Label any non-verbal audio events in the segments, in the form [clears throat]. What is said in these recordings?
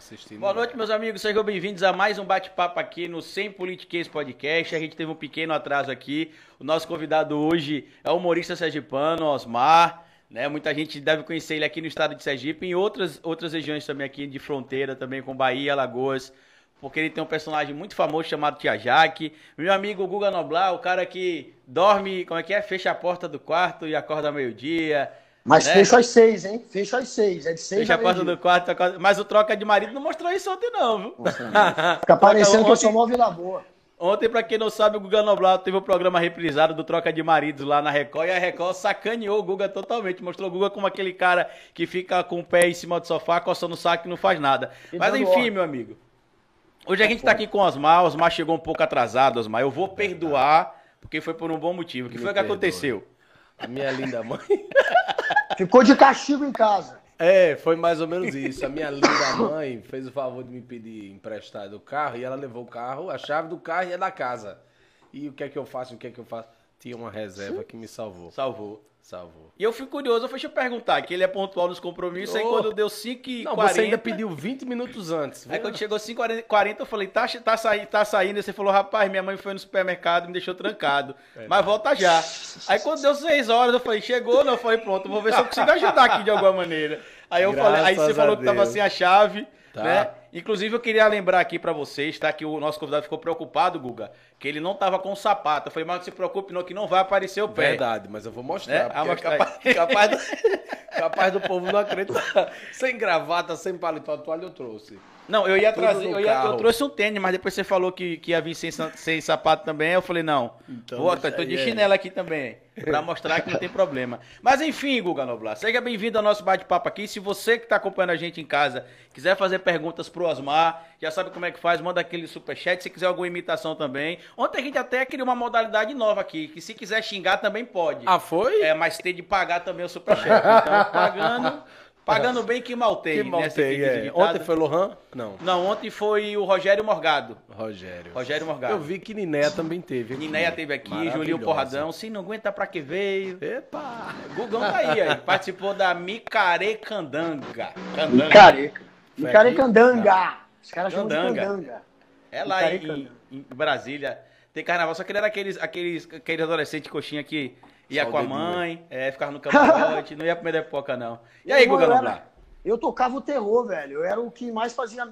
assistindo. Boa noite, meus amigos. Sejam bem-vindos a mais um bate-papo aqui no Sem Politiquês Podcast. A gente teve um pequeno atraso aqui. O nosso convidado hoje é o humorista sergipano, Osmar. Né? Muita gente deve conhecer ele aqui no estado de Sergipe e em outras, outras regiões também aqui de fronteira, também com Bahia, Alagoas. Porque ele tem um personagem muito famoso chamado Tia Jaque. Meu amigo Guga Noblar, o cara que dorme, como é que é? Fecha a porta do quarto e acorda meio-dia. Mas né? fecha às seis, hein? Fecha às seis. É de seis Fecha a porta do quarto, acorda- mas o troca de marido não mostrou isso ontem não, viu? [laughs] Fica parecendo que eu sou mó Vila Boa. Ontem, pra quem não sabe, o Guga Noblar teve o programa reprisado do Troca de Maridos lá na Record e a Record sacaneou o Guga totalmente. Mostrou o Guga como aquele cara que fica com o pé em cima do sofá, coçando o saco e não faz nada. E Mas enfim, ordem. meu amigo. Hoje a gente tá aqui com o Osmar. Osmar chegou um pouco atrasado, Osmar. Eu vou perdoar, porque foi por um bom motivo. O que Me foi que aconteceu? A minha linda mãe. [laughs] Ficou de castigo em casa. É, foi mais ou menos isso. A minha linda mãe fez o favor de me pedir emprestado o carro e ela levou o carro, a chave do carro e a da casa. E o que é que eu faço? O que é que eu faço? Tinha uma reserva que me salvou. Salvou. Salvou. E eu fui curioso, eu fui te perguntar, que ele é pontual nos compromissos, aí Oh. quando deu 5 e Não, 40... você ainda pediu 20 minutos antes. Aí quando chegou 5h40, eu falei, tá, tá, saí, tá saindo. Aí você falou, rapaz, minha mãe foi no supermercado e me deixou trancado. Mas volta já. Aí quando deu 6 horas, eu falei, chegou, não? Eu falei, pronto, vou ver se eu consigo ajudar aqui de alguma maneira. Aí eu falei, aí você Graças falou a que tava Deus. sem a chave, Tá. né? Inclusive, eu queria lembrar aqui pra vocês, tá? Que o nosso convidado ficou preocupado, Guga, que ele não tava com o sapato. Eu falei, mas não se preocupe, não, que não vai aparecer o pé. Verdade, mas eu vou mostrar. Né? Ah, é capaz, [laughs] capaz, do, capaz do povo não acreditar. Sem gravata, sem paletó, a toalha eu trouxe. Não, eu ia trazer, eu, ia- eu trouxe um tênis, mas depois você falou que, que ia vir sem, sem sapato também, eu falei, não, Então, vou, deixa tô de é. chinelo aqui também, pra mostrar que não tem problema. Mas enfim, Guga Noblar, seja bem-vindo ao nosso bate-papo aqui, se você que tá acompanhando a gente em casa, quiser fazer perguntas pro Osmar, já sabe como é que faz, manda aquele superchat, se quiser alguma imitação também. Ontem a gente até criou uma modalidade nova aqui, que se quiser xingar também pode. Ah, foi? É, mas tem de pagar também o superchat, então pagando, pagando bem que mal tem. que mal nessa tem, equipe é. Ontem foi Lohan? Não. Não, ontem foi o Rogério Morgado. Rogério. Rogério Morgado. Eu vi que Ninéia também teve. aqui. Ninéia teve aqui, Julinho. Porradão. Se não aguenta pra que veio. Epa! Gugão tá aí, aí. Participou da Micarecandanga. Candanga. Micareca. Micarecandanga. Os caras chamam de Candanga. É lá em- em Brasília. Tem carnaval, só que ele era aqueles, aqueles, aqueles adolescentes coxinha que ia Só com a mãe, é, ficava no camarote, [laughs] não ia comer depoca, não. E aí, Guga Noblar? Eu tocava o terror, velho. Eu era o que mais fazia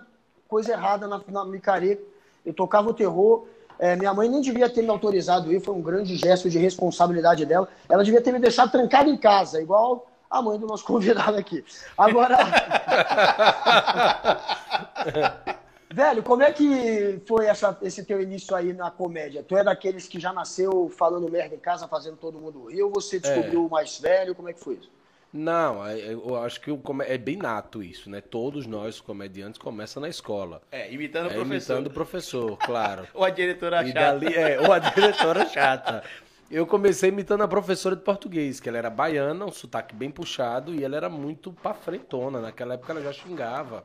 coisa errada na, na micareca. Eu tocava o terror. É, minha mãe nem devia ter me autorizado ir, foi um grande gesto de responsabilidade dela. Ela devia ter me deixado trancado em casa, igual a mãe do nosso [laughs] convidado aqui. Agora. [laughs] Velho, como é que foi essa- esse teu início aí na comédia? Tu é daqueles que já nasceu falando merda em casa, fazendo todo mundo rir, ou você descobriu o mais velho? Como é que foi isso? Não, é- eu acho que é bem nato isso, né? Todos nós, comediantes, começam na escola. É, imitando o É, professor. imitando o professor, claro. [laughs] Ou a diretora E chata. dali, é, ou a diretora chata. Eu comecei imitando a professora de português, que ela era baiana, um sotaque bem puxado, e ela era muito pra frentona. Naquela época ela já xingava.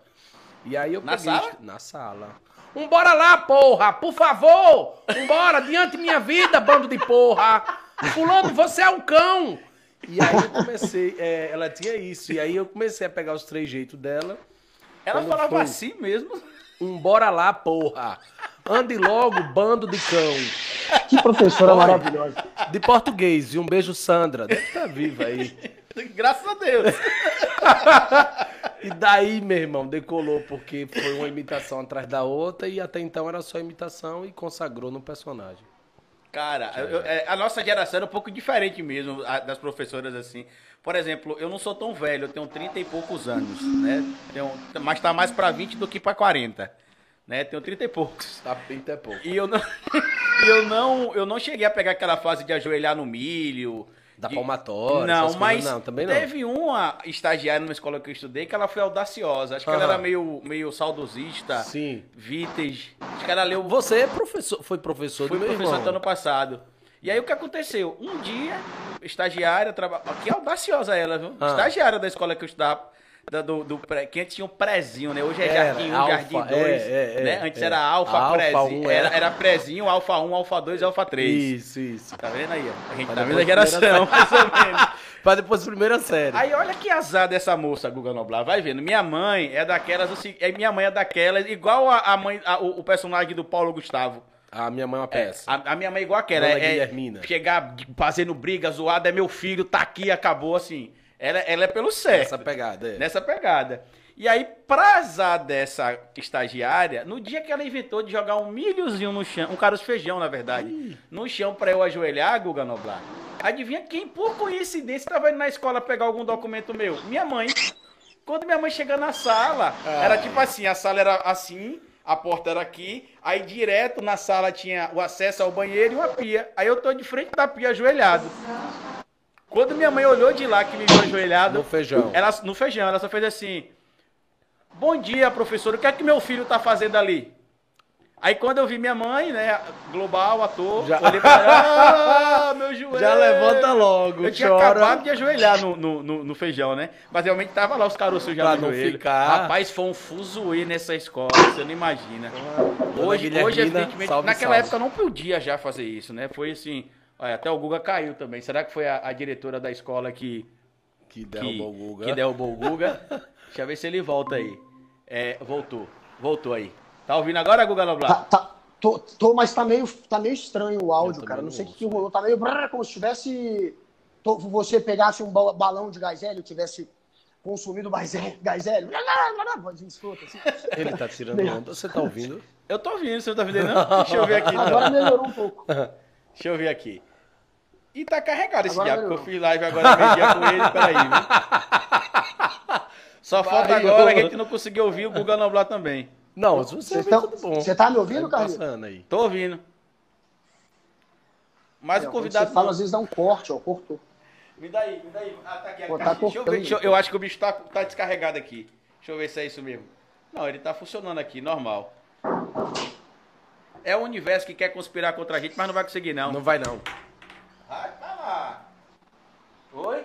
E aí eu Na peguei- sala? Na sala. Umbora lá, porra! Por favor! Umbora, diante minha vida, bando de porra! Fulano, você é um cão! E aí eu comecei, é, ela tinha isso, e aí eu comecei a pegar os trejeitos dela. Ela falava foi? assim mesmo. Umbora lá, porra! Ande logo, bando de cão! Que professora maravilhosa. De português. E um beijo, Sandra. Deve estar viva aí. [laughs] Graças a Deus. [laughs] E daí, meu irmão, decolou porque foi uma imitação atrás da outra e até então era só imitação e consagrou no personagem. Cara, eu- é, a nossa geração era um pouco diferente mesmo a- das professoras assim. Por exemplo, eu não sou tão velho, eu tenho 30 e poucos anos, né? Tenho, mas tá mais pra 20 do que pra 40, né? Tenho 30 e poucos. Tá pinta é pouco. E eu não, [laughs] e eu não, eu não cheguei a pegar aquela fase de ajoelhar no milho, Da de- palmatória, Não, mas não, também não. teve uma estagiária numa escola que eu estudei que ela foi audaciosa. Acho que ela Aham. era meio, meio saudosista, Sim. vintage. Acho que ela leu Você é professor, foi professor Fui do meu professor irmão. do ano passado. E aí o que aconteceu? Um dia, estagiária, traba... que audaciosa ela, viu? Ah. Estagiária da escola que eu estudava, da- do, do pré... que antes tinha um prézinho, né? Hoje é Era, Jardim 1, alfa, Jardim 2, é, é, né? é, Antes é. era Alfa, Alfa Prézinho. um, era, era. prézinho, Alfa 1, Alfa 2 e Alfa 3. Isso, isso. Tá vendo aí? ó? A gente tá da vendo a primeira geração, mais ou menos. [laughs] Pra depois primeira série. Aí olha que azar dessa moça, Guga Noblar. Vai vendo. Minha mãe é daquelas, assim, é, minha mãe é daquelas, igual a, a mãe, a- o, o personagem do Paulo Gustavo. A minha mãe é uma peça. A, a minha mãe é igual aquela. Dona É, é Guilhermina. chegar fazendo briga, zoada, é meu filho, tá aqui, acabou, assim. Ela, ela é pelo certo. Essa pegada, é. Nessa pegada. E aí, pra azar dessa estagiária, no dia que ela inventou de jogar um milhozinho no chão, um caroço de feijão, na verdade, no chão pra eu ajoelhar, Guga Noblar, adivinha quem, por coincidência, tava indo na escola pegar algum documento meu? Minha mãe. Quando minha mãe chega na sala, era tipo assim, a sala era assim, a porta era aqui, aí direto na sala tinha o acesso ao banheiro e uma pia. Aí eu tô de frente da pia ajoelhado. Quando minha mãe olhou de lá que me viu ajoelhado, No feijão. ela, no feijão, ela só fez assim: Bom dia, professor, o que é que meu filho tá fazendo ali? Aí quando eu vi minha mãe, né, global, ator, Já- olhei pra ela, ah, meu [laughs] joelho. Já levanta logo, Eu tinha chora. acabado de ajoelhar no, no, no- feijão, né? Mas realmente tava lá os caroços já Pra no joelho. ficar. Rapaz, foi um fuzuê nessa escola, você não imagina. Dona Hoje, hoje evidentemente, salve, naquela salve. época não podia já fazer isso, né? Foi assim, olha, até o Guga caiu também. Será que foi a, a diretora da escola que, Que que, derrubou o Guga. que derrubou o Guga? Deixa eu ver se ele volta aí. É, voltou, voltou aí. Tá ouvindo agora, Guga Tá, Noblar? tá, tô, tô, mas tá meio, tá meio estranho o áudio, cara. Não sei o que, que rolou. Tá meio brrr, como se tivesse. tô- você pegasse um ba- balão de gás hélio e tivesse consumido mais [laughs] gás hélio. Ele tá tirando onda. Você tá ouvindo? Eu tô ouvindo, você não tá ouvindo não? [laughs] Deixa eu ver aqui. então. Agora melhorou um pouco. [laughs] Deixa eu ver aqui. E tá carregado esse Agora diabo, que eu melhorou. fiz live agora meio-dia com ele, peraí, viu? Só falta Vai, agora a ô. gente não conseguir ouvir o Guga Noblar também. Não, você bom. você tá me ouvindo, Vai Carlinhos? aí. Tô ouvindo. Mas É, o convidado Você fala, não. às vezes dá um corte, ó. Cortou. Me dá aí, me dá aí. Ah, tá aqui. Pô, tá deixa eu ver. deixa eu, eu acho que o bicho tá, tá descarregado aqui. Deixa eu ver se é isso mesmo. Não, ele tá funcionando aqui, normal. É o universo que quer conspirar contra a gente, mas não vai conseguir, não. Não vai não. Vai pra lá. Oi?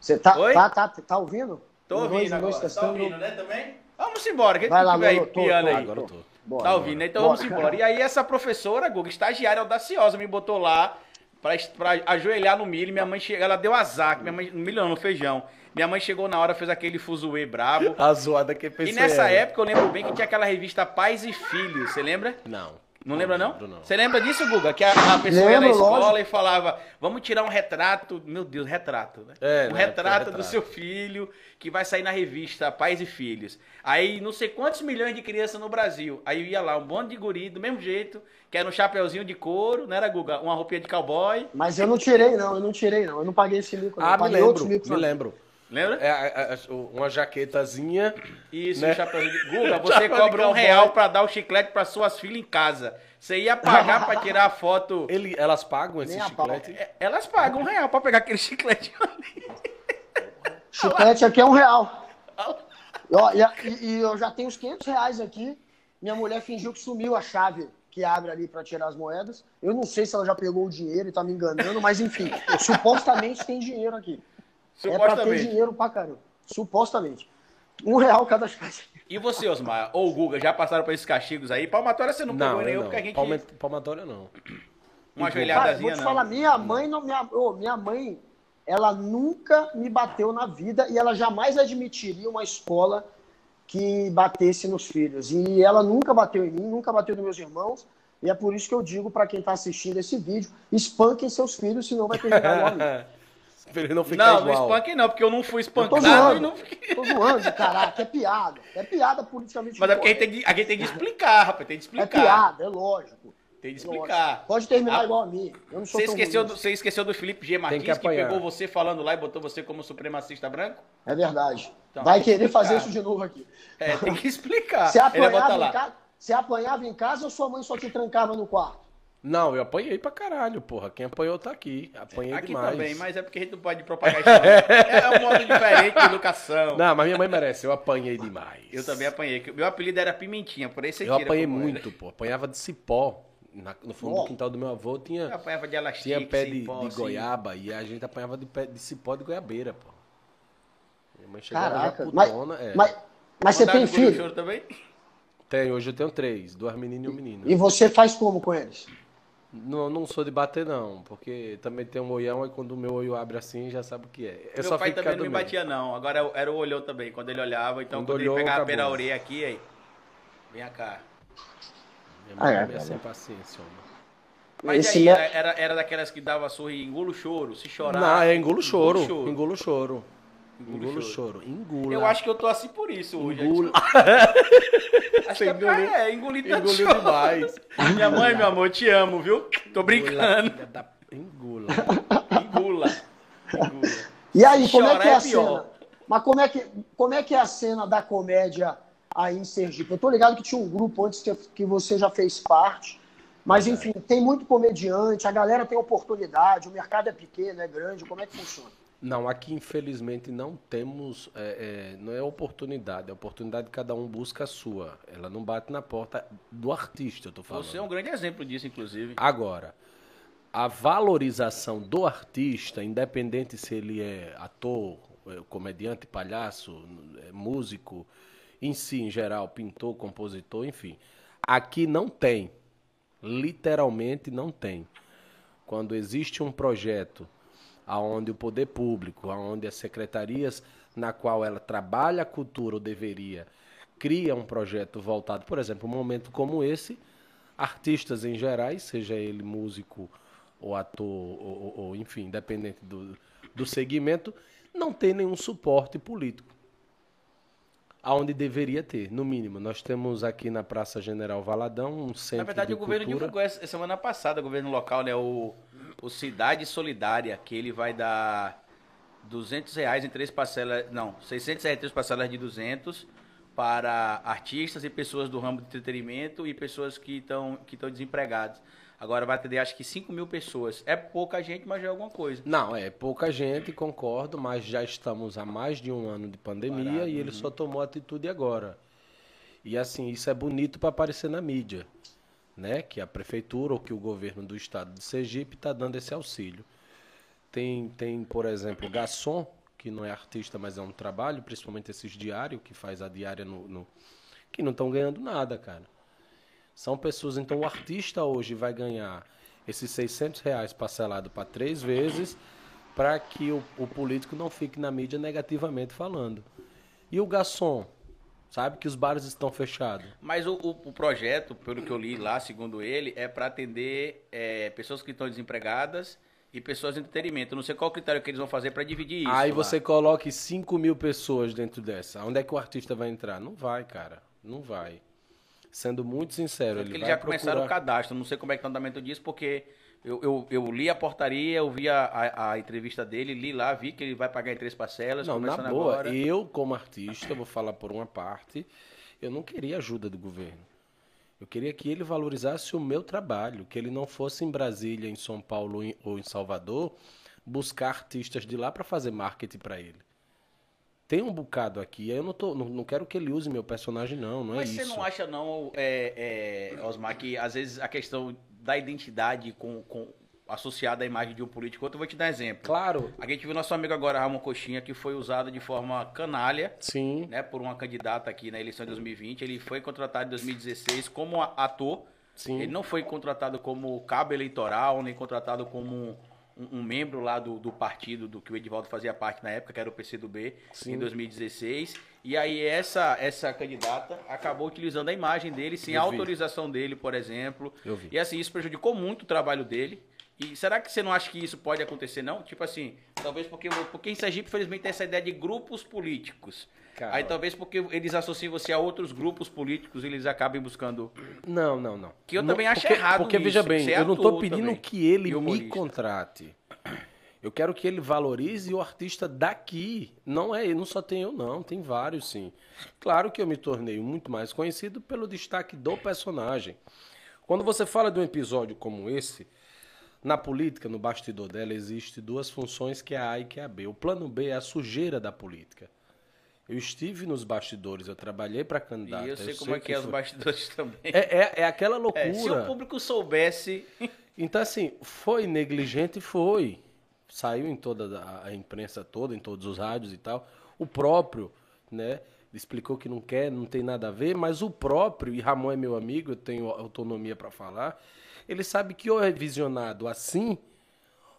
Você tá, Oi? tá, tá, tá ouvindo? Tô dois, ouvindo dois, agora. Tá testando. ouvindo, né, também? Vamos embora, que Vai lá, tiver aí tô, piando tô, aí. Agora eu tô. Bora. Tá ouvindo, né? Então Bora. vamos embora. E aí essa professora, Guga, estagiária audaciosa, me botou lá pra, pra ajoelhar no milho. Minha mãe chegou, ela deu azar, minha mãe, no milho não, no feijão. Minha mãe chegou na hora, fez aquele fuzuê brabo. A zoada que E pensei. nessa época eu lembro bem que tinha aquela revista Pais e Filhos, você lembra? Não. Não lembra não? lembro, não. Você lembra disso, Guga? Que a, a pessoa ia na Lembro, escola lógico. e falava, vamos tirar um retrato, meu Deus, retrato, né? É, um época, retrato do retrato. seu filho que vai sair na revista Pais e Filhos. Aí não sei quantos milhões de crianças no Brasil. Aí ia lá um bando de guri do mesmo jeito, que era um chapeuzinho de couro, não era, Guga? Uma roupinha de cowboy. Mas eu não tirei, não. Eu não tirei, não. Eu não paguei esse mico, não. Ah, eu me paguei lembro. Me não. lembro. Lembra? É a- a- uma jaquetazinha. [coughs] Isso, né? um chapeuzinho de... Guga, [laughs] você Chapéu cobra um real pra dar o chiclete pra suas filhas em casa. Você ia pagar pra tirar a foto... [laughs] Ele, elas pagam esse Nem chiclete? É, Elas pagam um real pra pegar aquele chiclete ali. [laughs] Chiclete aqui é um real. E, e, e- e eu já tenho uns 500 reais aqui. Minha mulher fingiu que sumiu a chave que abre ali para tirar as moedas. Eu não sei se ela já pegou o dinheiro e tá me enganando, mas enfim, supostamente tem dinheiro aqui. É pra ter Supostamente. dinheiro pra caramba. Supostamente. Um real cada chave. E você, Osmar, ou o Guga, já passaram por esses castigos aí? Palmatória você não, pegou nenhum, eu porque a não. gente. Palma- Palmatória não. Uma Cara, vou te não. falar, minha mãe não minha, ô, minha mãe, ela nunca me bateu na vida e ela jamais admitiria uma escola que batesse nos filhos. E ela nunca bateu em mim, nunca bateu nos meus irmãos. E é por isso que eu digo para quem está assistindo esse vídeo, espanquem seus filhos, senão vai terminar [laughs] mim. Pra ele não ficar Não, não igual. espanque não, porque eu não fui espancado e zoando. não fiquei. Tô zoando, caraca, é piada. É piada politicamente Mas é porque a gente, tem que, a gente tem que explicar, rapaz, tem que É explicar. piada, é lógico. Tem que Lógico. explicar. Pode terminar Ah, igual a mim. Eu não sou Você esqueceu, do, você esqueceu do Felipe G. Martins, que que, pegou você falando lá e botou você como supremacista branco? É verdade. Então, vai querer fazer isso de novo aqui. É, tem que explicar. Você Ele apanhava, em lá. casa, você apanhava em casa ou sua mãe só te trancava no quarto? Não, eu apanhei pra caralho, porra. Quem apanhou tá aqui. Apanhei Aqui demais. também, mas é porque a gente não pode propagar isso. não. É um modo diferente de educação. Não, mas minha mãe merece. Eu apanhei demais. Eu também apanhei. Meu apelido era Pimentinha, por aí você Eu tira apanhei muito, pô. Apanhava de cipó. Na- no fundo Ó. do quintal do meu avô Eu tinha, apanhava de elastique, tinha pé de, cipó, de assim. goiaba e a gente apanhava de, pé, de cipó de goiabeira, pô. Minha mãe chegava Caraca. já Mas, putona. é. mas, mas você tem filho? choro também? Tem, hoje eu tenho três. Duas meninas e um menino. E você faz como com eles? Não, não sou de bater, não, porque também tem um olhão e quando o meu olho abre assim, já sabe o que é. Eu Meu só pai também não me batia, não. Agora era o olhão também. Quando ele olhava, então Quando quando, ele olhou, pegava pela orelha aqui, aí. Vem cá. Minha mãe Ah, é, é, sem paciência, homem. Mas Esse aí, era, era, era daquelas que dava surra e engula o choro. Se chorar. Não, é engulo choro. engula o Engulo choro. Engula Engulo o choro. Engula. Eu acho que eu tô assim por isso hoje. Engula. [laughs] Acho que é, Engoliu- é engolir tanto Engoliu choro. demais. Minha mãe, meu amor, te amo, viu? Tô brincando. Engula. Engula. Engula. E aí, como é que é é a pior. cena? Mas como é, que, como é que é a cena da comédia aí em Sergipe? Eu tô ligado que tinha um grupo antes que, que você já fez parte. Mas, enfim, tem muito comediante, a galera tem oportunidade, o mercado é pequeno, é grande. Como é que funciona? Não, aqui infelizmente não temos, é, é, não é oportunidade, é oportunidade que cada um busca a sua. Ela não bate na porta do artista, eu tô falando. Você é um grande exemplo disso, inclusive. Agora, a valorização do artista, independente se ele é ator, é, comediante, palhaço, é, músico, em si, em geral, pintor, compositor, enfim. Aqui não tem. Literalmente não tem. Quando existe um projeto aonde o poder público, aonde as secretarias na qual ela trabalha a cultura ou deveria, cria um projeto voltado, por exemplo, um momento como esse, artistas em gerais, seja ele músico ou ator, ou, ou- enfim, independente do, do segmento, não tem nenhum suporte político. Aonde deveria ter, no mínimo. Nós temos aqui na Praça General Valadão um centro Na verdade, de o governo divulgou essa semana passada, o governo local, né? O, o Cidade Solidária, que ele vai dar 200 reais em três parcelas, não, 600 reais em três parcelas de 200 para artistas e pessoas do ramo de entretenimento e pessoas que estão que desempregadas. Agora vai atender acho que 5 mil pessoas. É pouca gente, mas já é alguma coisa. Não, é pouca gente, concordo, mas já estamos há mais de um ano de pandemia Parado, e ele só tomou atitude agora. E assim, isso é bonito para aparecer na mídia, né? Que a prefeitura ou que o governo do estado de Sergipe está dando esse auxílio. Tem, tem, por exemplo, garçom, que não é artista, mas é um trabalho, principalmente esses diários, que faz a diária no, no- que não estão ganhando nada, cara. São pessoas, então o artista hoje vai ganhar esses 600 reais parcelado para três vezes para que o, o político não fique na mídia negativamente falando. E o garçom, sabe que os bares estão fechados. Mas o, o- o projeto, pelo que eu li lá, segundo ele, é para atender é, pessoas que estão desempregadas e pessoas de entretenimento. Eu não sei qual critério que eles vão fazer para dividir isso. Aí lá. você coloque 5 mil pessoas dentro dessa. Onde é que o artista vai entrar? Não vai, cara. Não vai. Sendo muito sincero, Tanto ele que eles já começaram o procurar... cadastro. Não sei como é que tá o andamento disso, porque eu, eu, eu li a portaria, eu vi a, a, a entrevista dele, li lá, vi que ele vai pagar em três parcelas. Não, na boa, agora. eu como artista, vou falar por uma parte, eu não queria ajuda do governo. Eu queria que ele valorizasse o meu trabalho, que ele não fosse em Brasília, em São Paulo ou em Salvador buscar artistas de lá para fazer marketing para ele. Tem um bocado aqui, eu não, tô, não, não quero que ele use meu personagem, não, não Mas é você isso. não acha, não, é, é, Osmar, que às vezes a questão da identidade com, com, associada à imagem de um político, outro, eu vou te dar exemplo. Claro, A gente viu nosso amigo agora, Ramon Coxinha, que foi usado de forma canalha sim. né, por uma candidata aqui na eleição de 2020. Ele foi contratado em 2016 como ator. Sim. Ele não foi contratado como cabo eleitoral, nem contratado como um, um membro lá do, do partido do que o Edivaldo fazia parte na época, que era o PCdoB, Sim. em 2016. E aí essa, essa candidata acabou utilizando a imagem dele sem autorização dele, por exemplo. Eu vi. E assim, isso prejudicou muito o trabalho dele. E será que você não acha que isso pode acontecer, não? Tipo assim, talvez porque, porque em Sergipe, infelizmente, tem essa ideia de grupos políticos. Cara. Aí talvez porque eles associam você a outros grupos políticos e eles acabem buscando. Não, não, não. Que eu Não, também acho porque, errado Porque, isso, veja bem, eu não tô ator pedindo também, que ele me contrate. Eu quero que ele valorize o artista daqui. Não é, não só tem eu, não, tem vários sim. Claro que eu me tornei muito mais conhecido pelo destaque do personagem. Quando você fala de um episódio como esse, na política, no bastidor dela, existe duas funções que é a A e que é a B. O plano B é a sujeira da política. Eu estive nos bastidores, eu trabalhei para candidato. e eu sei como é que, é os bastidores também. é, é, é aquela loucura. É, se o público soubesse. Então, assim, foi negligente? Foi. Saiu em toda a, imprensa toda, em todos os rádios e tal. O próprio, né, explicou que não quer, não tem nada a ver, mas o próprio, e Ramon é meu amigo, eu tenho autonomia para falar, ele sabe que ou é visionado assim,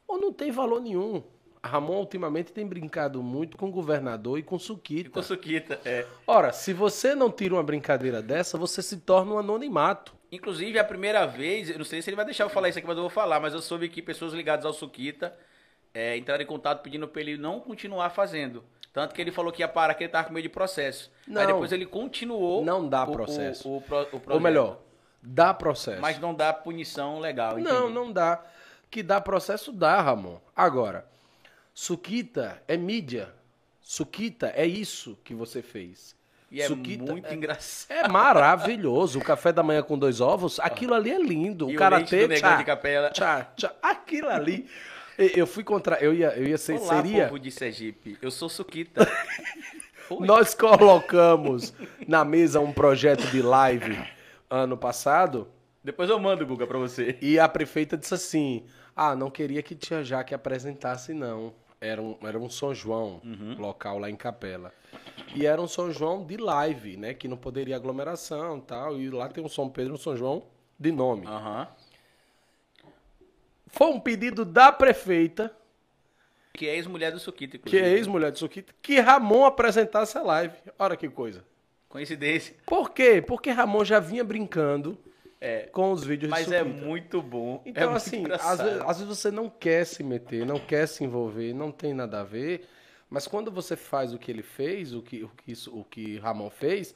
ou não tem valor nenhum. Ramon ultimamente tem brincado muito com o governador e com o Suquita. Com Suquita, é. Ora, se você não tira uma brincadeira dessa, você se torna um anonimato. Inclusive, a primeira vez, eu não sei se ele vai deixar eu falar isso aqui, mas eu vou falar, mas eu soube que pessoas ligadas ao Suquita é, entraram em contato pedindo pra ele não continuar fazendo. Tanto que ele falou que ia parar, que ele tava com medo de processo. Não. Aí depois ele continuou. Não dá o- o- processo. O, pro- o Ou melhor, dá processo. Mas não dá punição legal. Não, entendi. não dá. Que dá processo, dá, Ramon. Agora, Suquita é mídia. Suquita é isso que você fez. E é Suquita muito engraçado. É maravilhoso. O café da manhã com dois ovos, aquilo ali é lindo. E o o karatê, tchá, tchá, tchá. Aquilo ali. Eu fui contra. Eu ia, eu ia ser. Olá, seria. povo de Sergipe. Eu sou Suquita. [laughs] Nós colocamos na mesa um projeto de live ano passado. Depois eu mando, Guga, pra você. E a prefeita disse assim: Ah, não queria que Tia Jaque apresentasse, não. Era um, era um São João local lá em Capela. E era um São João de live, né? Que não poderia aglomeração e tal. E lá tem um São Pedro e um São João de nome. Aham. Foi um pedido da prefeita, Que é ex-mulher do Suquita, que é inclusive. ex-mulher de Suquita, que Ramon apresentasse a live. Olha que coisa. Coincidência. Por quê? Porque Ramon já vinha brincando É. com os vídeos Mas é muito bom. é Então, muito assim, às vezes, às vezes você não quer se meter, não quer se envolver, não tem nada a ver, mas quando você faz o que ele fez, o que, o que, isso- o que Ramon fez,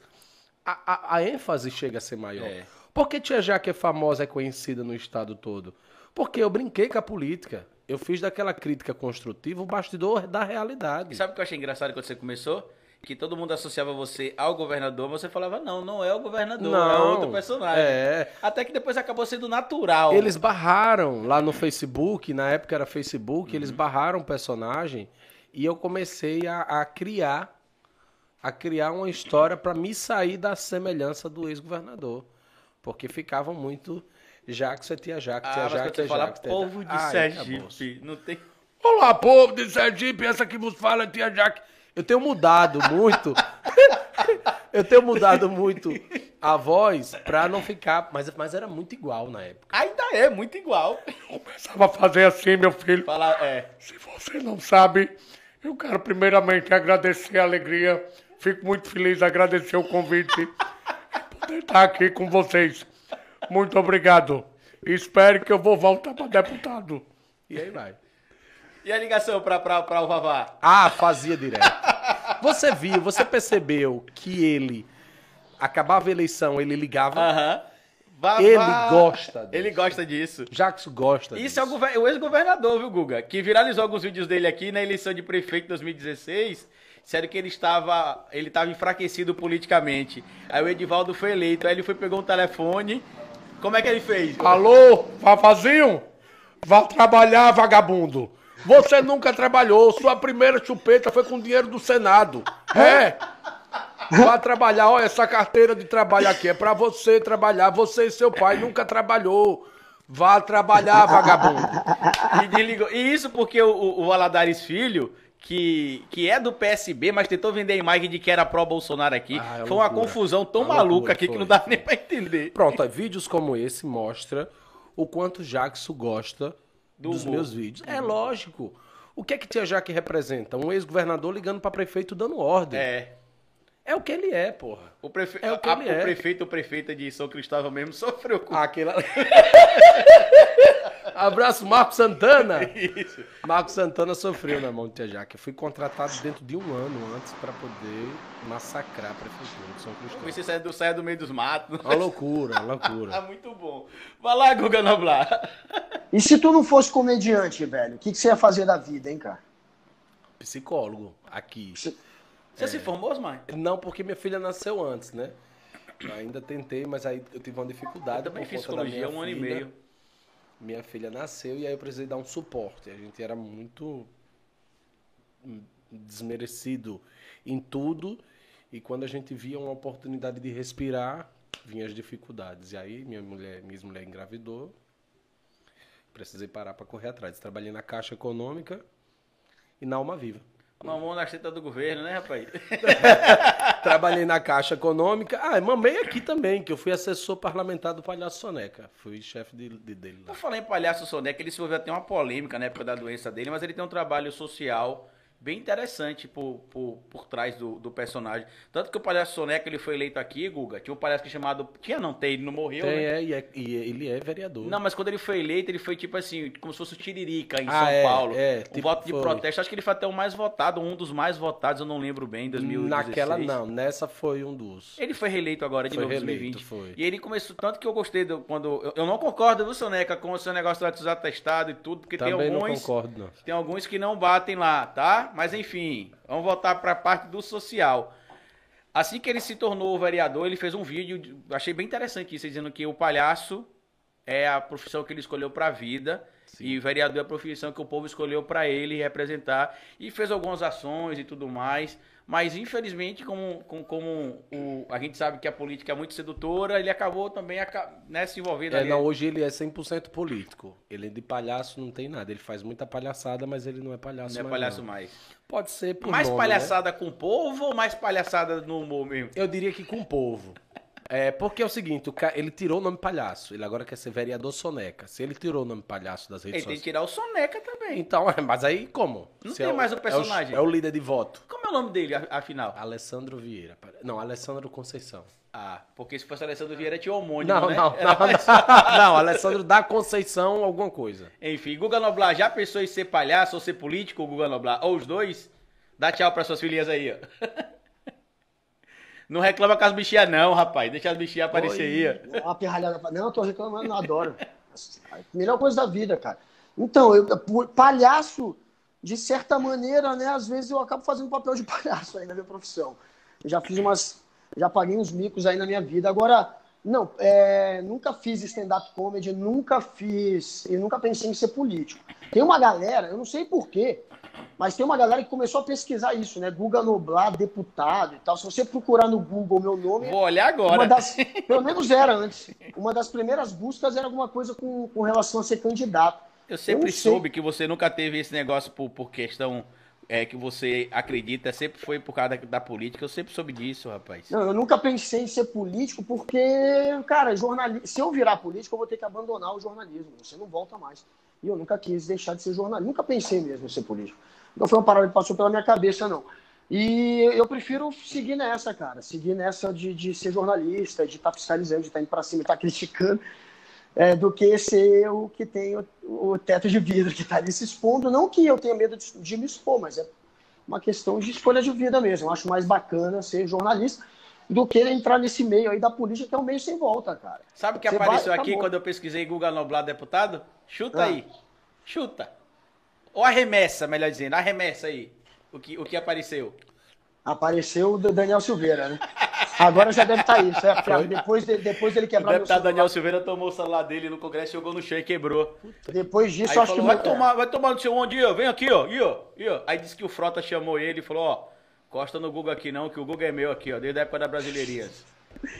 a, a- a ênfase chega a ser maior. É. Por que Tia Jaque é famosa, é conhecida no estado todo? Porque eu brinquei com a política. Eu fiz daquela crítica construtiva o bastidor da realidade. E sabe o que eu achei engraçado quando você começou? Que todo mundo associava você ao governador, mas você falava, não, não é o governador, é Não, outro personagem. é. Até que depois acabou sendo natural. Eles barraram lá no Facebook, na época era Facebook, Uhum. eles barraram o personagem e eu comecei a, a criar a criar uma história para me sair da semelhança do ex-governador. Porque ficavam muito Jackson, tia Jackson, Ah, tia mas quando Jackson, você fala Jackson. povo de Ai. Sergipe, não tem... Olá, povo de Sergipe, essa que vos fala é tia Jack. Eu tenho mudado muito. [laughs] eu tenho mudado muito a voz pra não ficar. Mas, mas era muito igual na época. Ainda é muito igual. Começava a fazer assim, meu filho. Falar, é... Se você não sabe, eu quero primeiramente agradecer a alegria. Fico muito feliz de agradecer o convite e poder estar aqui com vocês. Muito obrigado. Espero que eu vou voltar para deputado. E aí vai. E a ligação pra o Vavá? Ah, fazia direto. Você viu, você percebeu que ele acabava a eleição, ele ligava. Aham. Vavá- Ele gosta disso. Ele gosta disso. Jackson gosta. Isso disso. é o, o ex-governador, viu, Guga? Que viralizou alguns vídeos dele aqui na eleição de prefeito de 2016. Disseram que ele estava, ele estava enfraquecido politicamente. Aí o Edivaldo foi eleito. Aí ele foi, pegou um telefone. Como é que ele fez? Alô, Vavazinho? Vá trabalhar, vagabundo. Você nunca trabalhou, sua primeira chupeta foi com dinheiro do Senado. É. Vá trabalhar, olha, essa carteira de trabalho aqui é pra você trabalhar. Você e seu pai nunca trabalhou. Vá trabalhar, vagabundo. E, desligou. e isso porque o, o, Valadares Filho, que, que é do PSB, mas tentou vender a imagem de que era pró-Bolsonaro aqui. Ah, é foi uma loucura. confusão tão Uma maluca loucura, aqui que foi. não dá [laughs] nem pra entender. Pronto, vídeos como esse mostra o quanto Jackson gosta Do dos humor. meus vídeos. É lógico. O que é que Tia Jaque representa? Um ex-governador ligando pra prefeito dando ordem. É. É. o que ele é, porra. O, prefe... É o que a- ele é. o prefeito ou prefeita de São Cristóvão mesmo [laughs] sofreu com Aquela... [laughs] Abraço, Marco Santana. isso. Marco Santana sofreu na mão de Tia Jaque. Eu fui contratado dentro de um ano antes pra poder massacrar a prefeitura de São Cristóvão. Você sai do, sai do meio dos matos. Uma loucura, uma [laughs] Ah, loucura. muito bom. Vai lá, Guga Noblar. E se tu não fosse comediante, velho, o que, que você ia fazer da vida, hein, cara? Psicólogo, aqui. Você se formou, Osmar? Não, porque minha filha nasceu antes, né? Eu ainda tentei, mas aí eu tive uma Eu dificuldade. também por fiz psicologia minha um ano e filha. meio. Minha filha nasceu e aí eu precisei dar um suporte. A gente era muito desmerecido em tudo. E quando a gente via uma oportunidade de respirar, vinham as dificuldades. E aí minha mulher, minha mulher engravidou. Precisei parar para correr atrás. Trabalhei na Caixa Econômica e na Alma Viva. Mamou na teta do governo, né, rapaz? [laughs] Trabalhei na Caixa Econômica. Ah, mamei aqui também, que eu fui assessor parlamentar do Palhaço Soneca. Fui chefe de, de- dele lá. Por falar em palhaço Soneca, ele se envolveu até uma polêmica na época da doença dele, mas ele tem um trabalho social bem interessante por, por, por trás do, do personagem. Tanto que o palhaço Soneca ele foi eleito aqui, Guga. Tinha um palhaço que chamado. Tinha não, tem, ele não morreu. Tem, né? é, e, é- e ele é vereador. Não, mas quando ele foi eleito, ele foi tipo assim, como se fosse o Tiririca em Ah, São é, Paulo. é, um tipo, voto de foi. protesto. Acho que ele foi até o mais votado, um dos mais votados, eu não lembro bem, em 2016. Naquela não, nessa foi um dos. Ele foi reeleito agora de Foi novo em reeleito, 2020. foi. E ele começou, tanto que eu gostei do, quando. Eu, eu não concordo, viu, Soneca, com o seu negócio dos atestados e tudo, porque Também tem não alguns. concordo, não. Tem alguns que não batem lá, tá? Mas enfim, vamos voltar para a parte do social. Assim que ele se tornou vereador, ele fez um vídeo, de- achei bem interessante isso, dizendo que o palhaço é a profissão que ele escolheu para a vida e o vereador é a profissão que o povo escolheu para ele representar e fez algumas ações e tudo mais. Mas infelizmente, como, como, como o, a gente sabe que a política é muito sedutora, ele acabou também né, se envolvendo É, ali. não, hoje ele é 100% político. Ele de palhaço não tem nada. Ele faz muita palhaçada, mas ele não é palhaço não é mais, palhaço não. mais. Pode ser por mais nome, né? palhaçada com o povo ou mais palhaçada no humor mesmo? Eu diria que com o povo. É, porque é o seguinte, o ca- ele tirou o nome palhaço. Ele agora quer ser vereador soneca. Se ele tirou o nome palhaço das redes Ele tem que sociais. tirar o Soneca também. Então, mas aí como? Não Se tem é mais o é personagem. É o, líder de voto. Como é o nome dele, afinal? Alessandro Vieira. Não, Alessandro Conceição. Ah, porque se fosse Alessandro Vieira tinha homônimo, Não, né? não, Era não, mais- não, não, Alessandro da Conceição, alguma coisa. Enfim, Guga Noblar, já pensou em ser palhaço ou ser político, Guga Noblar? Ou os dois? Dá tchau para suas filhinhas aí, ó. [laughs] Não reclama com as bichinhas não, rapaz. Deixa as bichinhas aparecer aí, ó. Uma pirralhada. Não, eu tô reclamando, não adoro. A [laughs] melhor coisa da vida, cara. Então, eu, palhaço, de certa maneira, né? Às vezes eu acabo fazendo papel de [laughs] palhaço aí na minha profissão. Eu já fiz umas. Já paguei uns micos aí na minha vida. Agora, não, é, nunca fiz stand-up comedy, nunca fiz. E nunca pensei em ser político. Tem uma galera, eu não sei porquê, mas tem uma galera que começou a pesquisar isso, né? Guga Noblar, deputado e tal. Se você procurar no Google meu nome, Vou olhar agora. das, [laughs] pelo menos era antes. Uma das primeiras buscas era alguma coisa com, com relação a ser candidato. Eu sempre Eu não sei. soube que você nunca teve esse negócio por, por questão é, que você acredita, sempre foi por causa da, da política. Eu sempre soube disso, rapaz. Não, eu nunca pensei em ser político porque, cara, jornali... se eu virar político, eu vou ter que abandonar o jornalismo. Você não volta mais. E eu nunca quis deixar de ser jornalista. Nunca pensei mesmo em ser político. Não foi uma parada que passou pela minha cabeça, não. E eu prefiro seguir nessa, cara. Seguir nessa de, de ser jornalista, de estar fiscalizando, de estar indo pra cima, de estar criticando. é, do que ser o que tem o, o teto de vidro que está ali se expondo. Não que eu tenha medo de, de me expor, mas é uma questão de escolha de vida mesmo. Eu acho mais bacana ser jornalista do que entrar nesse meio aí da política, que é um meio sem volta, cara. Sabe o que Você apareceu vai, aqui acabou. quando eu pesquisei Guga Noblar deputado? Chuta Ah. aí. Chuta. Ou arremessa, melhor dizendo. Arremessa aí. O que, o que apareceu. Apareceu o Daniel Silveira, né? Agora já deve estar isso. É, Foi. depois, de, depois dele O quebrar meu deputado celular, Daniel Silveira tomou o celular dele no Congresso, jogou no chão e quebrou. Depois disso, Aí acho falou, que vai tomar, vai tomar no seu onde, ó. Vem aqui, ó. E, ó, e, ó. Aí disse que o Frota chamou ele e falou, ó, costa no Guga aqui não, que o Guga é meu aqui, ó, desde a época da Brasileirias.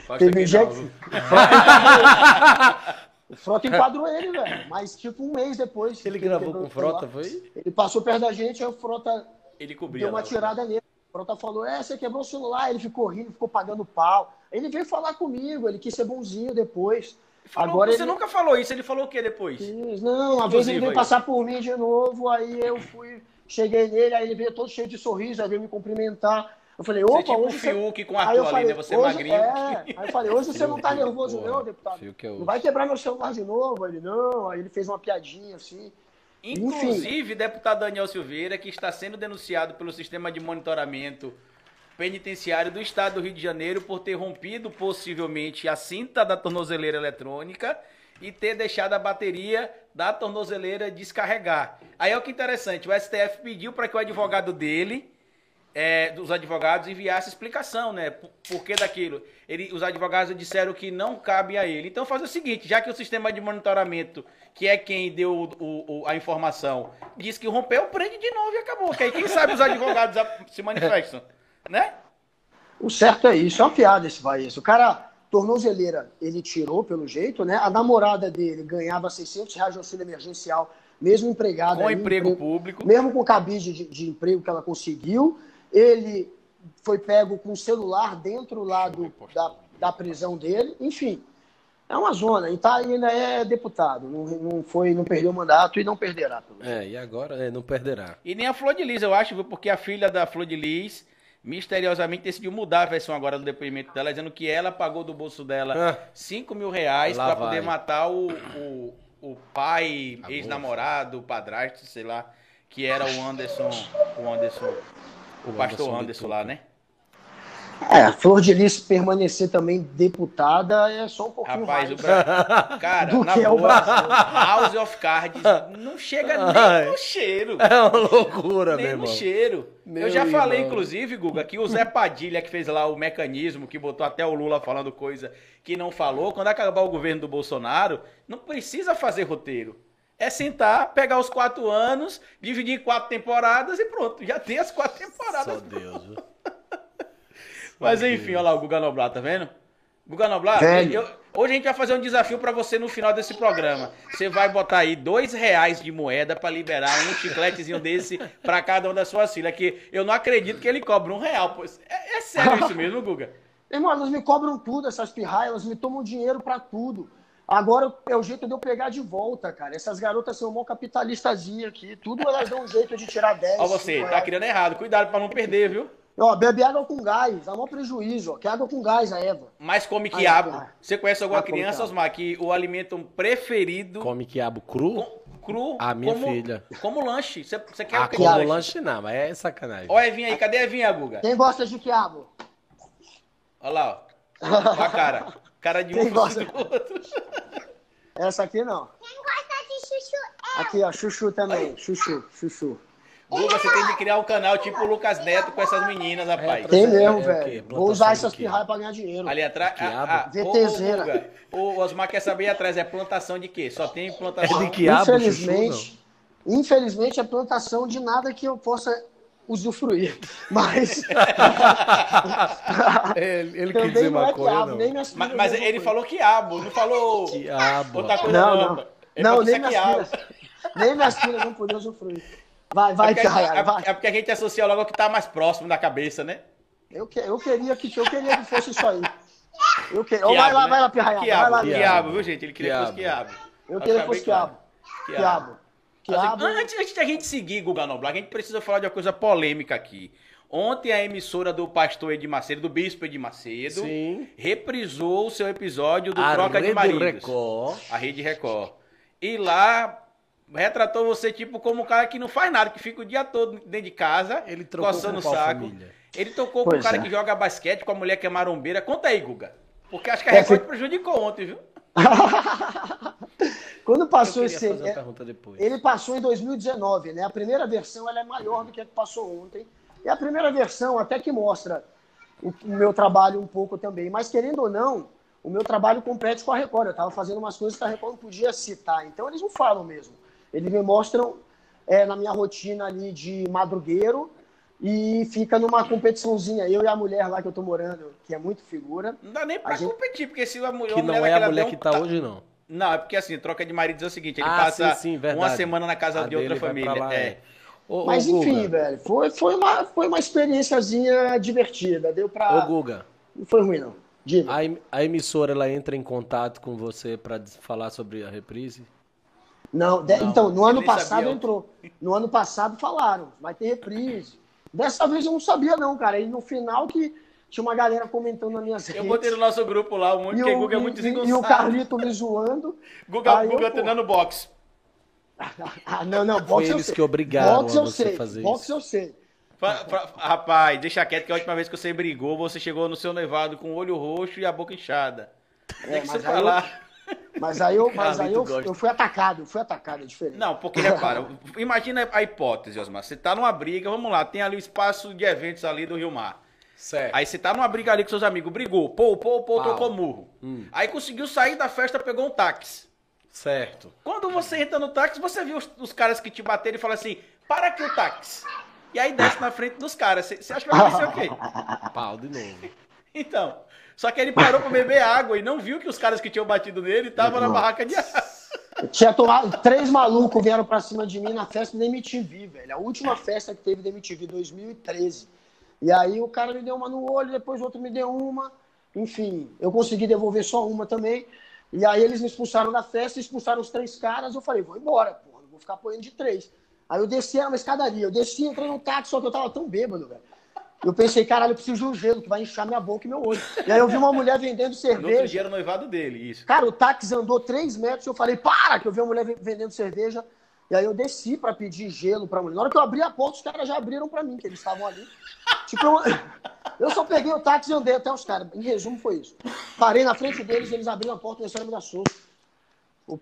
Costa Teve aqui gente- não, viu? [laughs] O Frota enquadrou ele, velho. Mas tipo um mês depois. Ele gravou com o celular, Frota, foi? Ele passou perto da gente, aí o Frota Ele cobria. deu uma lá. tirada nele. O Frota falou: É, você quebrou o celular. Ele ficou rindo, ficou pagando pau. Ele veio falar comigo, ele quis ser bonzinho depois. Falou- Agora você ele. nunca falou isso, ele falou o que depois? Não, uma vez ele veio aí. passar por mim de novo, aí eu fui, cheguei nele, aí ele veio todo cheio de sorriso, aí veio me cumprimentar. Eu falei, Você opa, tipo um hoje você... Fiuk com Aí Arthur eu ali, falei, né? Você hoje, magrinho. É. Aí eu falei, hoje você não tá Fiuk, nervoso porra. não, deputado? É Não vai quebrar meu celular de novo? Ele, não. Aí ele fez uma piadinha assim. Inclusive, deputado Daniel Silveira, que está sendo denunciado pelo sistema de monitoramento penitenciário do estado do Rio de Janeiro por ter rompido possivelmente a cinta da tornozeleira eletrônica e ter deixado a bateria da tornozeleira descarregar. Aí é o que é interessante, o STF pediu para que o advogado dele, é, dos advogados, enviasse explicação, né? Por, por que daquilo. Ele, os advogados disseram que não cabe a ele. Então faz o seguinte, já que o sistema de monitoramento, que é quem deu o- o- a informação, diz que rompeu, prende de novo e acabou. Que aí quem sabe os advogados se manifestam, né? O certo é isso, é uma piada esse país. O cara, tornozeleira, ele tirou pelo jeito, né? A namorada dele ganhava 600 reais de auxílio emergencial mesmo empregado. Com ali, emprego empre- público. Mesmo com cabide de, de emprego que ela conseguiu, ele foi pego com o celular dentro lá do, da, da prisão dele. Enfim, é uma zona. E tá, ainda é deputado. Não, não, foi, não perdeu o mandato e não perderá. pelo menos. É, e agora é, não perderá. E nem a Flor de Lis, eu acho? Porque a filha da Flor de Lis misteriosamente decidiu mudar a versão agora do depoimento dela, dizendo que ela pagou do bolso dela Ah. 5 mil reais vai. poder matar o, o, o pai, ex-namorado, o padrasto, sei lá, que era o Anderson, o Anderson, o, pastor Anderson Anderson, lá, né? É, a Flor de Lis permanecer também deputada é só um pouquinho Rapaz, o mais. Brasil. [laughs] Cara, Do na que é o boa. House of Cards não chega Ai. nem no cheiro. É uma loucura, meu Nem no irmão. cheiro. Meu eu já falei, irmão. inclusive, Guga, que o Zé Padilha, que fez lá o mecanismo, que botou até o Lula falando coisa que não falou, quando acabar o governo do Bolsonaro, não precisa fazer roteiro. É sentar, pegar os quatro anos, dividir em quatro temporadas e pronto. Já tem as quatro temporadas. Só Deus. Mas enfim, olha lá o Guga Noblar, tá vendo? Guga Noblar, eu- hoje a gente vai fazer um desafio pra você no final desse programa. Você vai botar aí dois reais de moeda pra liberar um chicletezinho [laughs] desse pra cada uma das suas filhas. Que eu não acredito que ele cobra um real. Pô. É, é sério isso mesmo, Guga? Irmão, elas me cobram tudo, essas pirraias, elas me tomam dinheiro pra tudo. Agora é o jeito de eu pegar de volta, cara. Essas garotas são mó capitalistazinha aqui. Tudo elas dão um jeito de tirar 10. Ó, você, tá criando errado. Cuidado pra não perder, viu? Ó, bebe água com gás, dá maior prejuízo, ó. Que água com gás, a Eva. Mas come quiabo. ai. Você conhece alguma Ah, criança. Osmar, que o alimento preferido Come quiabo cru? com- cru A minha como, filha. como lanche? Você, você quer Ah, o que como lanche? lanche não, mas é sacanagem. Ó, Evinha aí. Cadê a Evinha, Guga? Quem gosta de quiabo? Olha lá, ó. Ó a cara. Cara de [laughs] um Quem gosta? do outro. Essa aqui não. Quem gosta de chuchu Aqui, ó, chuchu também. Chuchu, chuchu. Guga, você tem que criar um canal tipo o Lucas Neto com essas meninas, rapaz. Tem É, mesmo, é velho. Vou usar essas pirraias pra ganhar dinheiro. Ali atrás. Guga, o Osmar quer saber aí atrás, é plantação de quê? Só tem plantação. É de quiabo, infelizmente, infelizmente é plantação de nada que eu possa usufruir. [laughs] Mas É, ele ele quis também dizer não é quiabo, não. nem minhas Mas, mas ele fruto. falou quiabo, não falou Quiabo. outra coisa Não, não. não. Não, nem minhas é quiabo. filhas. Nem minhas filhas não podiam usufruir. Vai, vai, é, porque, Pirraia, é- vai. é porque a gente associa logo ao que tá mais próximo da cabeça, né? Eu, que- eu queria que eu queria que fosse isso aí. Eu que... Quiabo, vai lá, né? vai lá, Pirraia. Vai Quiabo, lá, quiabo, quiabo. viu, gente? Ele queria que fosse quiabo. Eu Pra queria que fosse quiabo. Quiabo. Quiabo. Antes, antes da gente seguir, Guga Noblar, a gente precisa falar de uma coisa polêmica aqui. Ontem a emissora do pastor Edir Macedo, do bispo Edir Macedo, Sim. reprisou o seu episódio do A Troca de Rede Maridos. Record. A Rede Record. E lá retratou você tipo como um cara que não faz nada, que fica o dia todo dentro de casa, Ele trocou coçando o com saco. família? Ele tocou com Pois um cara é. que joga basquete, com a mulher que é marombeira. Conta aí, Guga. Porque acho que a É, Record prejudicou ontem, viu? [laughs] Quando passou esse. é, pergunta depois. Ele passou em 2019, né? A primeira versão ela é maior do que a que passou ontem. E a primeira versão até que mostra o, o meu trabalho um pouco também. Mas querendo ou não, o meu trabalho compete com a Record. Eu estava fazendo umas coisas que a Record não podia citar. Então eles não falam mesmo. Eles me mostram é, na minha rotina ali de madrugueiro e fica numa competiçãozinha. Eu e a mulher lá que eu tô morando, que é muito figura. Não dá nem pra gente- competir, porque se a mulher. Que a mulher não é a mulher um que tá ta- hoje, não. Não, é porque assim, troca de maridos é o seguinte, ele Ah, passa sim, sim, uma semana na casa A de outra família. lá, é. Ô, ô, Mas enfim, Guga, velho, foi, foi, uma, foi uma experiênciazinha divertida. Deu pra. Ô, Guga, Não foi ruim, não. Diga. a, em- a emissora ela entra em contato com você pra des- falar sobre a reprise? Não, de- Não, então, no ano passado sabia. entrou. No ano passado falaram, vai ter reprise. Dessa vez eu não sabia, não, cara. E no final que tinha uma galera comentando nas minhas Eu redes. botei no nosso grupo lá, um monte, porque o, Guga é muito e- e- e o desengonçado. Carlito me zoando. [laughs] Guga, eu, Guga pô. treinando boxe. [laughs] Ah, não, não, Foi boxe eu eles sei. que obrigaram boxe a eu você sei. fazer boxe isso. eu sei. Fa- fa- Rapaz, deixa quieto que a última vez que você brigou, você chegou no seu noivado com o olho roxo e a boca inchada. É, Tem que eu- falar. Mas aí eu, [laughs] mas aí eu, eu fui atacado, eu fui atacado, é diferente. Não, porque repara, imagina a hipótese, Osmar. Você tá numa briga, vamos lá, tem ali o espaço de eventos ali do Rio Mar. Certo. Aí você tá numa briga ali com seus amigos, brigou, pô, pô, pô, Pau. trocou murro. Hum. Aí conseguiu sair da festa, pegou um táxi. Certo. Quando você entra no táxi, você viu os, os caras que te bateram e fala assim: para aqui o táxi. E aí desce na frente dos caras. Você você acha que vai acontecer o quê? Pau de novo. Então. Só que ele parou pra beber água e não viu que os caras que tinham batido nele estavam na barraca de água. Tinha tomado. Três malucos vieram pra cima de mim na festa da MTV, velho. A última festa que teve da MTV, 2013. E aí o cara me deu uma no olho, depois o outro me deu uma. Enfim, eu consegui devolver só uma também. E aí eles me expulsaram da festa, expulsaram os três caras. Eu falei, vou embora, porra, não vou ficar apoiando de três. Aí eu desci, era uma escadaria. Eu desci, entrei no táxi, só que eu tava tão bêbado, velho. Eu pensei, caralho, eu preciso de um gelo que vai inchar minha boca e meu olho. E aí eu vi uma mulher vendendo No outro cerveja. dia era noivado dele, isso. Cara, o táxi andou três metros e eu falei, para, que eu vi uma mulher ve- vendendo cerveja. E aí eu desci pra pedir gelo pra mulher. Na hora que eu abri a porta, os caras já abriram pra mim, que eles estavam ali. Tipo, eu, eu só peguei o táxi e andei até os caras. Em resumo, foi isso. Parei na frente deles, eles abriram a porta e começaram a me dar soco. O-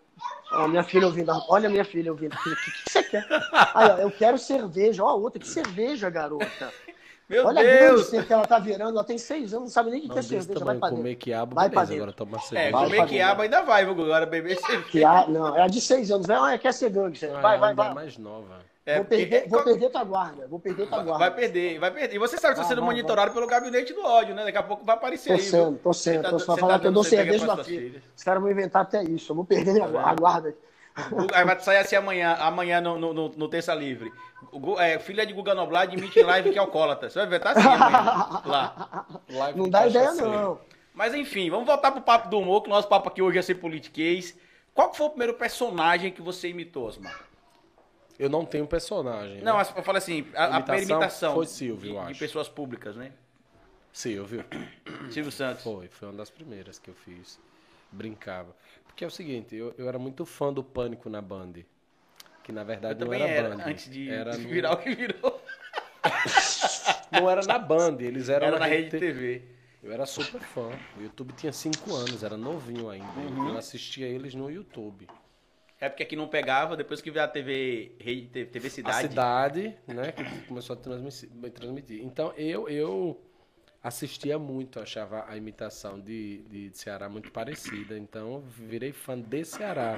Ó, minha filha ouvindo. Olha minha filha ouvindo. O que, que você quer? Aí, ó, eu quero cerveja. Ó, outra, que cerveja, garota. Meu Olha a grande Deus! que ela tá virando. Ela tem seis anos, não sabe nem o que Não, é cerveja. Vai pra comer dentro. quiabo, Vai pra beleza. dentro. Agora toma É, cerveja. Vai comer quiabo ainda vai, viu? Agora beber cerveja. Não, é a de seis anos. Vai, quer ser gangue. Ah, Vai, vai, é vai. mais nova. É, vou, porque- perder, vou perder tua guarda. Vou perder tua guarda. Vai perder, vai perder. E você sabe que está Vai, sendo vai, monitorado pelo gabinete do ódio, né? Daqui a pouco vai aparecer Tô aí. sendo, tô sendo. Tá- Tô só tá falar que eu dou cerveja suas filha. Os caras vão inventar até isso. Eu vou perder minha Tá a guarda. Aí vai sair assim amanhã, amanhã no, no, no, no Terça Livre. O é, filha de Guga Noblar admite em live que é alcoólatra. Você vai ver, tá assim amanhã, [laughs] lá. Live Não de dá ideia, cachaceiro. não. Mas enfim, vamos voltar pro papo do humor, que o nosso papo aqui hoje é ser politiquês. Qual que foi o primeiro personagem que você imitou, Osmar? Eu não tenho personagem. Não, né? eu falo assim, a, a primeira Imitação foi Silvio, de, eu de acho. pessoas públicas, né? Silvio. Silvio Santos. Foi, foi uma das primeiras que eu fiz. Brincava. Porque é o seguinte, eu, eu era muito fã do Pânico na Band. Que na Eu verdade não também era, era, Band. antes de, era de no- virar o que virou. [laughs] Não era na Band, eles eram Era na rede Te- TV. Eu era super fã. O YouTube tinha 5 anos, era novinho ainda. Uhum. Eu assistia eles no YouTube. É porque aqui não pegava, depois que veio a TV, rede, TV A Cidade. cidade, né, que começou a transmitir. transmitir. Então eu, eu assistia muito, achava a imitação de, de Ceará muito parecida. Então virei fã de Ceará.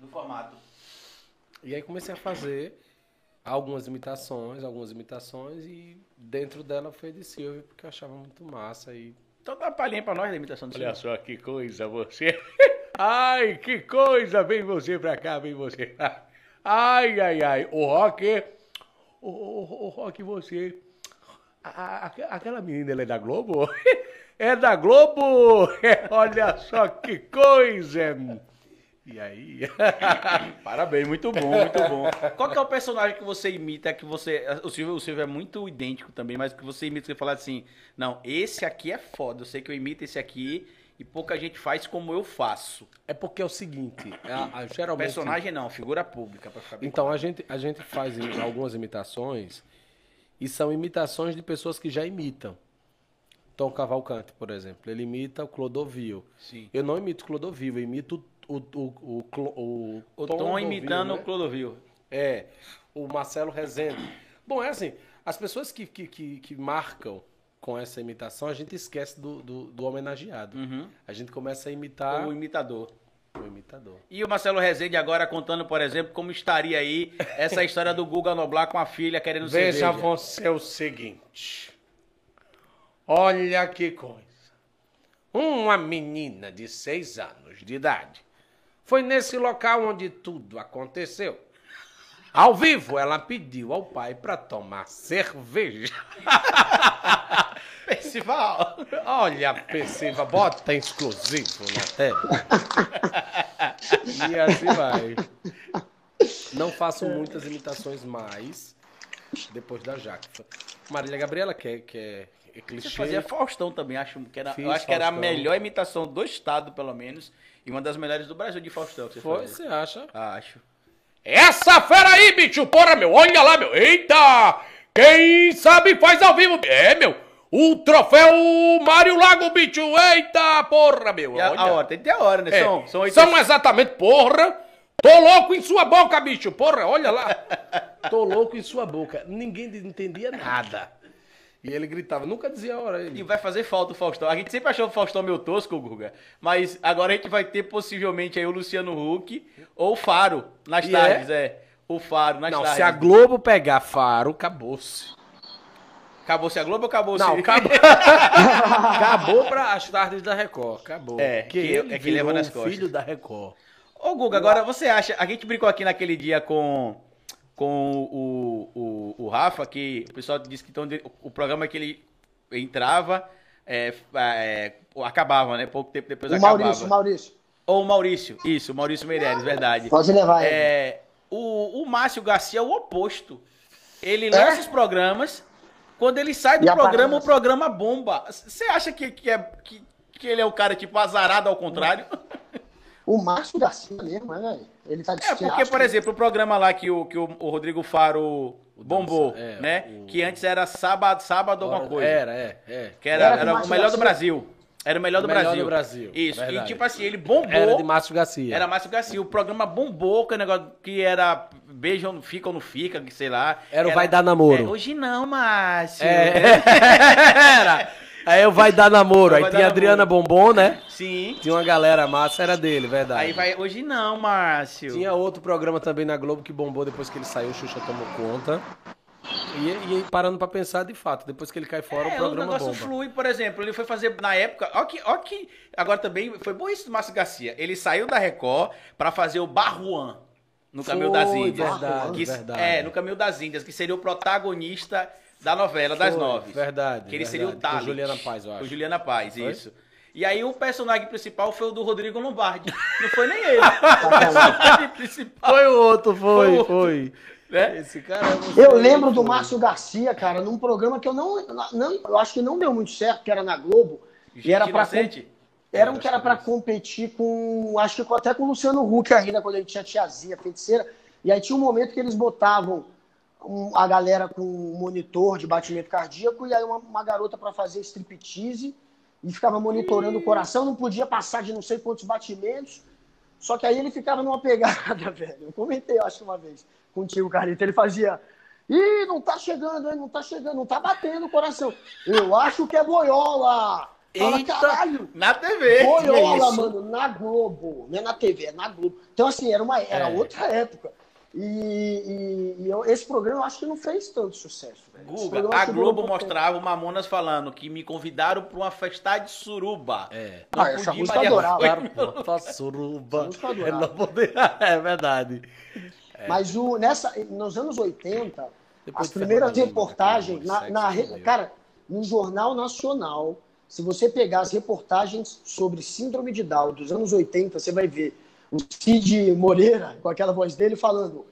No formato. E aí comecei a fazer algumas imitações, algumas imitações, e dentro dela foi de Silvio, porque eu achava muito massa. E Então dá uma palhinha pra nós da imitação do Silvio. só que coisa você. [laughs] Ai, que coisa! Vem você pra cá, vem você pra [laughs] Ai, ai, ai. O Rock. O, o, o Rock, você. A- a- aquela menina, ela é da Globo? [laughs] É da Globo! [laughs] Olha só que coisa! E aí? [laughs] Parabéns, muito bom, muito bom. Qual que é o personagem que você imita, que você... O Silvio, o Silvio é muito idêntico também, mas que você imita, você fala assim, não, esse aqui é foda, eu sei que eu imito esse aqui e pouca gente faz como eu faço. é porque é o seguinte, a- a- geralmente... Personagem não, figura pública, pra ficar Então a gente, a gente faz algumas imitações e são imitações de pessoas que já imitam. Tom Cavalcante, por exemplo, ele imita o Clodovil. Sim. Eu não imito o Clodovil, eu imito o, o, o, o, Tom, Dovil, imitando né? o Clodovil. É, o Marcelo Rezende. Bom, é assim, as pessoas que, que, que, que marcam com essa imitação, a gente esquece do, do, do homenageado. Uhum. A gente começa a imitar O imitador. O imitador. E o Marcelo Rezende agora contando, por exemplo, como estaria aí essa história do Guga Noblar com a filha querendo Veja cerveja. você o seguinte. Olha que coisa. Uma menina de seis anos de idade foi nesse local onde tudo aconteceu. Ao vivo, ela pediu ao pai para tomar cerveja. [laughs] Festival. Olha, Perciva, bota exclusivo na tela. E assim vai. Não faço muitas imitações mais depois da Jaque. Marília Gabriela, que é, que é, é Você clichê. fazia Faustão também, acho que era, Fiz eu acho que era a Faustão. melhor imitação do estado, pelo menos, e uma das melhores do Brasil de Faustão que você Foi, fazia. você acha? Acho. Essa fera aí, bicho, porra, meu, olha lá, meu. Eita! Quem sabe faz ao vivo. É, meu. O troféu Mário Lago, bicho. Eita, porra, meu. E a, olha. a hora, tem que ter a hora, né? É, São, são, oito- são exatamente, porra. Tô louco em sua boca, bicho. Porra, olha lá. [laughs] Tô louco em sua boca. Ninguém entendia nada. E ele gritava, nunca dizia a hora. E Ele. vai fazer falta o Faustão. A gente sempre achou o Faustão meio tosco, Guga. Mas agora a gente vai ter possivelmente aí o Luciano Huck ou o Faro nas E tardes, é? O Faro nas Não, tardes. se a Globo pegar faro, acabou-se. Acabou-se a Globo ou acabou-se... Não, acabou. [laughs] acabou pra as tardes da Record. Acabou. É, Porque que- ele é que leva nas costas. filho da Record. Ô, Guga, agora você acha. A gente brincou aqui naquele dia com, com o, o, o Rafa, que o pessoal disse que tão, o programa que ele entrava é, é, acabava, né? Pouco tempo depois O acabava. Maurício, o Maurício. Ou o Maurício, isso, o Maurício Meireles, verdade. Pode levar ele. É, o, o Márcio Garcia é o oposto. Ele lança os programas. Quando ele sai do E programa, o programa bomba. Você acha que, que, é, que, que ele é o cara, tipo, azarado ao contrário? O Márcio Garcia mesmo, né, velho? Ele tá É, porque, por exemplo, o programa lá que o, que o, o Rodrigo Faro bombou, Dança, é, né? o- Que antes era sábado, sábado alguma coisa. Era, é, é. Que era, Era era o melhor do. Brasil. Era o melhor do O melhor Brasil. do Brasil, Isso. E verdade. tipo assim, ele bombou. Era de Márcio Garcia. Era Márcio Garcia. O programa bombou, que o negócio que era beijo ou não fica ou não fica, que sei lá. Era o Vai Dar Namoro. É, hoje não, Márcio. É. [laughs] Era. Aí eu vai dar namoro. Aí tinha a Adriana Namoro. Bombom, né? Sim. Tinha uma galera massa, era dele, verdade. Aí vai, hoje não, Márcio. Tinha outro programa também na Globo que bombou depois que ele saiu, o Xuxa tomou conta. E, e parando pra pensar, de fato, depois que ele cai fora, o É, o programa negócio bomba. flui, por exemplo, ele foi fazer na época, ó que, ó que agora também foi bom isso do Márcio Garcia. Ele saiu da Record pra fazer o Barruan no Caminho das Índias. verdade, que, verdade. É, no Caminho das Índias, que seria o protagonista da novela das Foi, nove. verdade, Que ele verdade. seria o Com Talit. Juliana Paz, eu acho. Com Juliana Paz, Foi? isso. E aí o personagem principal foi o do Rodrigo Lombardi. Não foi nem ele. [laughs] o personagem principal. Foi o outro, Foi foi, o foi. Né? Esse cara é. Eu lembro do Márcio Garcia, cara, num programa que eu não, não. Eu acho que não deu muito certo, que era na Globo. E era Gente pra. inocente? Era um que era pra competir com. Acho que com- até com o Luciano Huck ainda, quando ele tinha tiazinha, feiticeira. E aí tinha um momento que eles botavam um- a galera com um monitor de batimento cardíaco e aí uma, uma garota pra fazer striptease e ficava monitorando o coração, não podia passar de não sei quantos batimentos. Só que aí ele ficava numa pegada, [laughs] velho. Eu comentei, eu acho, uma vez contigo, Carita. Ele fazia. Ih, não tá chegando, hein? Não tá chegando, não tá batendo o coração. Eu acho que é boiola. Fala, Eita. caralho. Na TV. Boiola, isso? mano, na Globo. Não é na TV, é na Globo. Então, assim, era, uma, era É. outra época. E, e- e eu- esse programa eu acho que não fez tanto sucesso. Guga, a Globo mostrava o Mamonas falando que me convidaram pra uma festa de suruba. É. Não Ah, essa música adorava. Foi. Suruba. Música eu [laughs] É, adorava. É. Mas o, nessa, nos anos 80, Depois as primeiras reportagens, na, na cara, no Jornal Nacional, se você pegar as reportagens sobre síndrome de Down dos anos 80, você vai ver o Cid Moreira, com aquela voz dele, falando: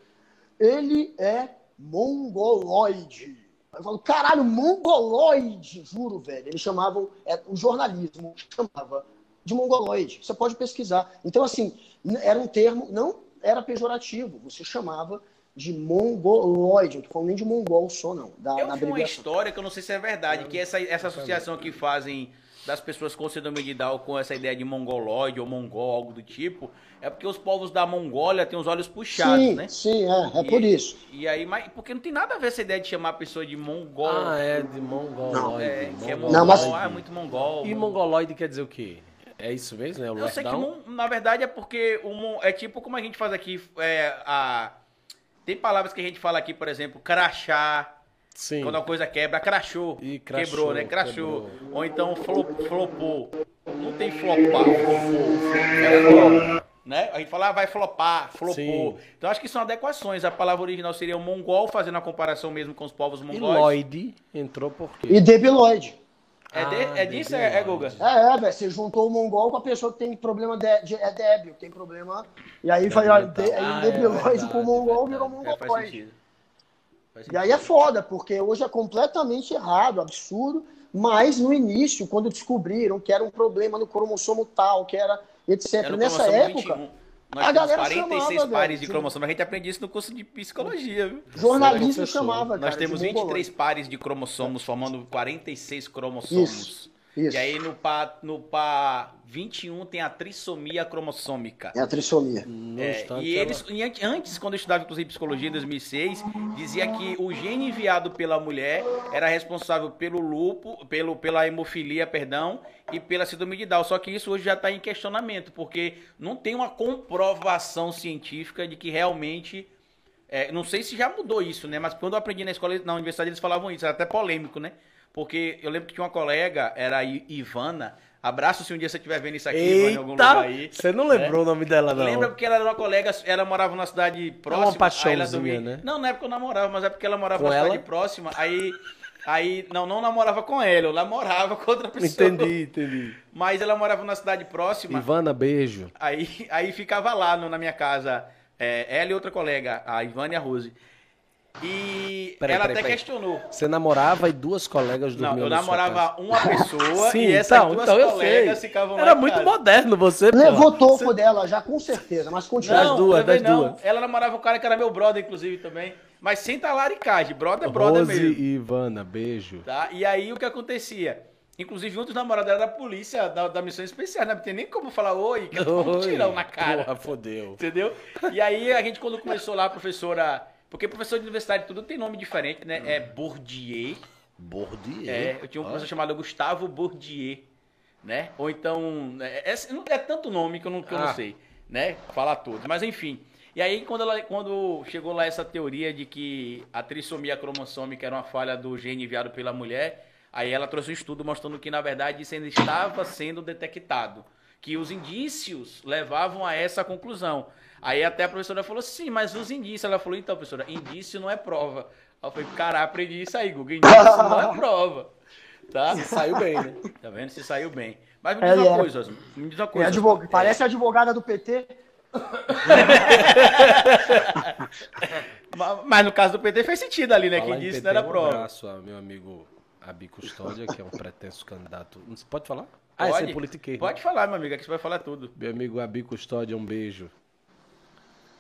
ele é mongoloide. Eu falo, caralho, mongoloide, juro, velho. Eles chamavam, é, o jornalismo chamava de mongoloide. Você pode pesquisar. Então, assim, era um termo, não era pejorativo, você chamava de mongoloide. Não tô falando nem de mongol só, não. Da, Eu na vi uma história que eu não sei se é verdade, que essa, essa associação que fazem das pessoas com síndrome de Down com essa ideia de mongoloide ou mongol, algo do tipo, é porque os povos da Mongólia têm os olhos puxados, Sim, né? sim, é, é E- por isso. E aí, mas porque não tem nada a ver essa ideia de chamar a pessoa de mongol. Ah, é de mongoloide. é, que é mongol, Não, mas- ah, é muito mongol. E mongoloide quer dizer o quê? É isso mesmo, né? O Eu sei que, mon- na verdade, é porque o mon- é tipo como a gente faz aqui, é, a... tem palavras que a gente fala aqui, por exemplo, crachá, Sim. quando a coisa quebra, crachou, Ih, crachou, quebrou, né? Crachou. quebrou. Ou então flo- flopou. Não tem flopar, flopou. É flop, né? A gente fala, ah, vai flopar, flopou. Sim. Então acho que são adequações. A palavra original seria o mongol, fazendo a comparação mesmo com os povos E mongóis. loide entrou por quê? E debiloide. É, de- Ah, é disso, é, é Guga? É, é, velho. Você juntou o mongol com a pessoa que tem problema de, de- é débil, tem problema. E aí foi, olha, de, aí Ah, o é com o mongol é virou É, faz mongoloide. E aí é foda, porque hoje é completamente errado, absurdo, mas no início, quando descobriram que era um problema no cromossomo tal, que era etc. Era Nessa época, 21. Nós a temos galera 46 chamava, pares de cromossomo. A gente aprende isso no curso de psicologia, viu? jornalismo professor. chamava, Nós cara, temos de 23 mongoloide. pares de cromossomos, formando 46 cromossomos. Isso, isso. E aí no par, no par 21 tem a trissomia cromossômica. É a trissomia. É, e eles, e an- antes, quando eu estudava inclusive psicologia em 2006, dizia que o gene enviado pela mulher era responsável pelo lupo, pelo, pela hemofilia, perdão, e pela síndrome de Down. Só que isso hoje já está em questionamento, porque não tem uma comprovação científica de que realmente. é, não sei se já mudou isso, né? Mas quando eu aprendi na escola, na universidade, eles falavam isso, era até polêmico, né? Porque eu lembro que tinha uma colega, era a Ivana, Abraço se um dia você estiver vendo isso aqui, Ivânia, em algum lugar Eita! aí. Você não lembrou o nome dela, não. Lembra porque ela era uma colega, ela morava numa cidade próxima. uma paixãozinha, né? Não, na época eu namorava, mas é porque ela morava Com numa ela? cidade próxima. Aí, aí, não, não namorava com ela, eu namorava com outra pessoa. Entendi, entendi. Mas ela morava numa cidade próxima. Ivana, beijo. Aí, aí ficava lá no- na minha casa, é, ela e outra colega, a Ivana e a Rose. E Peraí, ela peraí, até peraí. questionou. Você namorava e duas colegas dormiam Não, eu namorava uma pessoa [laughs] Sim, e essas então, duas então eu colegas sei. ficavam Era muito casa. moderno você, pô. Levou topo dela já, com certeza, mas continua. Das duas, das não. duas. Ela namorava um cara que era meu brother, inclusive, também. Mas sem talaricagem. Brother, brother Rose mesmo. e Ivana, beijo. Tá? E aí o que acontecia? Inclusive, um dos namorados era da polícia da, da missão especial, né? Não tem nem como falar oi, que é um tirão na cara. Porra, fodeu. Entendeu? E aí a gente, quando começou lá, a professora. Porque professor de universidade tudo tem nome diferente, né? É Bourdieu. Bourdieu. É, eu tinha um professor chamado Gustavo Bourdieu, né? Ou então. É, é- não é tanto nome que eu não, que eu não Ah. sei, né? Falar todos. Mas enfim. E aí, quando, ela, quando chegou lá essa teoria de que a trissomia cromossômica era uma falha do gene enviado pela mulher, aí ela trouxe um estudo mostrando que, na verdade, isso ainda estava sendo detectado. Que os indícios levavam a essa conclusão. Aí até a professora falou, sim, mas os indícios. Ela falou, então, professora, indício não é prova. Aí eu falei, caralho, aprendi isso aí, Guga. Indício não é [laughs] prova. Tá? Saiu bem, né? Tá vendo? Se saiu bem. Mas me É, diz uma é. coisa, Osmo. Me diz uma É coisa. advog- Osmo. Parece a advogada do PT. [laughs] Ma- Mas no caso do PT fez sentido ali, né? Falar Quem em disse PT, não era um prova. abraço a meu amigo Abi Custódia, que é um pretenso candidato. Não se pode falar? Ah, Pode? esse é politiqueiro. Pode falar, meu amigo, aqui você vai falar tudo. Meu amigo Abi Custódia, um beijo.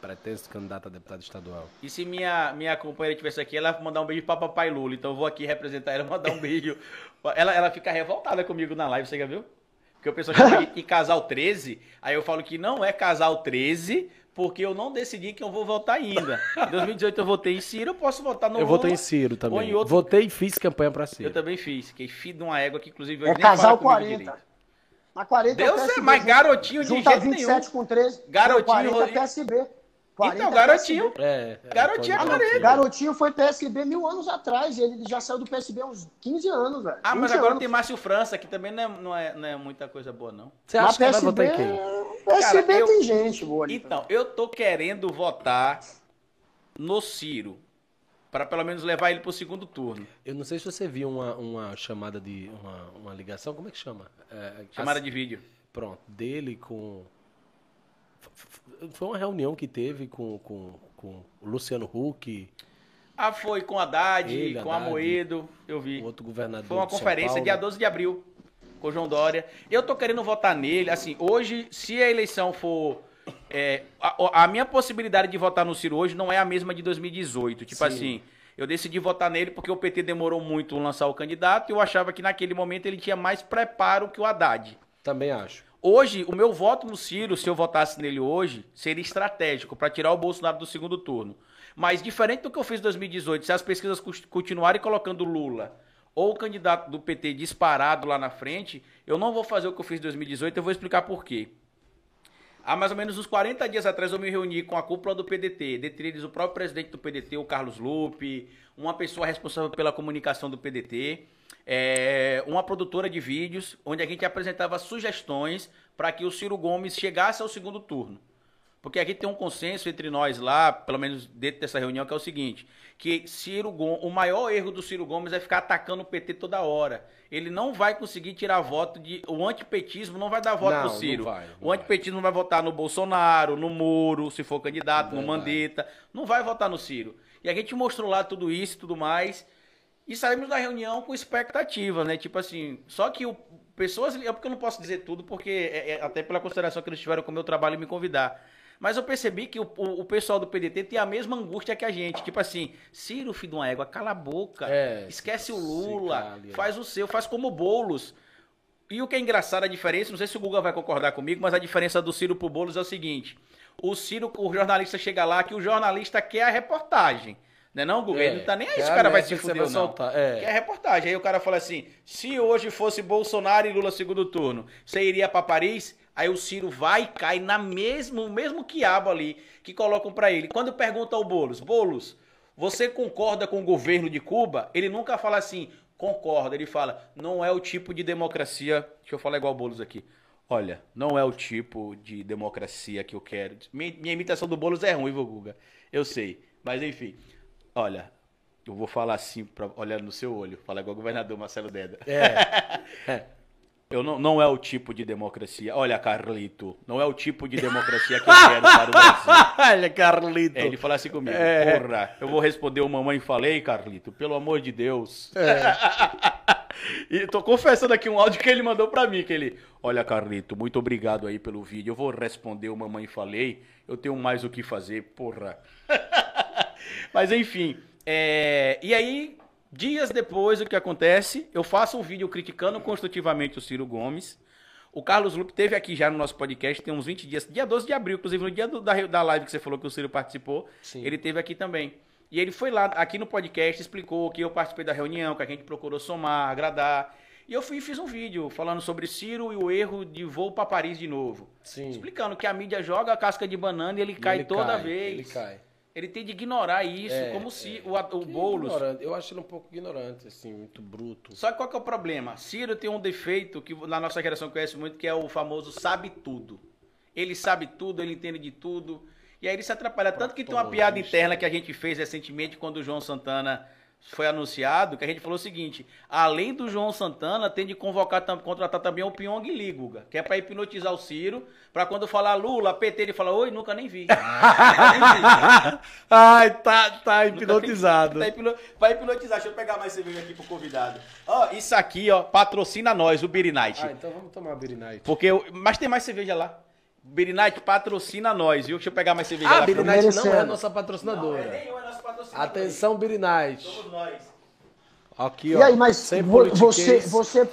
Pretenso candidato a deputado estadual. E se minha, minha companheira estivesse aqui, ela mandar um beijo pra papai Lula. Então eu vou aqui representar ela e mandar um beijo. [laughs] Ela, ela fica revoltada comigo na live, você já viu? Porque o pessoal chama de casal 13. Aí eu falo que não é casal 13, porque eu não decidi que eu vou votar ainda. Em 2018 eu votei em Ciro, eu posso votar no eu votei em Ciro também. em outro- Votei e fiz campanha pra Ciro. Eu também fiz. Fiquei filho de uma égua que, inclusive, É hoje nem fala casal comigo 40. direito. Na 40 é o Deus é mais junta- garotinho de Junta jeito 27 nenhum. com 13. Garotinho, 40 é. PSB. 40 Então, garotinho. PSB. É, é, Garotinho é aparelho. Garotinho foi PSB mil anos atrás. e Ele já saiu do PSB há uns 15 anos, velho. Ah, mas 20 agora anos. tem Márcio França, que também não é, não é, não é muita coisa boa, não. Você Mas acha que vai PSB, votar em quem? PSB Cara, eu- tem gente boa ali. Então, eu tô querendo votar no Ciro. Pra pelo menos levar ele pro segundo turno. Eu não sei se você viu uma, uma chamada de. Uma, uma ligação, como é que chama? É, Chamada as- de vídeo. Pronto, dele com. Foi uma reunião que teve com, com, com o Luciano Huck, Ah, foi com Haddad, Ele, com Haddad, Amoedo, eu vi. outro governador. Foi uma conferência dia 12 de abril com o João Dória. Eu tô querendo votar nele. Assim, hoje, se a eleição for. é, a, a minha possibilidade de votar no Ciro hoje não é a mesma de 2018. Tipo Sim. assim, eu decidi votar nele porque o PT demorou muito a lançar o candidato e eu achava que naquele momento ele tinha mais preparo que o Haddad. Também acho. Hoje, o meu voto no Ciro, se eu votasse nele hoje, seria estratégico para tirar o Bolsonaro do segundo turno. Mas diferente do que eu fiz em 2018, se as pesquisas continuarem colocando Lula ou o candidato do PT disparado lá na frente, eu não vou fazer o que eu fiz em 2018, eu vou explicar por quê. Há mais ou menos uns 40 dias atrás eu me reuni com a cúpula do PDT, dentre eles o próprio presidente do PDT, o Carlos Lupe, uma pessoa responsável pela comunicação do PDT, é, uma produtora de vídeos, onde a gente apresentava sugestões para que o Ciro Gomes chegasse ao segundo turno. Porque aqui tem um consenso entre nós lá, pelo menos dentro dessa reunião, que é o seguinte: que Ciro Gomes, o maior erro do Ciro Gomes é ficar atacando o PT toda hora. Ele não vai conseguir tirar voto de. O antipetismo não vai dar voto Não, pro não Ciro. vai, não o vai. antipetismo vai votar no Bolsonaro, no Moro, se for candidato, no Verdade. Mandetta. Não vai votar no Ciro. E a gente mostrou lá tudo isso e tudo mais. E saímos da reunião com expectativa, né? Tipo assim, só que o, pessoas. É porque eu não posso dizer tudo, porque é, é até pela consideração que eles tiveram com o meu trabalho e me convidar. Mas eu percebi que o, o, o pessoal do PDT tem a mesma angústia que a gente. Tipo assim, Ciro, filho de uma égua, cala a boca. É, esquece o Lula. faz o seu, faz como Boulos. E o que é engraçado, a diferença, não sei se o Guga vai concordar comigo, mas a diferença do Ciro pro Boulos é o seguinte. O Ciro, o jornalista chega lá que o jornalista quer a reportagem. Não é não, Guga? É, Ele não tá nem aí se o a cara vai se que fuder ou não. é. Quer a reportagem. Aí o cara fala assim, se hoje fosse Bolsonaro e Lula segundo turno, você iria pra Paris? Aí o Ciro vai e cai na mesmo, mesmo quiabo ali que colocam pra ele. Quando pergunta ao Boulos, Boulos, Você concorda com o governo de Cuba? Ele nunca fala assim, concorda. Ele fala, não é o tipo de democracia. Deixa eu falar igual Boulos aqui. Olha, não é o tipo de democracia que eu quero. Minha, minha imitação do Boulos é ruim, viu, Guga? Eu sei. Mas enfim. Olha, eu vou falar assim, pra, olhando no seu olho. Falar igual o governador Marcelo Deda. [laughs] É. Eu não, não é o tipo de democracia. Olha, Carlito, não é o tipo de democracia que eu quero para o Brasil. [laughs] Olha, Carlito. É, ele fala assim comigo, É. porra, eu vou responder o mamãe falei, Carlito, pelo amor de Deus. [laughs] e tô confessando aqui um áudio que ele mandou pra mim, que ele, olha, Carlito, muito obrigado aí pelo vídeo, eu vou responder o mamãe falei, eu tenho mais o que fazer, porra. [laughs] Mas enfim, é, e aí, dias depois, o que acontece? Eu faço um vídeo criticando construtivamente o Ciro Gomes. O Carlos Lupe teve aqui já no nosso podcast, tem uns 20 dias, dia 12 de abril, inclusive no dia do- da, da live que você falou que o Ciro participou, Sim. ele teve aqui também. E ele foi lá, aqui no podcast, explicou que eu participei da reunião, que a gente procurou somar, agradar. E eu fui e fiz um vídeo falando sobre Ciro e o erro de voo para Paris de novo. Sim. Explicando que a mídia joga a casca de banana e ele cai Ele toda cai, vez. Ele cai. Ele tem de ignorar isso, É, como se é. o, o Que Boulos. ignorante. Eu acho ele um pouco ignorante, assim, muito bruto. Só que qual que é o problema? Ciro tem um defeito que na nossa geração conhece muito, que é o famoso sabe tudo. Ele sabe tudo, ele entende de tudo. E aí ele se atrapalha. Tanto que tem uma piada interna que a gente fez recentemente quando o João Santana foi anunciado, que a gente falou o seguinte: além do João Santana, tem de convocar, contratar também o Pyong Lee, Guga, que é pra hipnotizar o Ciro, pra quando falar Lula, PT, ele fala, oi, nunca nem vi. [laughs] Nunca. Ai, tá, tá hipnotizado. Tá hipno... Vai hipnotizar. Deixa eu pegar mais cerveja aqui pro convidado. Ó, isso aqui, ó, patrocina nós, o Beer Night. Ah, então vamos tomar Beer Night. Porque. Mas tem mais cerveja lá. Night patrocina nós, viu? Deixa eu pegar mais cerveja Ah, pra- Night não é nossa patrocinadora. Não, é nenhum, é nosso patrocinador. Atenção, Night. Somos nós. Aqui, E ó. aí, mas você, você,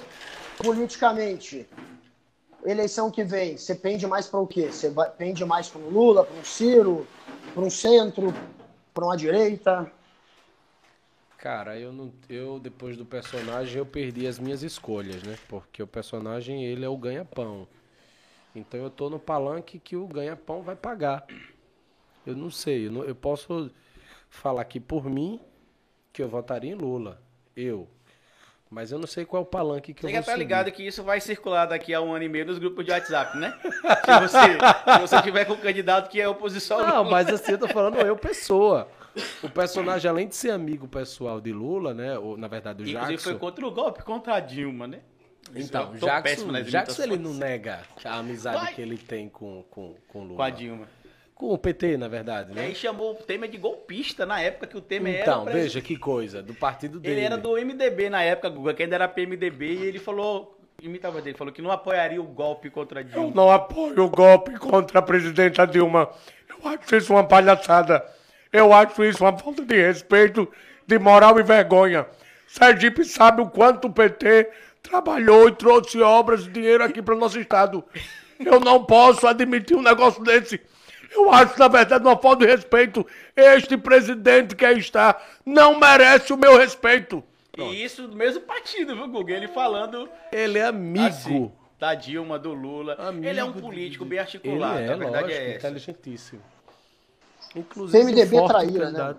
politicamente, eleição que vem, você pende mais para o quê? Você vai- pende mais para um Lula, para um Ciro, para um centro, para uma direita? Cara, eu não, eu depois do personagem eu perdi as minhas escolhas, né? Porque o personagem ele é o ganha-pão. Então eu tô no palanque que o ganha-pão vai pagar. Eu não sei, eu, não- eu posso falar aqui por mim que eu votaria em Lula, eu. Mas eu não sei qual é o palanque que Você eu vou tá subir. ligado que isso vai circular daqui a um ano e meio nos grupos de WhatsApp, né? se, você, se você tiver com um candidato que é oposição Não, Lula. mas assim, eu tô falando eu, pessoa. O personagem, além de ser amigo pessoal de Lula, né? Ou, na verdade, o Inclusive Jackson... foi contra o golpe, contra a Dilma, né? Então, Eu Jackson, Jackson ele não nega a amizade Vai. que ele tem com, com, com Lula. Com a Dilma. Com o PT, na verdade, E né? aí chamou o Temer de golpista na época que o Temer Então, era. veja que coisa, do partido dele. Ele era do MDB na época, Guga, que ainda era PMDB, e ele falou. Imitava dele, falou que não apoiaria o golpe contra a Eu Dilma. não apoio o golpe contra a presidenta Dilma. Eu acho isso uma palhaçada. Eu acho isso uma falta de respeito, de moral e vergonha. Sergipe sabe o quanto o PT trabalhou e trouxe obras e dinheiro aqui para o nosso estado. Eu não posso admitir um negócio desse. Eu acho, na verdade, uma falta de respeito. Este presidente que aí está não merece o meu respeito. E isso do mesmo partido, viu, Guga? Ele falando Ele é amigo. assim, da Dilma, do Lula. Amigo ele é um político de- bem articulado, Ele é, a verdade lógico, é essa. inteligentíssimo. Inclusive, PMDB um forte traíra, né?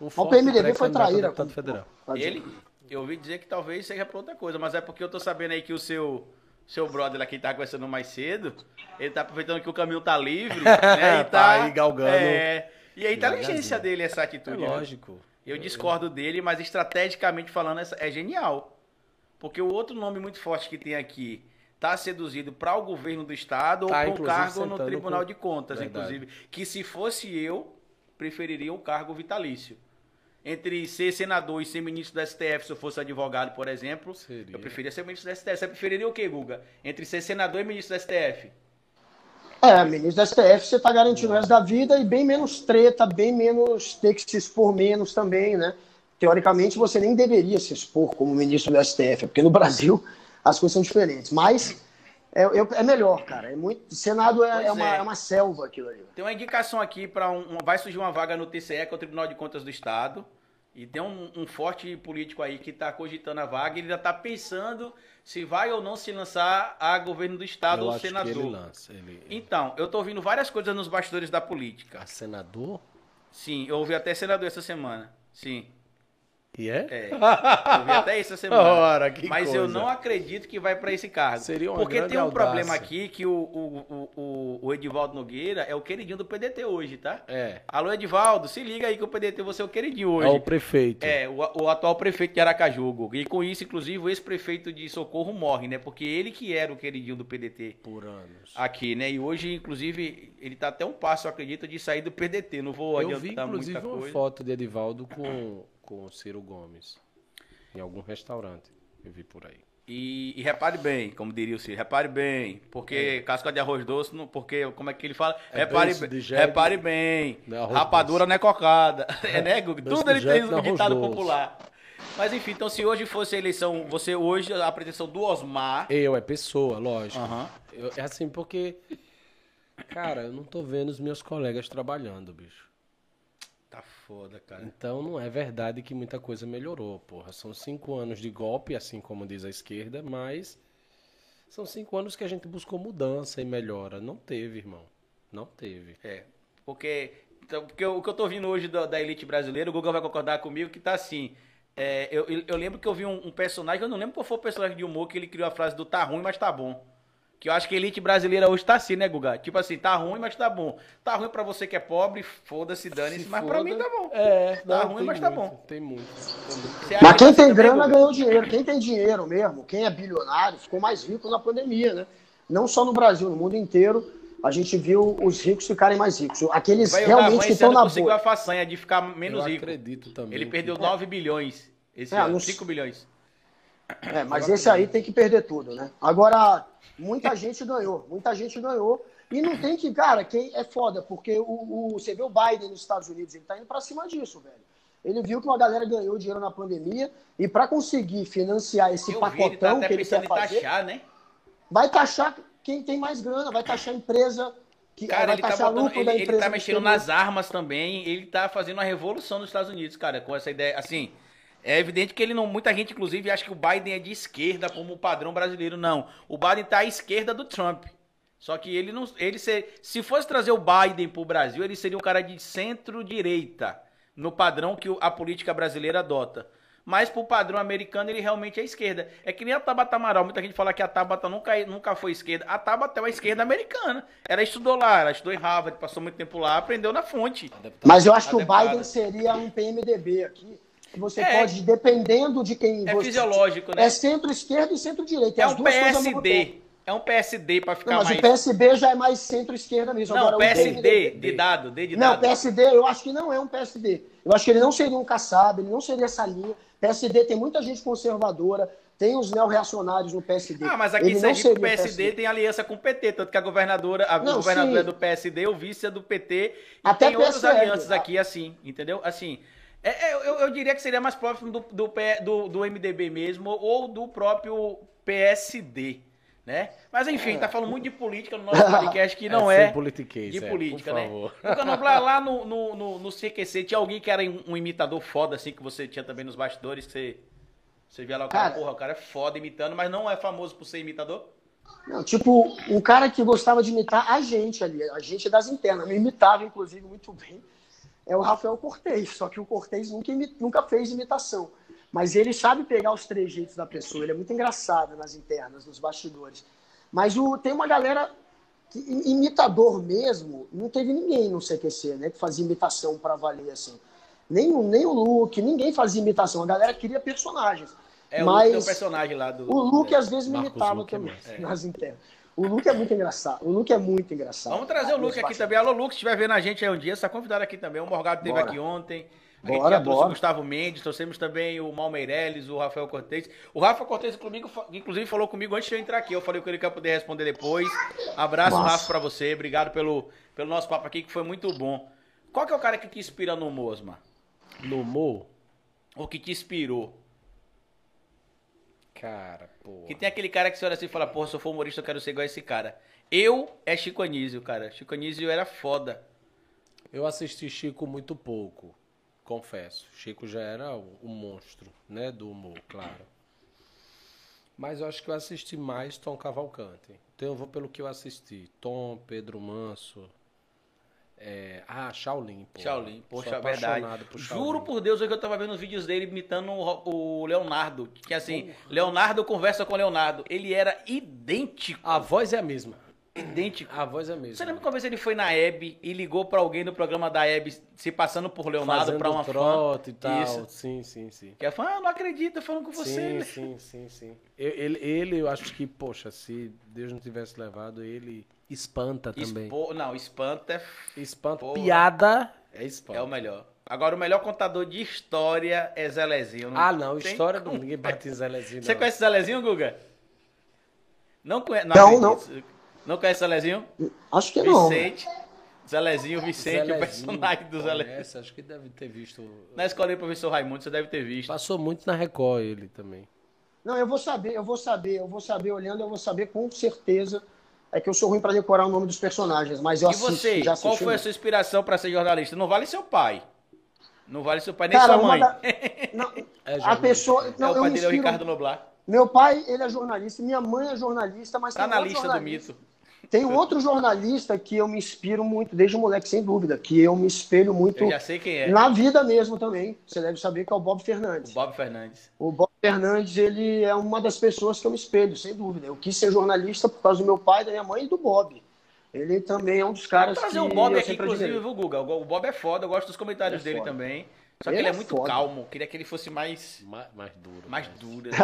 Um o PMDB foi traíra. deputado federal. Ele, eu ouvi dizer que talvez seja pra outra coisa, mas é porque eu tô sabendo aí que o seu, seu brother que tá conversando mais cedo, ele tá aproveitando que o caminho tá livre, [laughs] né? E Tá aí galgando. É, e a inteligência Devagarzinho. dele, essa É atitude. né? lógico. Eu discordo dele, mas estrategicamente falando, é genial. Porque o outro nome muito forte que tem aqui tá seduzido para o governo do estado Tá, ou para um cargo no Tribunal com- de Contas, Verdade. inclusive. Que se fosse eu, preferiria um cargo vitalício. Entre ser senador e ser ministro do STF, se eu fosse advogado, por exemplo, Seria. eu preferia ser ministro do STF. Você preferiria o quê, Guga? Entre ser senador e ministro do STF? É, ministro do STF, você está garantindo o resto da vida e bem menos treta, bem menos ter que se expor menos também, né? Teoricamente, você nem deveria se expor como ministro do STF, porque no Brasil as coisas são diferentes. Mas é, eu- é melhor, cara. É muito, Senado é, é uma, é. é uma selva aquilo ali. Tem uma indicação aqui para um, um- vai surgir uma vaga no TCE, que é o Tribunal de Contas do Estado. E tem um, um forte político aí que está cogitando a vaga. Ele já está pensando se vai ou não se lançar a governo do Estado Eu ou acho que senador. ele lança. Ele... Então, eu tô ouvindo várias coisas nos bastidores da política. A senador? Sim, eu ouvi até senador essa semana. Sim. E é? É. [laughs] Eu vi até isso essa semana. Ora, que Mas eu coisa. não acredito que vai pra esse cargo. Seria uma Porque tem um audácia. problema aqui que o, o, o, o- Edivaldo Nogueira é o queridinho do PDT hoje, tá? É. Alô, Edivaldo, se liga aí que o PDT você é o queridinho hoje. É o prefeito. É, o, o atual prefeito de Aracaju. Guga. E com isso, inclusive, o ex-prefeito de Socorro morre, né? Porque ele que era o queridinho do PDT Por anos. aqui, né? E hoje, inclusive, ele tá até um passo, eu acredito, de sair do PDT. Não vou Eu adiantar vi, inclusive, muita uma coisa. foto de Edivaldo com, com o Ciro Gomes. Em algum restaurante. Eu vi por aí. E, e repare bem, como diria o Ciro, repare bem, porque casca de arroz doce, não, porque como é que ele fala? É repare, repare bem, não é rapadura não é cocada, [laughs] é, né? Beiço Tudo ele tem não é um ditado doce. popular. Mas enfim, então se hoje fosse a eleição, você hoje, a pretensão do Osmar... Eu, é pessoa, lógico. Aham. Eu- é assim, porque. Cara, eu não tô vendo os meus colegas trabalhando, bicho. Foda, cara. Então não é verdade que muita coisa melhorou, porra. São cinco anos de golpe, assim como diz a esquerda, mas são cinco anos que a gente buscou mudança e melhora. Não teve, irmão. Não teve. É, porque, então, porque o que eu tô ouvindo hoje da, da elite brasileira, o Google vai concordar comigo que tá assim. é, eu, eu- eu lembro que eu vi um, um personagem, eu não lembro qual foi o personagem de humor que ele criou a frase do tá ruim, mas tá bom. Que eu acho que a elite brasileira hoje tá assim, né, Guga? Tipo assim, tá ruim, mas tá bom. Tá ruim pra você que é pobre, foda-se, dane-se, mas pra mim tá bom. É, Tá não, ruim, mas tá muito, bom. Tem muito. Tem muito. Mas que quem tá tem grana Guga? ganhou dinheiro. Quem tem dinheiro mesmo, quem é bilionário, ficou mais rico na pandemia, né? Não só no Brasil, no mundo inteiro, a gente viu os ricos ficarem mais ricos. Aqueles Vai, realmente Davan que estão na conseguiu a boa. façanha de ficar menos Eu rico. acredito também. Ele perdeu 9 bilhões esse É, ano, não- 5 bilhões. É, mas esse aí tem que perder tudo, né? Agora, muita gente ganhou, muita gente ganhou. E não tem que, cara, quem é foda, porque o, o- você vê o Biden nos Estados Unidos, ele tá indo pra cima disso, velho. Ele viu que uma galera ganhou dinheiro na pandemia e pra conseguir financiar esse Eu vi, ele tá pacotão até que ele pensando quer em fazer, taxar, né? vai taxar quem tem mais grana, vai taxar a empresa, que Cara, vai ele tá, taxar botando, lucro ele, da ele empresa. tá no mexendo nas armas também, ele tá fazendo uma revolução nos Estados Unidos, cara, com essa ideia, assim, é evidente que ele não, muita gente inclusive acha que o Biden é de esquerda como o padrão brasileiro, não, o Biden tá à esquerda do Trump, só que ele não, ele ser, se fosse trazer o Biden pro Brasil, ele seria um cara de centro-direita, no padrão que o- a política brasileira adota. Mas pro padrão americano, ele realmente é esquerda. É que nem a Tabata Amaral. Muita gente fala que a Tabata nunca, nunca foi esquerda. A Tabata é uma esquerda americana. Ela estudou lá, ela estudou em Harvard, passou muito tempo lá, aprendeu na fonte. Mas eu acho que o. Biden seria um PMDB aqui, que você É. pode, dependendo de quem É você... fisiológico, né? É centro-esquerda e centro-direita. É um. PSD. É um PSD pra ficar Não, mas mais. o PSB já é mais centro-esquerda mesmo. Não, Agora, o PSD, de dado, D de Não, dado. PSD eu acho que não é um PSD. Eu acho que ele não seria um caçado, ele não seria essa linha. PSD tem muita gente conservadora, tem os neorreacionários no PSD. Ah, mas aqui em não Sergipe o PSD tem aliança com o PT, tanto que a governadora, a Não, governadora sim. é do PSD, o vice é do PT, e Até tem outras PSL, alianças ah. aqui, assim, entendeu? Assim, é- é, eu, eu diria que seria mais próximo do, do, do- do MDB mesmo, ou do próprio PSD, né? Mas enfim, tá falando muito de política no nosso [laughs] podcast, que não é, sem politiquês, de é, política, por né? favor. Então, não, lá, lá no, no, no, no CQC, tinha alguém que era um, um imitador foda, assim, que você tinha também nos bastidores, que você... Você via lá o cara, Cara. porra, o cara é foda imitando, mas não é famoso por ser imitador? Não, tipo, um cara que gostava de imitar a gente ali, a gente das internas, me imitava, inclusive, muito bem, é o Rafael Cortez. Só que o Cortez nunca, nunca fez imitação. Mas ele sabe pegar os trejeitos da pessoa, ele é muito engraçado nas internas, nos bastidores. Mas o, tem uma galera que, imitador mesmo, não teve ninguém no CQC, né, que fazia imitação pra valer assim. Nem, o- nem o Luke, ninguém fazia imitação, a galera queria personagens. É, o Mas- Luke um personagem lá do. O Luke é. às vezes me Marcos imitava Luque é também, massa. nas internas. O Luke é muito engraçado. O Luke é muito engraçado. Vamos trazer o Luke aqui também. Alô, Luke, se estiver vendo a gente aí um dia, você está convidado aqui também. O Morgado esteve aqui ontem. A gente Bora, já trouxe bora. o Gustavo Mendes, trouxemos também o Mal Meirelles, o Rafael Cortez. O Rafa Cortez, comigo, inclusive, falou comigo antes de eu entrar aqui. Eu falei que ele ia poder responder depois. Abraço, Massa. Rafa, pra você. Obrigado pelo, pelo nosso papo aqui, que foi muito bom. Qual que é o cara que te inspira no humor, Osmar? No humor, Ou que te inspirou? Cara, pô. Que tem aquele cara que você olha assim e fala, porra, se eu for humorista, eu quero ser igual a esse cara. Eu é Chico Anísio, cara. Chico Anísio era foda. Eu assisti Chico muito pouco, confesso. Chico já era o, o monstro, né, do humor, claro. Mas eu acho que eu assisti mais Tom Cavalcante. Então eu vou pelo que eu assisti. Tom, Pedro Manso, É, ah, Shaolin, pô. Shaolin, poxa, é verdade. por Shaolin. Juro por Deus, hoje que eu tava vendo os vídeos dele imitando o, Leonardo. Que assim, Leonardo conversa com Leonardo. Ele era idêntico. A voz é a mesma. Idêntico. A voz é a mesma. Você lembra uma vez ele foi na Hebe e ligou pra alguém do programa da Hebe se passando por Leonardo pra uma fã? e tal. Isso. Sim, sim, sim. Que a fã, ah, não acredita, falando com você. Sim, sim, sim, sim. Eu- Ele, ele, eu acho que, poxa, se Deus não tivesse levado, ele espanta também. Expo- Não, espanta é, Espanta. Porra. Piada é espanta. é o melhor. Agora, o melhor contador de história é Zelezinho. Ah, não, história como. não. Ninguém [laughs] bate em Zelezinho. Você não. conhece Zelezinho, Guga? Não conhece? Não, acredito. Não conhece Zelezinho? Acho que não. Vicente. Zelezinho, Vicente, o personagem do Zelezinho. Acho que deve ter visto. Na escola do professor Raimundo, você deve ter visto. Passou muito na Record ele também. Não, eu vou saber, eu vou saber, eu vou saber olhando, eu vou saber com certeza. É que eu sou ruim pra decorar o nome dos personagens, mas eu E assisto, você, já qual assisti. foi a sua inspiração pra ser jornalista? Não vale seu pai. Não vale seu pai nem Cara, sua mãe. da- [laughs] Não, É a pessoa. É Não, o eu pai dele é o inspiro- Ricardo Noblar. Meu pai, ele é jornalista, minha mãe é jornalista, mas Tá na lista do mito. Tem um outro jornalista que eu me inspiro muito, desde moleque, sem dúvida, que eu me espelho muito Eu já sei quem é. na vida mesmo também. Você deve saber que é o Bob O Fernandes. Bob Fernandes. O Bob Fernandes, ele é uma das pessoas que eu me espelho, sem dúvida. Eu quis ser jornalista por causa do meu pai, da minha mãe e do Bob. Ele também é um dos caras Vou que trazer o Bob aqui, inclusive, viu, Guga? O Bob é foda, eu gosto dos comentários é dele foda. também. Só que Ele ele é é muito foda. calmo. Queria que ele fosse mais, Mais, mais duro. mais né? duro. [laughs]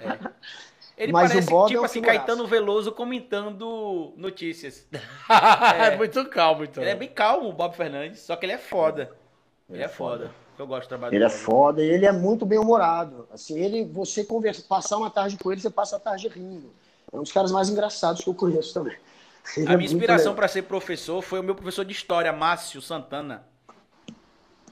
É. [laughs] Ele Mas parece o Bob tipo é um assim, figuraça. Caetano Veloso comentando notícias. [laughs] é muito calmo, então. Ele é bem calmo, o Bob Fernandes, só que ele é foda. Ele, é foda. Eu gosto do trabalho Ele é foda, e ele é muito bem humorado. Assim, ele, você conversa, passar uma tarde com ele, você passa a tarde rindo. É um dos caras mais engraçados que eu conheço também. [laughs] Ele A é minha inspiração para ser professor foi o meu professor de história, Márcio Santana.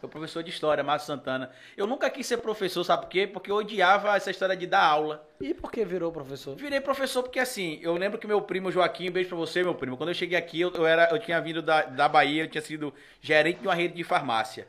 Professor de história, Márcio Santana. Eu nunca quis ser professor, sabe por quê? Porque eu odiava essa história de dar aula. E por que virou professor? Virei professor porque assim, eu lembro que meu primo Joaquim, um beijo pra você, meu primo. Quando eu cheguei aqui, eu, eu era, eu tinha vindo da, da Bahia, eu tinha sido gerente de uma rede de farmácia.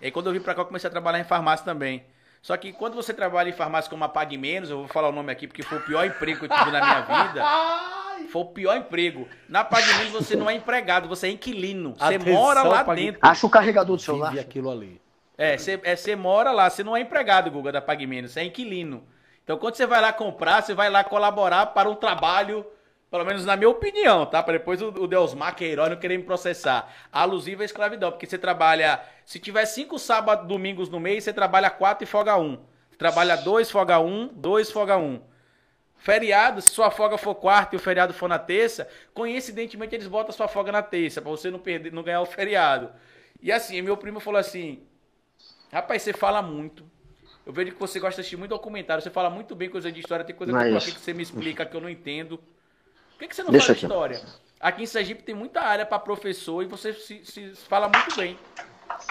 E aí quando eu vim pra cá, eu comecei a trabalhar em farmácia também. Só que quando você trabalha em farmácia como a Pague Menos, eu vou falar o nome aqui porque foi o pior emprego que eu tive na minha vida. [laughs] Foi o pior emprego. Na Pague Menos você não é empregado, você é inquilino. Você Atenção, mora lá Pague- dentro. Acha o carregador do celular. Vive aquilo ali. É, você é, você mora lá, você não é empregado, Guga, da PagMenos, você é inquilino. Então, quando você vai lá comprar, você vai lá colaborar para um trabalho, pelo menos na minha opinião, tá? Para depois o, o Deusmar Queiroz não querer me processar. Alusivo à escravidão, porque você trabalha, se tiver cinco sábados, domingos no mês, você trabalha quatro e folga um. Você trabalha dois, folga um, dois, folga um. Feriado, se sua folga for quarta e o feriado for na terça, coincidentemente eles botam a sua folga na terça, pra você não perder, não ganhar o feriado. E assim, meu primo falou assim: Rapaz, você fala muito. Eu vejo que você gosta de assistir muito documentário, você fala muito bem coisa de história, tem coisa Mas- aqui que você me explica que eu não entendo. Por que, que você não Deixa fala aqui. história? Aqui em Sergipe tem muita área pra professor e você se, se fala muito bem.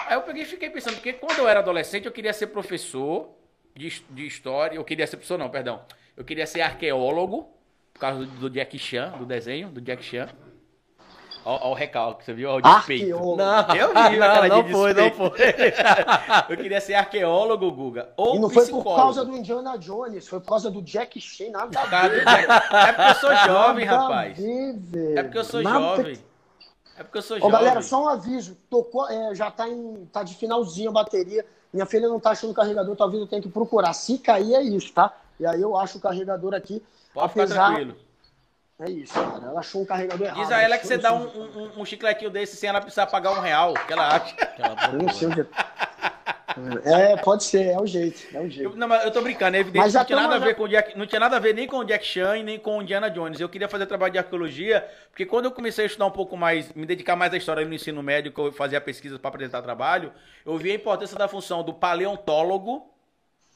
Aí eu peguei e fiquei pensando, porque quando eu era adolescente eu queria ser professor de, de história, eu queria ser professor não, perdão. Eu queria ser arqueólogo, por causa do, do Jack Chan, do desenho, do Jack Chan. Olha o recalque, você viu? Olha o despeito. Arqueólogo. Não, Eu [laughs] vi cara não, de não foi, não foi. [laughs] Eu queria ser arqueólogo, Guga. Ou E não foi psicólogo. por causa do Indiana Jones, foi por causa do Jack Chan, nada a ver. É porque eu sou jovem, Nada rapaz. ver. É porque eu sou Nada- jovem. É porque eu sou Ô, jovem. galera, só um aviso. Tocou, é, já tá, em, tá de finalzinho a bateria. Minha filha não tá achando o carregador, talvez eu tenha que procurar. Se cair, é isso, tá? E aí eu acho o carregador aqui. Pode ficar apesar... tranquilo. É isso, cara. Ela achou um carregador errado. Diz a ela que você Eu dá um, um, um chicletinho desse sem ela precisar pagar um real, que ela acha. Eu não sei onde... É, pode ser, é o jeito. É o Eu, jeito. não, mas eu tô brincando, é evidente que não tinha, nada a ver com o Jack, não tinha nada a ver nem com o Jack Chan e nem com o Indiana Jones. Eu queria fazer trabalho de arqueologia, porque quando eu comecei a estudar um pouco mais, me dedicar mais à história no ensino médio, que eu fazia pesquisas para apresentar trabalho, eu vi a importância da função do paleontólogo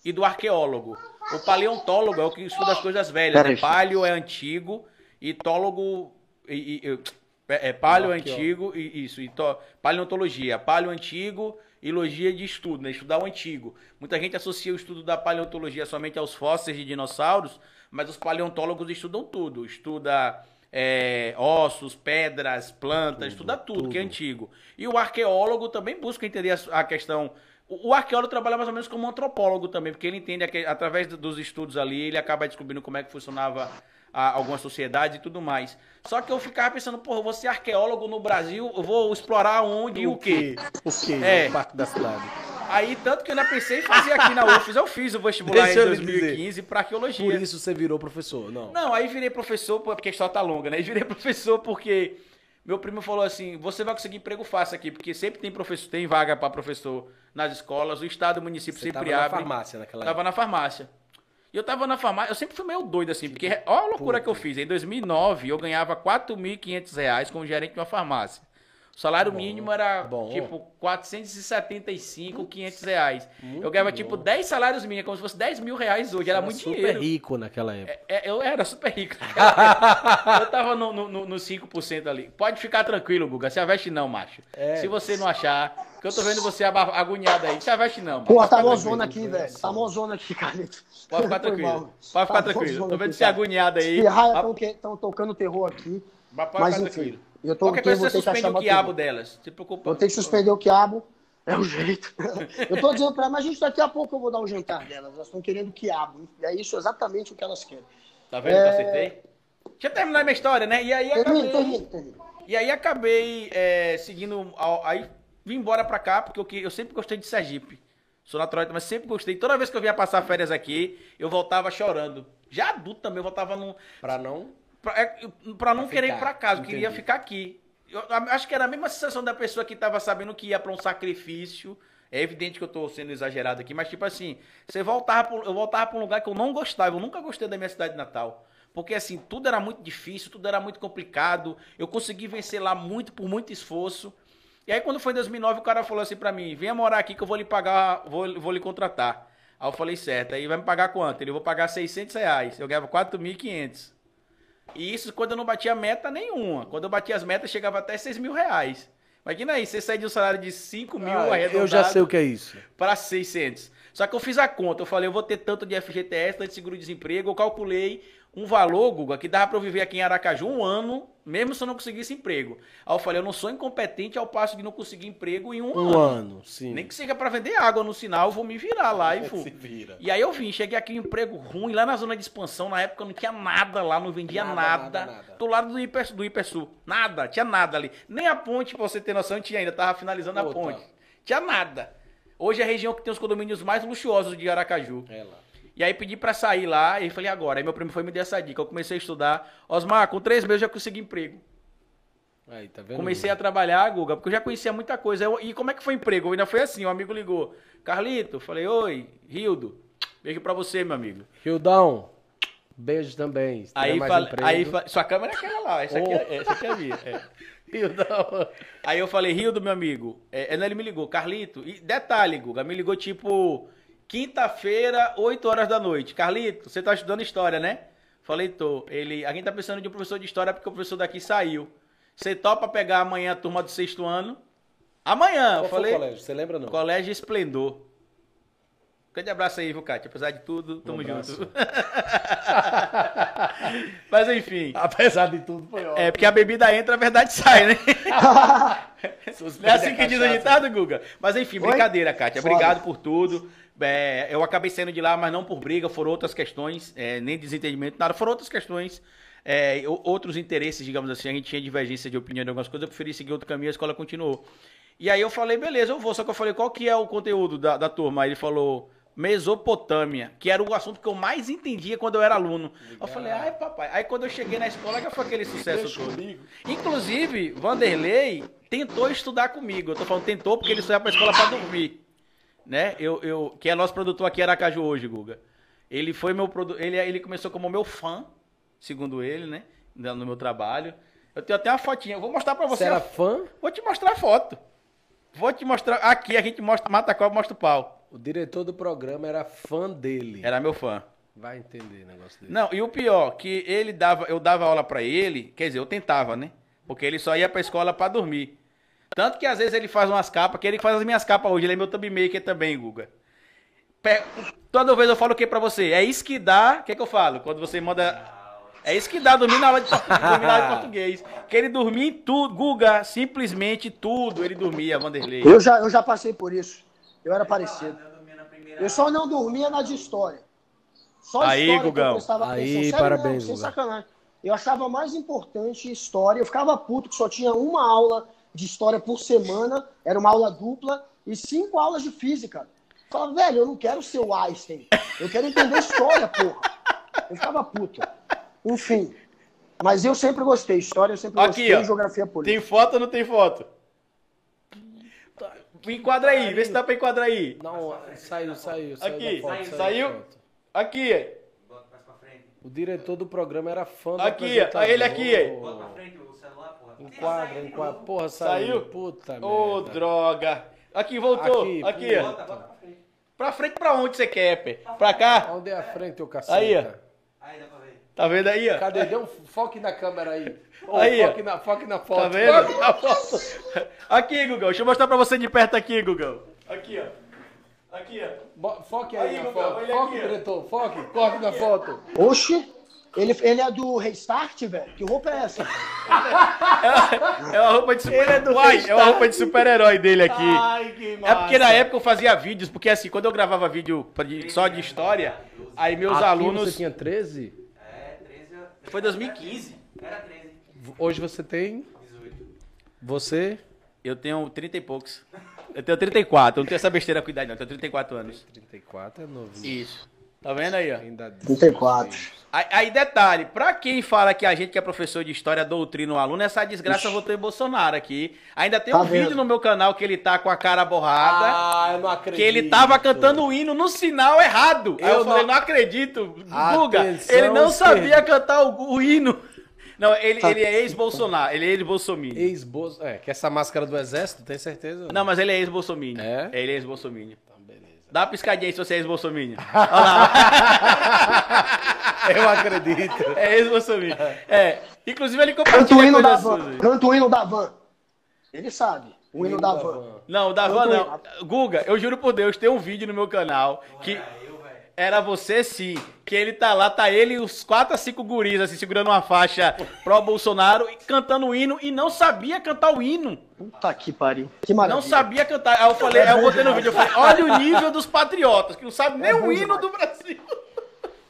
e do arqueólogo. O paleontólogo é o que estuda as coisas velhas, né? Paleo é antigo e tólogo e, e- e- é, é paleo é antigo e isso, e to, paleontologia, paleo antigo e logia de estudo, né? Estudar o antigo. Muita gente associa o estudo da paleontologia somente aos fósseis de dinossauros, mas os paleontólogos estudam tudo. Estuda é, ossos, pedras, plantas, estuda tudo, que é antigo. E o arqueólogo também busca entender a, a questão O, arqueólogo trabalha mais ou menos como um antropólogo também, porque ele entende, através do- dos estudos ali, ele acaba descobrindo como é que funcionava a, algumas sociedades e tudo mais. Só que eu ficava pensando, porra, eu vou ser arqueólogo no Brasil, eu vou explorar onde e o quê? O quê? É. O Parque da Cidade. Aí, tanto que eu ainda pensei em fazer aqui na UFES, eu fiz o vestibular Deixa em eu lhe 2015 para arqueologia. Por isso você virou professor, não? Não, aí virei professor, porque a história tá longa, né? [laughs] Virei professor porque meu primo falou assim: você vai conseguir emprego fácil aqui, porque sempre tem professor, tem vaga para professor nas escolas, o estado o município Você sempre tava na abre. farmácia naquela Tava na farmácia. E eu tava na farmácia, eu sempre fui meio doido assim, porque olha a loucura que eu fiz. Em 2009, eu ganhava 4.500 reais como gerente de uma farmácia. O salário mínimo era bom. tipo 475, 500 reais. Eu ganhava tipo 10 salários mínimos, como se fosse 10 mil reais hoje. Era, Era muito super dinheiro. rico naquela época. É, eu era super rico. [laughs] eu tava no, no, no, no 5% ali. Pode ficar tranquilo, Guga. Se aveste não, macho. É. Se você não achar, que eu tô vendo você agoniado aí. Se aveste não. Pô, tá mozona aqui, velho. Tá mozona aqui, Carlito. Pode ficar tranquilo. Pode ficar Tá tranquilo. Tô vendo você agoniado aí. Pirraia Ah, estão tocando terror aqui. Mas pode Mas ficar enfim, tranquilo. eu tô Qualquer coisa você que suspende o quiabo delas. Se preocupa. Vou ter que suspender o quiabo. É o jeito. [laughs] Eu tô dizendo pra ela, mas gente, daqui a pouco eu vou dar um jantar delas. Elas estão querendo quiabo. É isso exatamente o que elas querem. Tá vendo que eu acertei? Deixa eu terminar minha história, né? E aí acabei... termina, termina. E aí acabei é, seguindo. Aí vim embora pra cá, porque eu, eu sempre gostei de Sergipe. Sou natural, mas sempre gostei. Toda vez que eu vinha passar férias aqui, eu voltava chorando. Já adulto também, eu voltava num. Pra não. Pra, é, pra não Pra querer ir ficar, pra casa, eu queria ficar aqui. Eu, acho que era a mesma sensação da pessoa que tava sabendo que ia pra um sacrifício. É evidente que eu tô sendo exagerado aqui, mas tipo assim, você voltava pro, eu voltava pra um lugar que eu não gostava. Eu nunca gostei da minha cidade natal. Porque assim, tudo era muito difícil, tudo era muito complicado. Eu consegui vencer lá muito por muito esforço. E aí quando foi em 2009, o cara falou assim pra mim: "Venha morar aqui que eu vou lhe pagar, vou, vou lhe contratar". Aí eu falei: "Certo". Aí vai me pagar quanto? Ele vou pagar 600 reais. Eu ganhava 4.500. E isso quando eu não batia meta nenhuma. Quando eu batia as metas, chegava até 6 mil reais. Imagina aí, você sai de um salário de 5 mil Ah, arredondado eu já sei o que é isso. para 600. Só que eu fiz a conta, eu falei, eu vou ter tanto de FGTS, tanto de seguro-desemprego, eu calculei um valor, Guga, que dava para eu viver aqui em Aracaju um ano, mesmo se eu não conseguisse emprego. Aí eu falei, eu não sou incompetente ao passo de não conseguir emprego em um, Um ano. ano, sim. Nem que seja para vender água no sinal, eu vou me virar lá e [laughs] vou. Se vira. E aí eu vim, cheguei aqui um emprego ruim, lá na zona de expansão, na época não tinha nada lá, não vendia Nada, nada. nada, nada. Do lado do, Hiper, do Hipersul, nada, tinha nada ali. Nem a ponte, pra você ter noção, tinha ainda, tava finalizando a ponte. Tinha nada. Hoje é a região que tem os condomínios mais luxuosos de Aracaju. É lá. E aí pedi pra sair lá, e falei, agora. Aí meu primo foi me dar essa dica. Eu comecei a estudar. Osmar, com três meses eu já consegui emprego. Aí, tá vendo? Comecei a trabalhar, Guga, porque eu já conhecia muita coisa. Eu- e como é que foi o emprego? Ainda foi assim, um amigo ligou. Carlito, falei, oi, Rildo. Beijo pra você, meu amigo. Rildão, beijo também. Se Aí, mais emprego. aí sua câmera é aquela lá, essa aqui, é, essa aqui é a minha. é. [laughs] Rildão. Aí eu falei, Rildo, meu amigo. É, ele me ligou, Carlito. E detalhe, Guga, me ligou tipo quinta-feira, 8 horas da noite. Carlito, você tá estudando história, né? Falei, tô. Ele, a gente tá precisando de um professor de história porque o professor daqui saiu. Você topa pegar amanhã a turma do sexto ano? Amanhã, eu Qual foi falei. colégio? Você lembra não? Colégio Esplendor. Grande abraço aí, viu, Kátia? Apesar de tudo, tamo abraço. junto. [laughs] Mas enfim. Apesar de tudo, foi ótimo. É, porque a bebida entra, a verdade sai, né? [laughs] [laughs] É assim que diz o ditado, Guga? Mas enfim, brincadeira, Kátia. Foda. Obrigado por tudo. É, eu acabei saindo de lá, mas não por briga, foram outras questões, é, nem desentendimento, nada, foram outras questões, é, outros interesses, digamos assim. A gente tinha divergência de opinião em algumas coisas, eu preferi seguir outro caminho, a escola continuou. E aí eu falei, beleza, eu vou. Só que eu falei, qual que é o conteúdo da, da turma? Aí ele falou, Mesopotâmia, que era o assunto que eu mais entendia quando eu era aluno. Eu falei, ai papai. Aí quando eu cheguei na escola, já foi aquele sucesso todo. Inclusive, Vanderlei tentou estudar comigo. Eu tô falando tentou porque ele só ia pra escola pra dormir. Né? Eu, eu, que é nosso produtor aqui em Aracaju hoje, Guga. Ele foi meu produ... ele, ele começou como meu fã, segundo ele, né? No meu trabalho. Eu tenho até uma fotinha. Eu vou mostrar pra você. Você era fã? Vou te mostrar a foto. Vou te mostrar. Aqui a gente mostra, mata a cobra, mostra o pau. O diretor do programa era fã dele. Era meu fã. Vai entender o negócio dele. Não, e o pior, que ele dava, eu dava aula pra ele, quer dizer, eu tentava, né? Porque ele só ia pra escola pra dormir. Tanto que às vezes ele faz umas capas, que ele faz as minhas capas hoje, ele é meu thumb maker também, Guga. Pe- Toda vez eu falo o que pra você? É isso que dá, o que, que eu falo? Quando você manda. É isso que dá dormir na aula de português, dormir na aula de português. Que ele dormia em tudo, Guga, simplesmente tudo ele dormia, Vanderlei. Eu já, eu já passei por isso. Eu era parecido. Eu só não dormia na de história. Só Aí, história que eu Gugão. prestava Aí, atenção. Sério parabéns, mesmo, sem sacanagem. Eu achava mais importante história. Eu ficava puto que só tinha uma aula de história por semana. Era uma aula dupla. E cinco aulas de física. Eu falava, velho, eu não quero ser o Einstein. Eu quero entender história, porra. Eu ficava puto. Enfim. Mas eu sempre gostei. História eu sempre Aqui, gostei. ó. Geografia política. Tem foto ou não tem foto? Enquadra aí, vê se dá pra enquadrar aí. Não, saiu, saiu. saiu Aqui, foto, saiu, saiu? Aqui, O diretor do programa era fã do Aqui, ó, ele aqui, apresentador. Enquadra, enquadra. Porra, saiu. Saiu? Puta Ô, merda. droga. Aqui, voltou. Aqui, Aqui, ó. puta. Pra frente pra onde você quer, pé? Pra cá? Onde é a frente, ô caceta? Aí, ó. Tá vendo aí, ó? Cadê? Dê um foque na câmera aí. Ô, Aí, ó. foque, na, foque na foto. Tá vendo? Foque na foto. Aqui, Gugão. Deixa eu mostrar pra você de perto aqui, Gugão. Aqui, ó. Aqui, ó. Foque aí, Aí, na Gugão, foto. Foque, aqui, diretor. Foque. Corte na foto. Oxi, ele, ele é do Restart, velho? Que roupa é essa? É uma roupa de super... Uai, é uma roupa de super-herói dele aqui. Ai, que É porque na época eu fazia vídeos, porque assim, quando eu gravava vídeo só de história, aí meus Aqui alunos. você tinha 13? Foi 2015. Hoje você tem... Você? Eu tenho 30 e poucos. Eu tenho 34, eu não tenho essa besteira com idade, não. Eu tenho 34 anos. 34 é novinho. Isso. Tá vendo aí, ó? Ainda 34. Aí, aí, detalhe, pra quem fala que a gente que é professor de história doutrina o aluno, essa desgraça votou em Bolsonaro aqui. Ainda tem Tá um vídeo vendo? no meu canal que ele tá com a cara borrada. Ah, eu não acredito. Que ele tava cantando o hino no sinal errado. Aí eu, Eu falei, não- não acredito. Guga, ele não esquerda. sabia cantar o, o hino. Não, ele, Tá. ele é ex-Bolsonaro, ele é ex-Bolsominion. Ex-Bolso... É, que essa máscara do exército, tem certeza? Não, mas ele é ex-Bolsominion. É? Ele é ex-Bolsominion. Dá uma piscadinha aí se você é ex-Bolsominion. [laughs] Olha lá. Eu acredito. É ex-Bolsominion. É. Inclusive ele compartilha da coisas van. suas. Canta o hino da van. Ele sabe. O hino da van. Não, o da van não. Guga, eu juro por Deus, tem um vídeo no meu canal que era você sim, que ele tá lá, tá ele e os quatro a cinco guris, assim, segurando uma faixa pró-Bolsonaro, e cantando o hino, e não sabia cantar o hino. Puta que pariu. Que maravilha. Não sabia cantar. Aí eu falei, aí eu botei no vídeo, eu falei, olha o nível dos patriotas, que não sabe nem o hino do Brasil.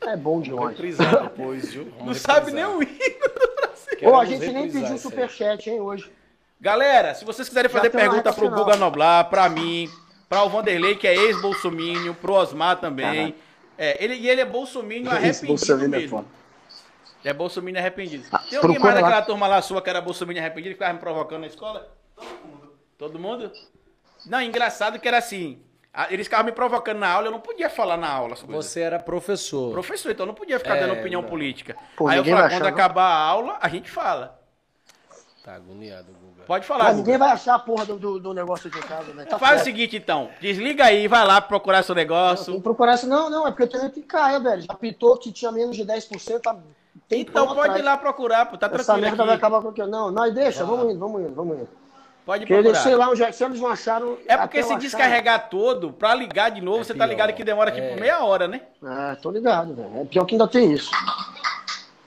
É bom demais. Reprisar depois, viu? Não Vamos sabe nem reprisar. o hino do Brasil. Pô, a gente nem reprisar pediu superchat, hein, hoje. Galera, se vocês quiserem fazer pergunta pro final. Guga Noblar, pra mim, pra o Vanderlei, que é ex-bolsomínio, pro Osmar também. É, ele, e ele é bolsomínio arrependido Bolsonaro é mesmo. foda. É bolsomínio arrependido. Ah, Tem alguém mais lá. daquela turma lá sua que era bolsomínio arrependido e ficava me provocando na escola? Todo mundo. Todo mundo? Não, engraçado que era assim. a- Eles ficavam me provocando na aula, eu não podia falar na aula coisas. Você era professor. Professor, então eu não podia ficar É, dando opinião não. política. Pô, Aí eu falava, vai quando achar, não. acabar a aula, a gente fala. Tá agoniado. Pode falar, Mas Guga. ninguém vai achar a porra do, do, do negócio de casa, velho. Tá Faz o certo. seguinte, então. Desliga aí, vai lá procurar seu negócio. que procurar isso. Não, não, é porque eu tenho que cair, velho. Já pitou que tinha menos de 10%, tá tem Então pode atrás. ir lá procurar, pô. Tá Essa tranquilo merda vai aqui. acabar com o quê? Não, nós deixa, vamos indo, vamos indo, vamos indo. Pode Porque eles, sei procurar. lá onde é, se eles não acharam. É porque se descarregar todo, pra ligar de novo, você tá pior. ligado que demora aqui É. por meia hora, né? É, tô ligado, velho. É pior que ainda tem isso.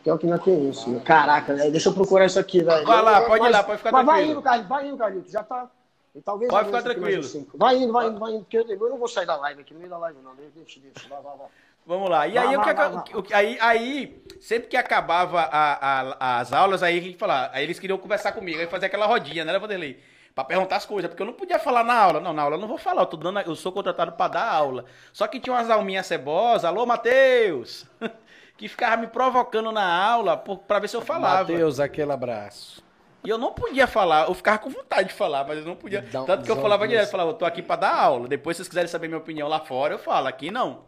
Pior que ainda tem isso. Caraca, velho. Deixa eu procurar isso aqui, velho. Vai lá, Mas- pode ir mas- lá, pode ficar mas vai tranquilo. indo, Carlito, vai indo, Carlito. Já tá. E talvez Pode ficar tranquilo. cinco. Vai indo, vai indo, vai indo. Porque eu, não vou sair da live aqui, no meio da live, não. Deixa, deixa. Vai, vai, vai. Vamos lá. E Vai, aí, o que, vai, aca- vai, o que- aí, aí, sempre que acabava a- a- as aulas, aí a gente falava, aí eles queriam conversar comigo, aí fazer aquela rodinha, né, Vanderlei? Pra perguntar as coisas, porque eu não podia falar na aula. Não, na aula eu não vou falar, eu, tô dando, eu sou contratado pra dar aula. Só que tinha umas alminhas cebosas, alô, Matheus, [laughs] que ficava me provocando na aula pra ver se eu falava. Matheus, aquele abraço. E eu não podia falar, eu ficava com vontade de falar, mas eu não podia. Dá Tanto que eu falava direto, eu falava, eu tô aqui pra dar aula. Depois, se vocês quiserem saber minha opinião lá fora, eu falo, aqui não.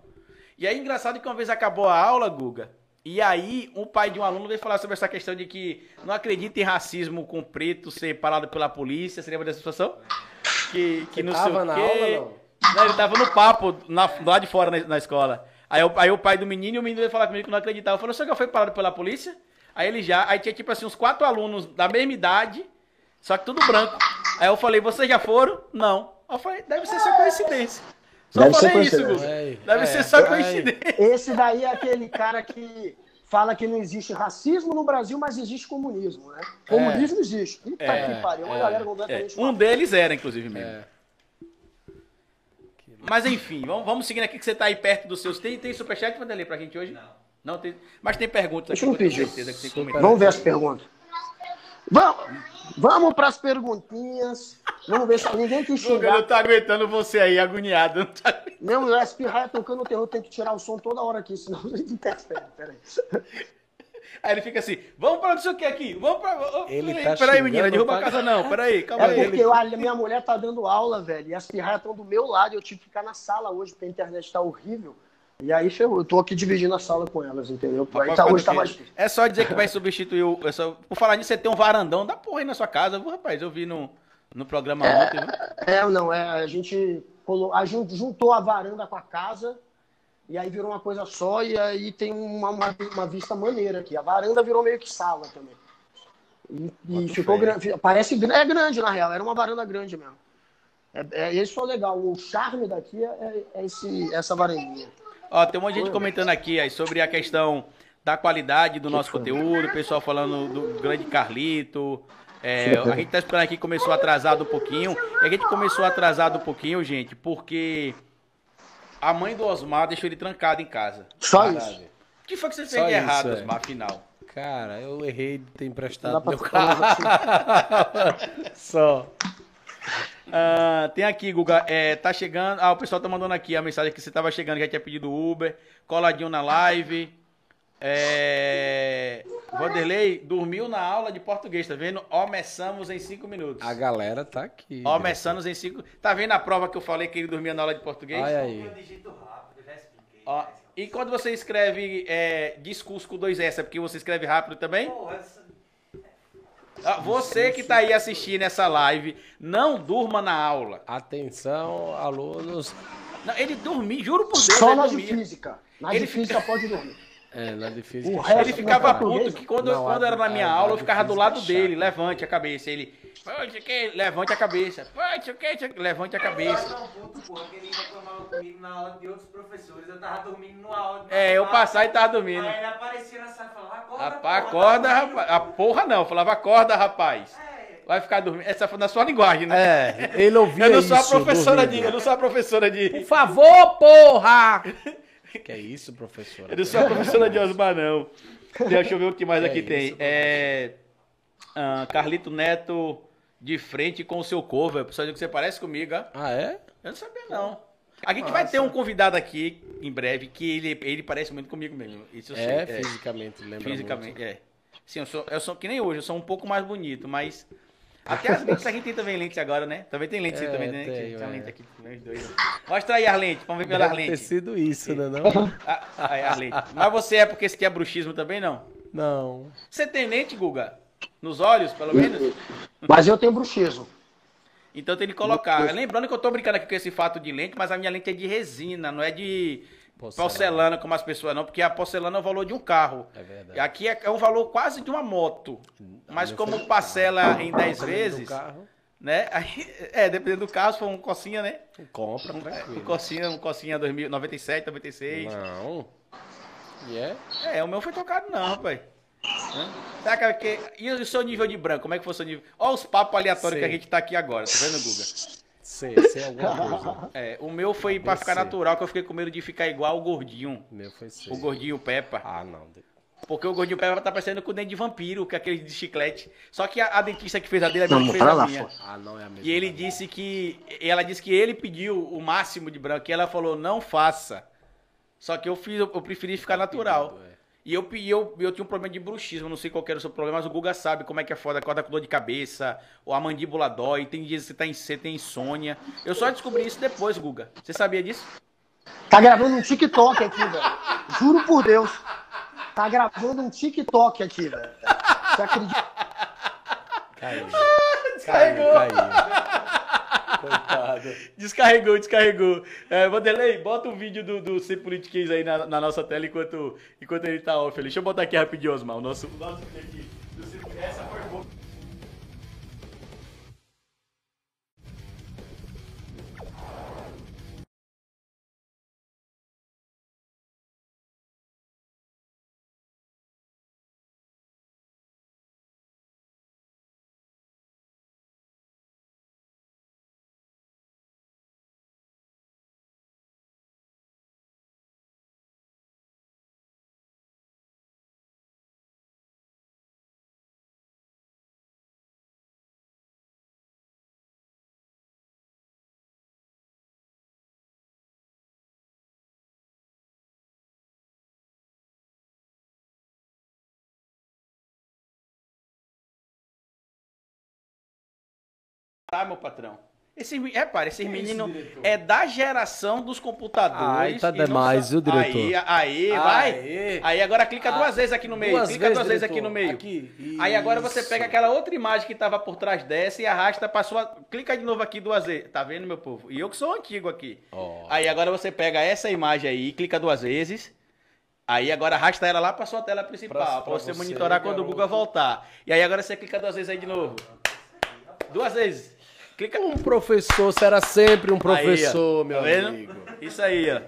E aí, engraçado que uma vez acabou a aula, Guga, e aí um pai de um aluno veio falar sobre essa questão de que não acredita em racismo com preto ser parado pela polícia. Você lembra dessa situação? Que, que não tava sei o na quê. aula, não? Não, ele tava no papo, na, lá de fora na, na escola. Aí, o- aí o pai do menino e o menino veio falar comigo que não acreditava. Eu falei, você já foi parado pela polícia? Aí ele já, aí tinha tipo assim uns quatro alunos da mesma idade, só que tudo branco. Aí eu falei, vocês já foram? Não. Aí eu falei, deve ser só coincidência. Só Deve ser falei isso. Guga. É, Deve é, ser só é. coincidência. Esse daí é aquele cara que fala que não existe racismo no Brasil, mas existe comunismo, né? Comunismo existe. Puta É, que pariu, uma é, galera É, completamente um deles era, inclusive, mesmo. Mas enfim, vamos, vamos seguindo aqui que você tá aí perto dos seus. Tem, tem superchat ler pra gente hoje? Não. Não tem. Mas tem perguntas Deixa eu pedir. certeza que tem comentário. Vamos ver as perguntas. Vamos, vamos para as perguntinhas. Vamos ver se ninguém quis xingar. não tô aguentando você aí, agoniado. Não tá aguentando. Mesmo o espirrar tocando o terror, tem que tirar o som toda hora aqui, senão [laughs] ele interfere. Peraí. Aí ele fica assim, vamos pra não sei o que aqui, vamos pra... Ele peraí, tá peraí, menina, derruba a pra- casa não, peraí, calma É aí. porque a minha mulher tá dando aula, velho, e as pirraias estão do meu lado, e eu tive que ficar na sala hoje, porque a internet tá horrível. E aí ferrou, eu tô aqui dividindo a sala com elas, entendeu? Aí tá, hoje tá mais. É só dizer que vai substituir o... é só- Por falar nisso, você tem um varandão da porra aí na sua casa, viu, rapaz? Eu vi no, no programa ontem, viu? É, não, é, a gente colo... a jun- juntou a varanda com a casa, e aí virou uma coisa só, e aí tem uma, uma, uma vista maneira aqui. A varanda virou meio que sala também. E, e ficou grande. Parece é grande, na real, era uma varanda grande mesmo. É, é, isso é legal. O charme daqui é, é esse, essa varandinha. Ó, tem um monte de gente comentando aqui aí sobre a questão da qualidade do nosso conteúdo, o pessoal falando do grande Carlito. É, a gente tá esperando aqui, começou atrasado um pouquinho. E a gente começou atrasado um pouquinho, gente, porque a mãe do Osmar deixou ele trancado em casa. Só Caralho. isso. O que foi que você Só fez de isso, errado, é. Osmar, afinal? Cara, eu errei de ter emprestado meu carro. assim. [laughs] Só. Ah, tem aqui, Guga, é, tá chegando. Ah, o pessoal tá mandando aqui a mensagem que você tava chegando, já tinha pedido Uber, coladinho na live. É... Vanderlei dormiu na aula de português, tá vendo? Começamos em cinco minutos. A galera tá aqui. Começamos em cinco. Tá vendo a prova que eu falei que ele dormia na aula de português? Olha aí. Ó, e quando você escreve é, discurso com dois S, é porque você escreve rápido também? Ah, você que tá aí assistindo essa live, não durma na aula. Atenção, alunos. Não, ele dormia, juro por Deus, Só ele na de física. Na Ele de física pode dormir. [laughs] É, na. O resto Ele ficava Não, puto que quando, Não, quando era na minha aula, eu ficava do lado é dele, levante a cabeça. Ele, "Pode que? levante a cabeça. Levante a cabeça. Não, puto, porra, que ele reclamava comigo na aula de outros professores. Eu tava dormindo numa aula. de É, eu passar e tava dormindo. Aí ele aparecia na sala e falava, acorda, Rapaz, acorda, tá dormindo." rapaz. A porra não, eu falava acorda, rapaz. É, Vai ficar dormindo. Essa foi na sua linguagem, né? É, ele ouvia Eu não isso. sou a professora de. Eu não sou a professora Por de. favor, porra! [laughs] Que é isso, professora? Eu não sou a professora de Osmar, não. Deixa eu ver o que mais Que aqui é tem. isso, É. ah, Carlito Neto de frente com o seu cover. Só digo que você parece comigo, ó. Ah, é? Eu não sabia, não. A gente vai ter um convidado aqui em breve que ele, ele parece muito comigo mesmo. Isso eu É, sei. fisicamente, lembra Fisicamente, muito. é. Sim, eu sou, eu sou que nem hoje, eu sou um pouco mais bonito, mas. Até as lentes a gente tem também lentes agora, né? Também tem lentes É, também, né? tenho, Tem uma é. lente aqui, tem os dois. Mostra aí as lentes, vamos ver pelas Deve ter lentes. sido isso, né? Não? Ah, aí as lentes. Mas você é porque esse aqui é bruxismo também, não? Não. Você tem lente, Guga? Nos olhos, pelo menos? Mas eu tenho bruxismo. Então tem que colocar. Lembrando que eu tô brincando aqui com esse fato de lente, mas a minha lente é de resina, não é de Porcelana. porcelana como as pessoas não, porque a porcelana é o valor de um carro. É verdade. E aqui é, é o valor quase de uma moto. Mas como foi- parcela em 10 Dependendo do vezes, carro, né? Aí, [laughs] é, dependendo do carro, se for um cocinha, né? compra Um tranquilo. cocinha, um cocinha 2000, 97, 96. Não. E é? É, o meu foi tocado não, rapaz. Hã? Será que, que- e o seu nível de branco? Como é que foi o seu nível? Olha os papos aleatórios Sei. que a gente tá aqui agora, tá vendo, Guga? Sei, sei alguma coisa. [laughs] É, o meu foi pra ficar natural, que eu fiquei com medo de ficar igual o gordinho. O meu foi sei. O gordinho Peppa. Ah, não. Porque o gordinho Peppa tá parecendo com o dente de vampiro, que é aquele de chiclete. Só que a, a dentista que fez a dele, a Não, minha que pra fez lá, a minha. fora. Ah, não é a mesma. E ele disse que. Ela disse que ele pediu o máximo de branco. E ela falou, não faça. Só que eu fiz, eu preferi ficar natural. é. E eu, pe- eu, eu tinha um problema de bruxismo, não sei qual que era o seu problema, mas o Guga sabe como é que é foda, acorda com dor de cabeça, ou a mandíbula dói, tem dias que você, tá em, você tem insônia. Eu só descobri isso depois, Guga. Você sabia disso? Tá gravando um TikTok aqui, velho. Juro por Deus. Tá gravando um TikTok aqui, velho. Você acredita? Caiu. Descarregou. Caiu, caiu. Coitado. [laughs] Descarregou, descarregou. É, Vanderlei, bota o vídeo do, do Ser Politiquês aí na, na nossa tela enquanto, enquanto ele tá off. Deixa eu botar aqui rapidinho, Osmar, o nosso, o nosso aqui. do Essa Tá, meu patrão. Esse, repara, esses meninos diretor? é da geração dos computadores. Ai, tá demais, viu, diretor? Aí, aí, vai. Aí agora clica duas Ah, vezes aqui no meio. duas clica vezes, duas vezes diretor. aqui no meio. Aqui, Aí agora você pega aquela outra imagem que tava por trás dessa e arrasta pra sua. Clica de novo aqui duas vezes. Tá vendo, meu povo? E eu que sou antigo aqui. Ó. Aí agora você pega essa imagem aí, clica duas vezes. Aí agora arrasta ela lá pra sua tela principal, Pra- pra, pra você, você, monitorar quando o. Google voltar. E aí agora você clica duas vezes aí de novo. Duas vezes. Clica. Um professor será sempre um professor, Aí, ó. meu Tá amigo. Isso aí, ó.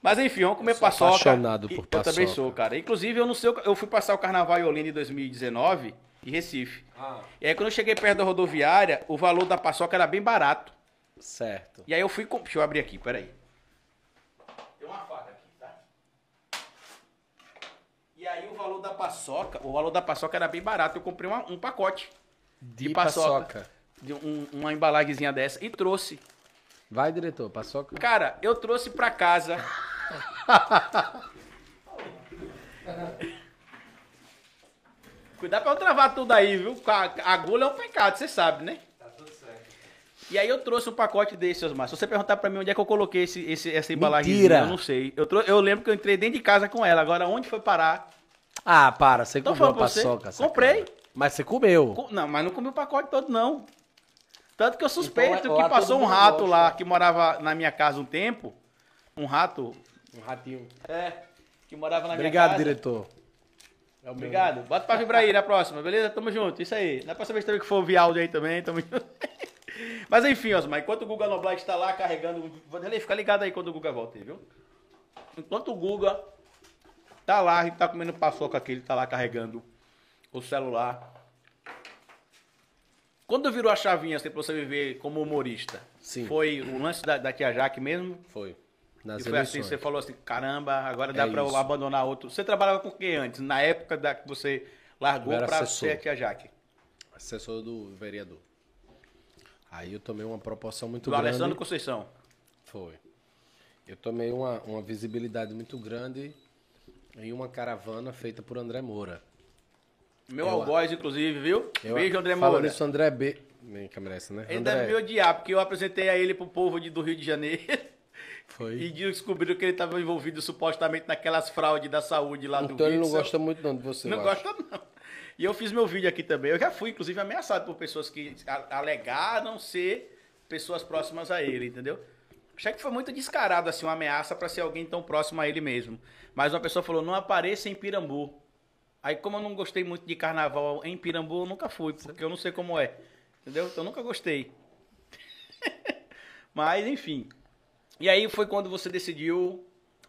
Mas enfim, vamos comer sou paçoca. apaixonado por E Eu também paçoca. sou, cara. Inclusive, eu não sei, eu fui passar o carnaval em Olinda em 2019, em Recife. Ah, E aí, quando eu cheguei perto da rodoviária, o valor da paçoca era bem barato. certo. E aí eu fui. Com... Deixa eu abrir aqui, peraí. Tem uma faca aqui, tá? E aí o valor da paçoca, o valor da paçoca era bem barato. Eu comprei uma- um pacote De paçoca. paçoca. De um- uma embalagenzinha dessa e trouxe. Vai, diretor, paçoca. Cara, eu trouxe pra casa. [laughs] Cuidado pra não travar tudo aí, viu? A agulha é um pecado, você sabe, né? Tá tudo certo. E aí eu trouxe um pacote desses, Osmar. Se você perguntar pra mim onde é que eu coloquei esse, esse, essa embalagem, Mentira! eu não sei. Eu, trou- eu lembro que eu entrei dentro de casa com ela. Agora, onde foi parar? Ah, para, você Tô comeu a paçoca. Comprei. Mas você comeu. Co- Não, mas não comi o pacote todo, não. Tanto que eu suspeito Então, lá que passou um rato gosta. lá, que morava na minha casa um tempo. Um rato. Um ratinho. É, que morava na Obrigado, minha casa. diretor. É o meu. Obrigado. Bota pra vibrar aí na próxima, beleza? Tamo junto. Isso aí. Na próxima vez também que for ouvir áudio aí também, tamo junto. [laughs] Mas enfim, Osmar, enquanto o Guga Noblar está lá carregando. Vanderlei, fica ligado aí quando o Guga volta aí, viu? Enquanto o Guga tá lá, a gente tá comendo paçoca aqui, ele tá lá carregando o celular. Quando virou a chavinha assim, pra você viver como humorista? Sim. Foi o lance da, da tia Jaque mesmo? Foi. Nas E foi assim, eleições. você falou assim, caramba, agora dá É pra eu abandonar outro. Você trabalhava com quem antes? Na época da que você largou pra assessor. ser a tia Jaque? Assessor do vereador. Aí eu tomei uma proporção muito Do grande. Alessandro Conceição. Foi. Eu tomei uma, uma visibilidade muito grande em uma caravana feita por André Moura. Meu Eu- algoz, inclusive, viu? Eu- Beijo, André Falando Moura. isso, André B. Bem que merece, né? Ele André deve me odiar, porque eu apresentei a ele pro povo de- do Rio de Janeiro [laughs] foi. e descobriram que ele estava envolvido supostamente naquelas fraudes da saúde lá do Então ele Rio. não gosta muito não de você, Não gosta, não. E eu fiz meu vídeo aqui também. Eu já fui, inclusive, ameaçado por pessoas que alegaram ser pessoas próximas a ele, entendeu? Achei que foi muito descarado, assim, uma ameaça pra ser alguém tão próximo a ele mesmo. Mas uma pessoa falou, não apareça em Pirambu. Aí, como eu não gostei muito de carnaval em Pirambu, eu nunca fui, porque eu não sei como é. Entendeu? Então, eu nunca gostei. [laughs] Mas, enfim. E aí foi quando você decidiu...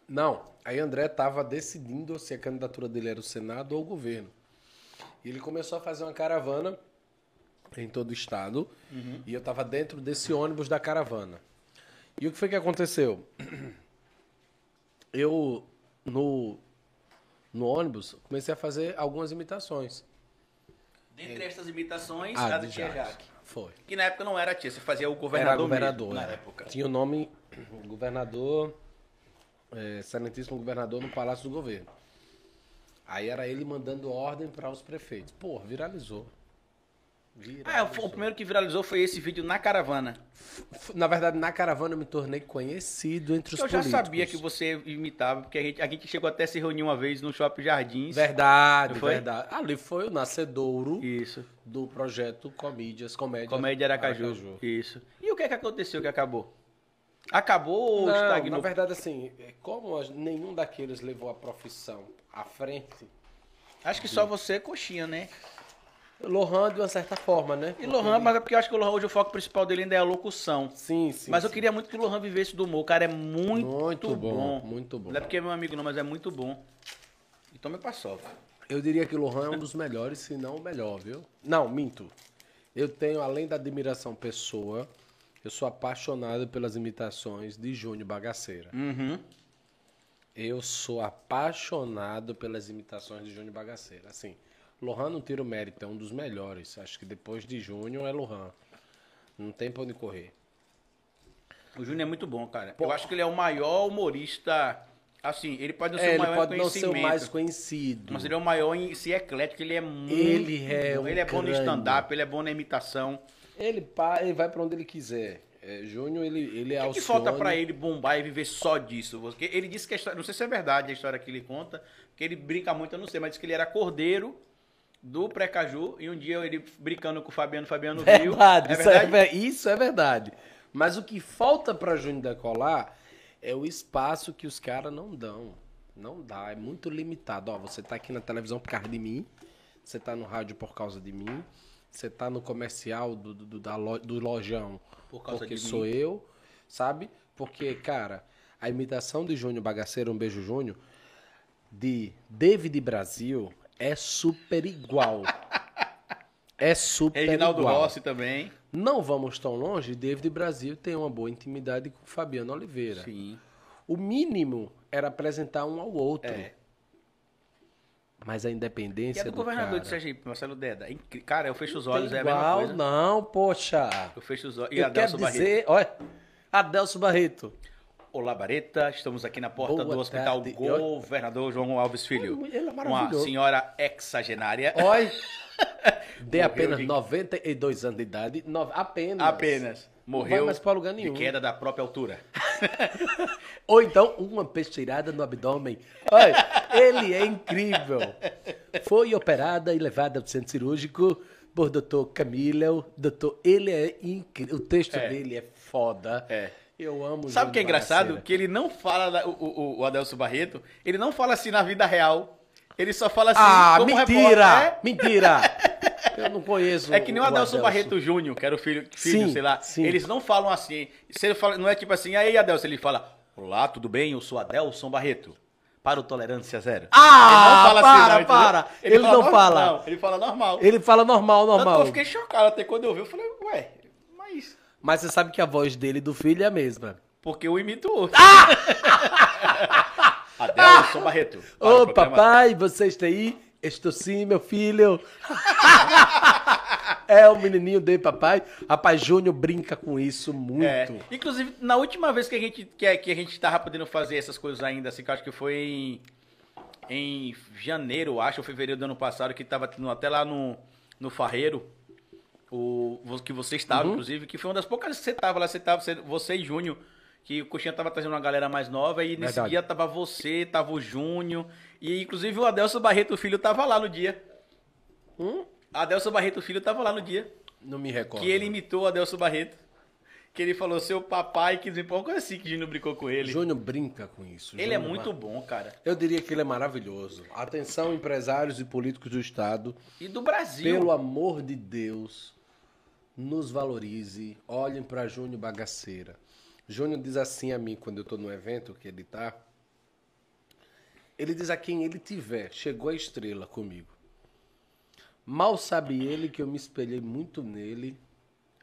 Não, aí André estava decidindo se a candidatura dele era o Senado ou o governo. E ele começou a fazer uma caravana em todo o estado. E eu estava dentro desse ônibus da caravana. E o que foi que aconteceu? [clears throat] Eu, no, no ônibus, comecei a fazer algumas imitações. Dentre estas imitações, Ah, a de da tia. Jaque. Foi. Que na época não era tia, você fazia o Era governador, governador, mesmo, na era. época. Tinha o nome [clears throat] governador, é, excelentíssimo governador no Palácio do Governo. Aí era ele mandando ordem para os prefeitos. Pô, viralizou. Ah, Viralizou. o, o primeiro que viralizou foi esse vídeo na caravana. Na verdade, na caravana eu me tornei conhecido entre os eu já políticos. sabia que você imitava, porque a gente, a gente chegou até a se reunir uma vez no Shopping Jardins. Verdade, verdade. Ali foi o nascedouro Isso. do projeto Comídias, Comédia, Comédia Aracaju. Isso. E o que é que aconteceu que acabou? Acabou ou Não, estagnou? na verdade, assim, é, como nenhum daqueles levou a profissão à frente, Acho que só você, coxinha, né? Lohan, de uma certa forma, né? E Lohan, mas é porque eu acho que o Lohan hoje o foco principal dele ainda é a locução. Sim, sim. mas eu sim. queria muito que o Lohan vivesse do humor. O cara é muito, Muito bom. bom, muito bom. Não é porque é meu amigo não, mas é muito bom. Então me passou. Eu diria que o Lohan é um dos melhores, se não o melhor, viu? Não, minto. Eu tenho, além da admiração pessoa, eu sou apaixonado pelas imitações de Júnior Bagaceira. Uhum. Eu sou apaixonado pelas imitações de Júnior Bagaceira. Assim, Lohan não tira o mérito, é um dos melhores. Acho que depois de Júnior é Lohan. Não tem pra onde correr. O Júnior é muito bom, cara. Eu acho que ele é o maior humorista. Assim, ele pode não ser É, o ele maior pode em não ser o mais conhecido. Mas ele é o maior em ser eclético, ele é muito. Ele é bom. um Ele é bom no stand-up, ele é bom na imitação. Ele, pa- ele vai pra onde ele quiser. É, Júnior, ele, ele é O que, que falta pra ele bombar e viver só disso? Porque ele disse que a história, não sei se é verdade a história que ele conta, que ele brinca muito, eu não sei, mas disse que ele era cordeiro do Precaju e um dia ele brincando com o Fabiano, Fabiano viu. Verdade, é isso, é verdade? ver- isso é verdade. Mas o que falta pra Júnior decolar é o espaço que os caras não dão. Não dá, é muito limitado. Ó, você tá aqui na televisão por causa de mim, você tá no rádio por causa de mim, você tá no comercial do, do, do- da lo- do lojão Por causa porque de sou mim. eu, sabe? Porque, cara, a imitação de Júnior Bagaceiro, um beijo Júnior, de David Brasil é super igual. É super Reginaldo igual. Rossi também. Não vamos tão longe, David Brasil tem uma boa intimidade com Fabiano Oliveira. Sim. O mínimo era apresentar um ao outro. É. Mas a E independência é do do governador cara... de Sergipe, Marcelo Deda. É Cara, eu fecho os olhos, é a mesma igual, coisa. não, poxa. Eu fecho os olhos. E Eu Adelso quero Barreto. dizer, olha, Adelso Barreto. Olá, Bareta. Estamos aqui na porta Boa do Hospital tarde. Governador João Alves Filho. Ele é Uma senhora exagenária. Olha, [laughs] de apenas de- 92 anos de idade, no- apenas. Apenas. Morreu de queda da própria altura. [laughs] Ou então uma peixeirada no abdômen. Olha, ele é incrível. Foi operada e levada ao centro cirúrgico por Dr. Camilo. Doutor, ele é incrível. O texto É. dele é foda. É. Eu amo Sabe o que é engraçado? Bagaceira. Que ele não fala, da- o, o, o Adelso Barreto, ele não fala assim na vida real. Ele só fala assim Ah, como mentira! repórter. Mentira! [laughs] Eu não conheço É, que nem o Adelso Adelso. Barreto Júnior, que era o filho, filho Sim, sei lá. sim. Eles não falam assim. Se ele fala, não é tipo assim, aí Adelso, ele fala, olá, tudo bem? Eu sou Adelson Barreto. Para o Tolerância Zero. Ah, ele para, entendeu? para. Ele não normal, fala. Não, ele fala normal. Ele fala normal, Tanto que normal. eu fiquei chocado até quando eu vi. Eu falei, ué, mas... Você sabe que a voz dele e do filho é a mesma. Porque eu imito o outro. [laughs] Adelson Barreto. para o Ô, programa- papai, você está aí? Estou sim, meu filho. [laughs] é o menininho dele, papai. Rapaz, Júnior brinca com isso muito. É. Inclusive, na última vez que a gente que, que a gente tava podendo fazer essas coisas ainda, assim, que eu acho que foi em, em janeiro, eu acho, ou fevereiro do ano passado, que tava tendo até lá no, no Farreiro, o, que você estava, Uhum. inclusive, que foi uma das poucas que você tava lá, você tava, você, você e Júnior, que o Coxinha tava trazendo uma galera mais nova, e nesse Verdade. dia tava você, tava o Júnior, e inclusive o Adelso Barreto Filho tava lá no dia. Hum? Adelso Barreto Filho tava lá no dia. Não me recordo. Que ele imitou o Adelso Barreto. Que ele falou seu papai que uma coisa assim que Júnior brincou com ele. Júnior brinca com isso. Ele é Júnior muito ma- bom, cara. Eu diria que ele é maravilhoso. Atenção, empresários e políticos do Estado. E do Brasil. Pelo amor de Deus, nos valorize. Olhem para Júnior Bagaceira. Júnior diz assim a mim quando eu tô no evento que ele tá. Ele diz a quem ele tiver, chegou a estrela comigo. Mal sabe ele que eu me espelhei muito nele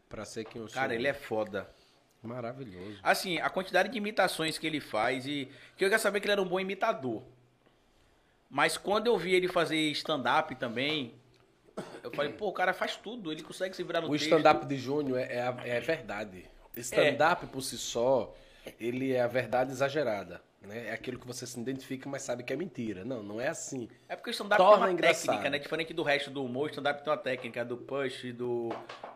para ser quem eu sou. Cara, ele é foda. maravilhoso. Assim, a quantidade de imitações que ele faz e. Que eu quero saber que ele era um bom imitador. Mas quando eu vi ele fazer stand-up também, eu falei, pô, o cara faz tudo, ele consegue se virar no O stand-up de Júnior é, é, é verdade. Stand-up por si só, ele é a verdade exagerada. Né? É aquilo que você se identifica, mas sabe que é mentira. Não, não é assim. É porque o stand-up tem uma engraçado. técnica, né? Diferente do resto do humor, o stand-up tem uma técnica do push, do,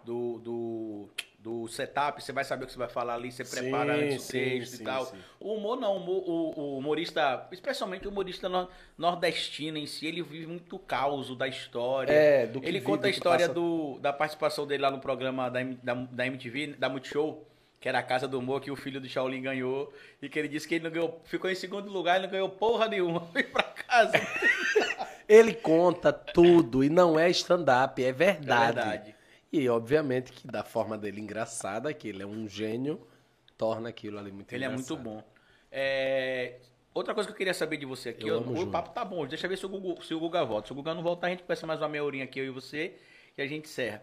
do, do, do setup, você vai saber o que você vai falar ali, você Sim, prepara antes sim, texto sim, e tal. sim. O humor não, o, o- o humorista, especialmente o humorista nor- nordestino em si, ele vive muito caos da história. É, do que Ele vive, conta a história passa. do, da participação dele lá no programa da, da, da MTV, da Multishow. Que era a Casa do Humor que o filho do Shaolin ganhou. E que ele disse que ele não ganhou. Ficou em segundo lugar e não ganhou porra nenhuma. [laughs] Foi pra casa. Ele conta tudo e não é stand-up, é verdade. É verdade. E obviamente que da forma dele engraçada, que ele é um gênio, torna aquilo ali muito Ele é engraçado. muito bom. É, Outra coisa que eu queria saber de você aqui, Eu amo o papo tá bom. Deixa eu ver se o, Gugu, se o Guga volta. Se o Guga não voltar, a gente conversa mais uma meia horinha aqui, eu e você, e a gente encerra.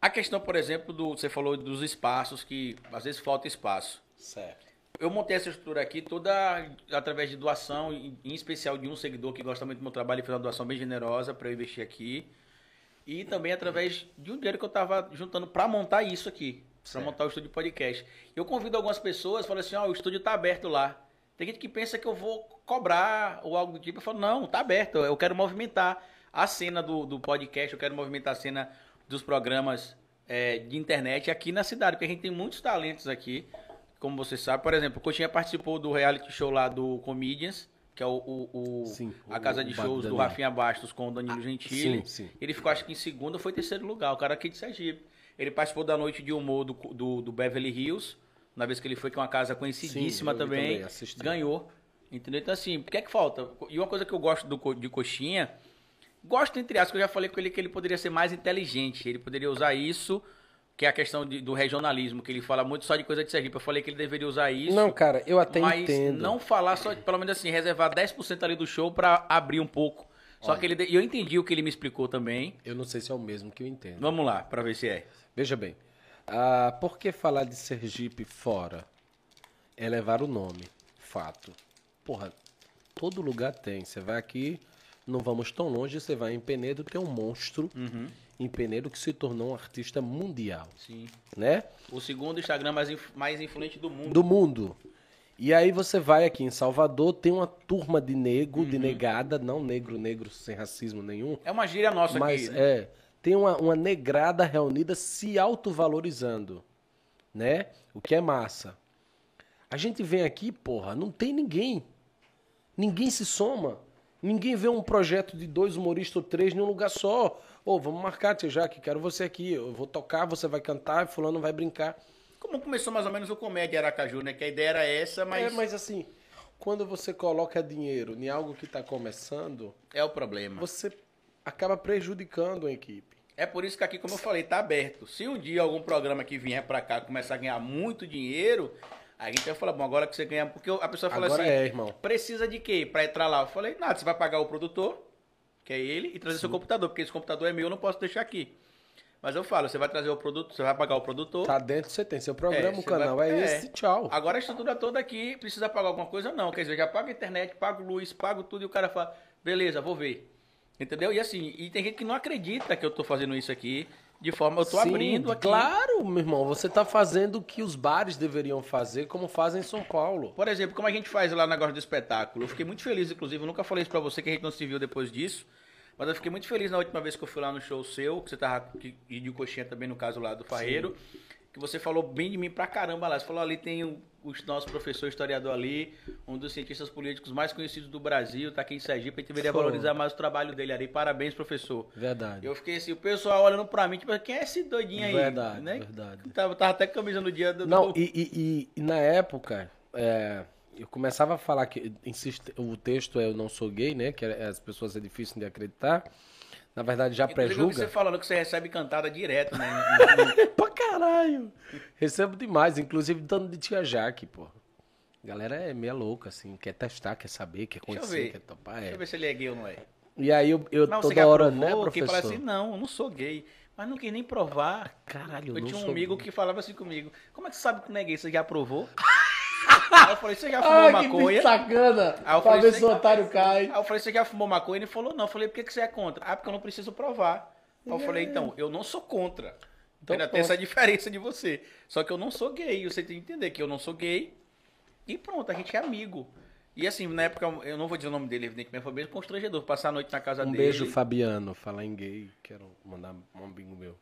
A questão, por exemplo, do. Você falou dos espaços, que às vezes falta espaço. Certo. Eu montei essa estrutura aqui toda através de doação, em em especial de um seguidor que gosta muito do meu trabalho e fez uma doação bem generosa para eu investir aqui. E também através de um dinheiro que eu estava juntando para montar isso aqui, para montar o estúdio podcast. Eu convido algumas pessoas, falo assim, ó, o estúdio está aberto lá. Tem gente que pensa que eu vou cobrar ou algo do tipo. Eu falo, não, tá aberto, eu quero movimentar a cena do, do podcast, eu quero movimentar a cena dos programas é, de internet aqui na cidade, porque a gente tem muitos talentos aqui, como você sabe. Por exemplo, o Coxinha participou do reality show lá do Comedians, que é o, o- o- Sim, a casa o de shows do. Rafinha Bastos com o Danilo Gentili. sim, sim. Ele ficou, acho que em segundo foi terceiro lugar, o cara aqui de Sergipe. Ele participou da noite de humor do, do, do Beverly Hills, na vez que ele foi, que é uma casa conhecidíssima Sim, também. também, ganhou. Entendeu? Então, assim, o que é que falta? E uma coisa que eu gosto do, de coxinha, gosto entre aspas, que eu já falei com ele que ele poderia ser mais inteligente. Ele poderia usar isso, que é a questão de- do regionalismo, que ele fala muito só de coisa de Sergipe. Eu falei que ele deveria usar isso. Não, cara, eu até mas entendo. não falar só, pelo menos assim, reservar 10% ali do show pra abrir um pouco. Só que ele. E eu entendi o que ele me explicou também. Eu não sei se é o mesmo que eu entendo. Vamos lá, pra ver se é. Veja bem, ah, por que falar de Sergipe fora? É levar o nome, fato. Porra, todo lugar tem. Você vai aqui, não vamos tão longe, você vai em Penedo, tem um monstro em Penedo que se tornou um artista mundial, Sim. né? O segundo Instagram mais, mais influente do mundo. Do mundo. E aí você vai aqui em Salvador, tem uma turma de nego, Uhum. de negada, não negro, negro sem racismo nenhum, É uma gíria nossa mas aqui. né? é, tem uma, uma negrada reunida se autovalorizando, né? O que é massa. A gente vem aqui, porra, não tem ninguém. Ninguém se soma. Ninguém vê um projeto de dois humoristas ou três em um lugar só. Ô, vamos marcar, Tia Jaque, quero você aqui. Eu vou tocar, você vai cantar, fulano vai brincar. Como começou mais ou menos o Comédia Aracaju, né? Que a ideia era essa, mas É, mas assim, quando você coloca dinheiro em algo que está começando, é o problema. você acaba prejudicando a equipe. É por isso que aqui, como eu falei, tá aberto. Se um dia algum programa que vier pra cá começar a ganhar muito dinheiro, a gente vai falar, bom, agora que você ganha. Porque a pessoa fala Agora assim: é, irmão. precisa de quê pra entrar lá? Eu falei, nada, você vai pagar o produtor, que é ele, e trazer seu computador, porque esse computador é meu, eu não posso deixar aqui. Mas eu falo, você vai trazer o produto, você vai pagar o produtor. Tá dentro, você tem seu programa, É, o canal vai- é, é. esse, tchau. Agora a estrutura toda aqui, precisa pagar alguma coisa? Não. Quer dizer, já paga a internet, pago luz, pago tudo, e o cara fala, beleza, vou ver. Entendeu? E assim, e tem gente que não acredita que eu tô fazendo isso aqui de forma. Eu tô Sim, abrindo aqui. Claro, meu irmão, você tá fazendo o que os bares deveriam fazer, como fazem em São Paulo. Por exemplo, como a gente faz lá no negócio do espetáculo. Eu fiquei muito feliz, inclusive, eu nunca falei isso pra você, que a gente não se viu depois disso. Mas eu fiquei muito feliz na última vez que eu fui lá no show seu, que você tava. E de coxinha também, no caso lá do Farreiro. Que você falou bem de mim pra caramba lá. Você falou ali tem o, o nosso professor historiador ali, um dos cientistas políticos mais conhecidos do Brasil, tá aqui em Sergipe, a gente deveria Pô. valorizar mais o trabalho dele ali. Parabéns, professor. Verdade. Eu fiquei assim, o pessoal olhando pra mim, tipo, quem é esse doidinho aí? Verdade, né? verdade. Tava, tava até camisa no dia do. Não, e, e- e- na época, é, eu começava a falar que insiste, o texto é Eu Não Sou Gay, né? Que é- as pessoas é difícil de acreditar. Na verdade, já eu vi você pré-julga. falando que você recebe cantada direto, né? [laughs] pra caralho. Recebo demais, inclusive dando de tia Jaque, pô. A galera é meia louca, assim, quer testar, quer saber, quer eu conhecer, quer topar. Deixa eu É. ver se ele é gay ou não é. E aí eu, eu Não, toda hora, aprovou, né, professor? fala assim, não, eu não sou gay. Mas não quis nem provar. Caralho, Eu, eu tinha um amigo gay. que falava assim comigo, como é que você sabe que não é gay? Você já aprovou? [laughs] Aí eu falei, você já fumou maconha? sacana. Aí eu pra falei, ver "Você se o otário cai. Aí eu falei, você já fumou maconha? Ele falou, não. Eu falei, por que, que você é contra? Ah, porque eu não preciso provar. Aí eu falei, então, eu não sou contra. Então Ainda tem pronto. essa diferença de você. Só que eu não sou gay. Você tem que entender que eu não sou gay. E pronto, a gente é amigo. E assim, na época, eu não vou dizer o nome dele, evidentemente, foi bem constrangedor. Passar a noite na casa Um dele. beijo, Fabiano. Falar em gay, quero mandar um amigo meu.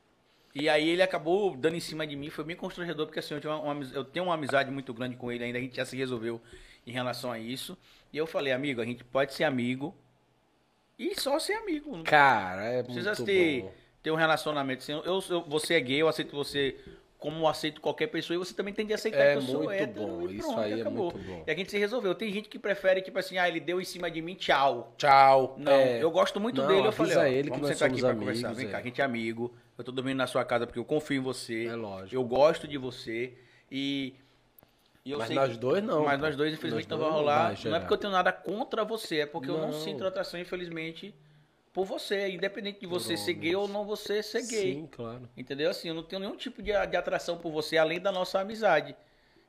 E aí ele acabou dando em cima de mim, foi bem constrangedor, porque assim, eu, tinha uma- uma eu tenho uma amizade muito grande com ele ainda, a gente já se resolveu em relação a isso. E eu falei, amigo, a gente pode ser amigo e só ser amigo. Cara, é precisa muito ter, bom. ter um relacionamento. Assim, eu, eu- você é gay, eu aceito você como eu aceito qualquer pessoa, e você também tem de aceitar É que eu sou muito hétero. bom, e isso pronto, aí é acabou. muito bom. E a gente se resolveu. Tem gente que prefere, tipo assim, ah, ele deu em cima de mim, tchau. Tchau. Não, É, eu gosto muito Não, dele. Eu falei, ó, ele que vamos sentar aqui pra conversar. amigos, Vem cá, é. a gente é amigo. Eu tô dormindo na sua casa porque eu confio em você. É lógico. Eu gosto de você. E. eu Mas sei nós dois não, Mas pô. nós dois, infelizmente, Nós não vai não rolar. vai Não, é porque eu tenho nada contra você, é porque eu não Não. sinto atração, infelizmente, por você. Independente de você ser gay ou não você ser gay. Sim, claro. Entendeu? Assim, eu não tenho nenhum tipo de, de atração por você, além da nossa amizade.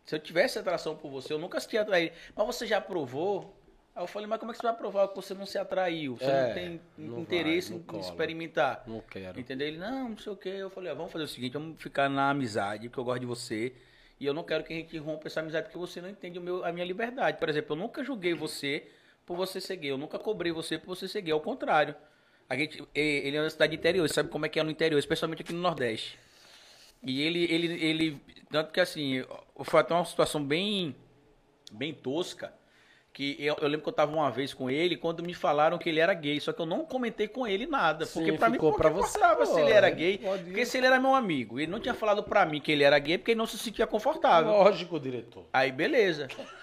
Se eu tivesse atração por você, eu nunca te atraí. Mas você já provou? Aí eu falei, mas como é que você vai provar que você não se atraiu? Você É, não tem não interesse vai, não em experimentar. Não quero. Entendeu? Ele, não, não sei o que. Eu falei, ó, vamos fazer o seguinte, vamos ficar na amizade, porque eu gosto de você. E eu não quero que a gente rompa essa amizade, porque você não entende meu, a minha liberdade. Por exemplo, eu nunca julguei você por você ser gay. Eu nunca cobrei você por você ser gay. Ao contrário. A gente, ele é uma cidade interior, sabe como é que é no interior, especialmente aqui no Nordeste. E ele, ele, ele, tanto que assim, foi até uma situação bem, bem tosca, que eu, eu lembro que eu tava uma vez com ele, quando me falaram que ele era gay, só que eu não comentei com ele nada, porque pra mim, ficou pouco pra você, importava se ele era gay, pode porque se ele era meu amigo, ele não tinha falado pra mim que ele era gay, porque ele não se sentia confortável. Lógico, diretor. Aí, beleza. [laughs]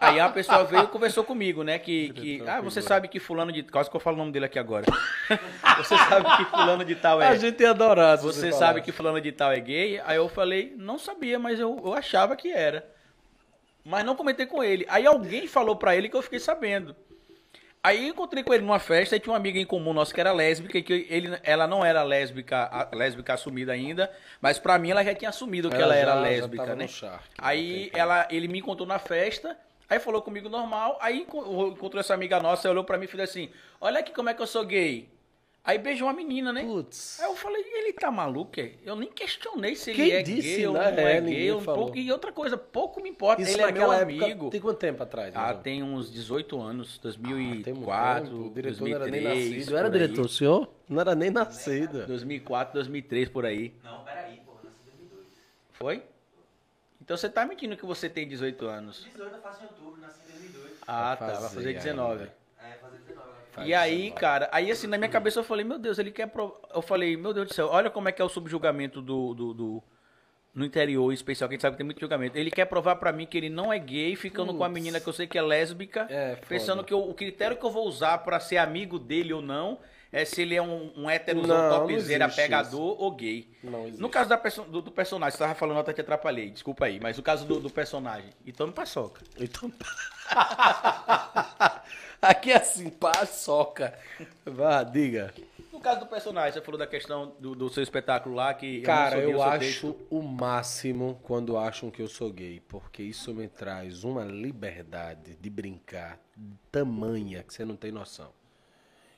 Aí uma pessoa veio e conversou comigo, né? Que, que ah, você sabe que fulano de... Quase que eu falo o nome dele aqui agora. [laughs] Você sabe que fulano de tal é... A gente ia adorar. Você falasse. sabe que fulano de tal é gay? Aí eu falei, não sabia, mas eu, eu achava que era. Mas não comentei com ele. Aí alguém falou pra ele que eu fiquei sabendo. Aí encontrei com ele numa festa e tinha uma amiga em comum nossa que era lésbica e que ele, ela não era lésbica, a- lésbica assumida ainda, mas pra mim ela já tinha assumido que ela, Ela era já- já lésbica, né? Shark, aí ela, ele me encontrou na festa, aí falou comigo normal, aí enco- encontrou essa amiga nossa, olhou pra mim e fez assim: "Olha aqui como é que eu sou gay". Aí beijou uma menina, né? Putz. Aí eu falei, ele tá maluco? é? Eu nem questionei se Quem ele é disse, gay ou não né? é, É, gay. Um pouco, e outra coisa, pouco me importa. Isso ele é meu época, amigo. Tem quanto tempo atrás? Ah, Matheus? tem uns 18 anos, Ah, tem muito 2004, tempo. O diretor 2003, não era nem nascido. por Era aí. diretor, o senhor? Não era nem nascido. 2004, 2003, por aí. Não, peraí, porra, nasci em 2002. Foi? Então você tá mentindo que você tem 18 anos. 18 eu faço em outubro, nasci em 2002. Ah, Vai tá, vai fazer fazer 19. ainda. É, fazer 19 agora. Faz E aí, 19. cara, aí assim, na minha cabeça eu falei, meu Deus, ele quer. Pro... Eu falei, meu Deus do céu, olha como é que é o subjugamento do. do, do- No interior em especial, que a gente sabe que tem muito julgamento. Ele quer provar pra mim que ele não é gay, ficando com a menina que eu sei que é lésbica, É, pensando que eu- o critério que eu vou usar pra ser amigo dele ou não é se ele é um, um héterozão topzera, pegador ou gay. No caso da perso- do, do personagem, você tava falando, eu até te atrapalhei, desculpa aí, mas no caso do, do personagem, então me paçoca. Então... [laughs] Aqui é assim, paçoca. Vá, diga. No caso do personagem, você falou da questão do, do seu espetáculo lá, que Cara, eu sou acho o máximo quando acham que eu sou gay, porque isso me traz uma liberdade de brincar tamanha que você não tem noção.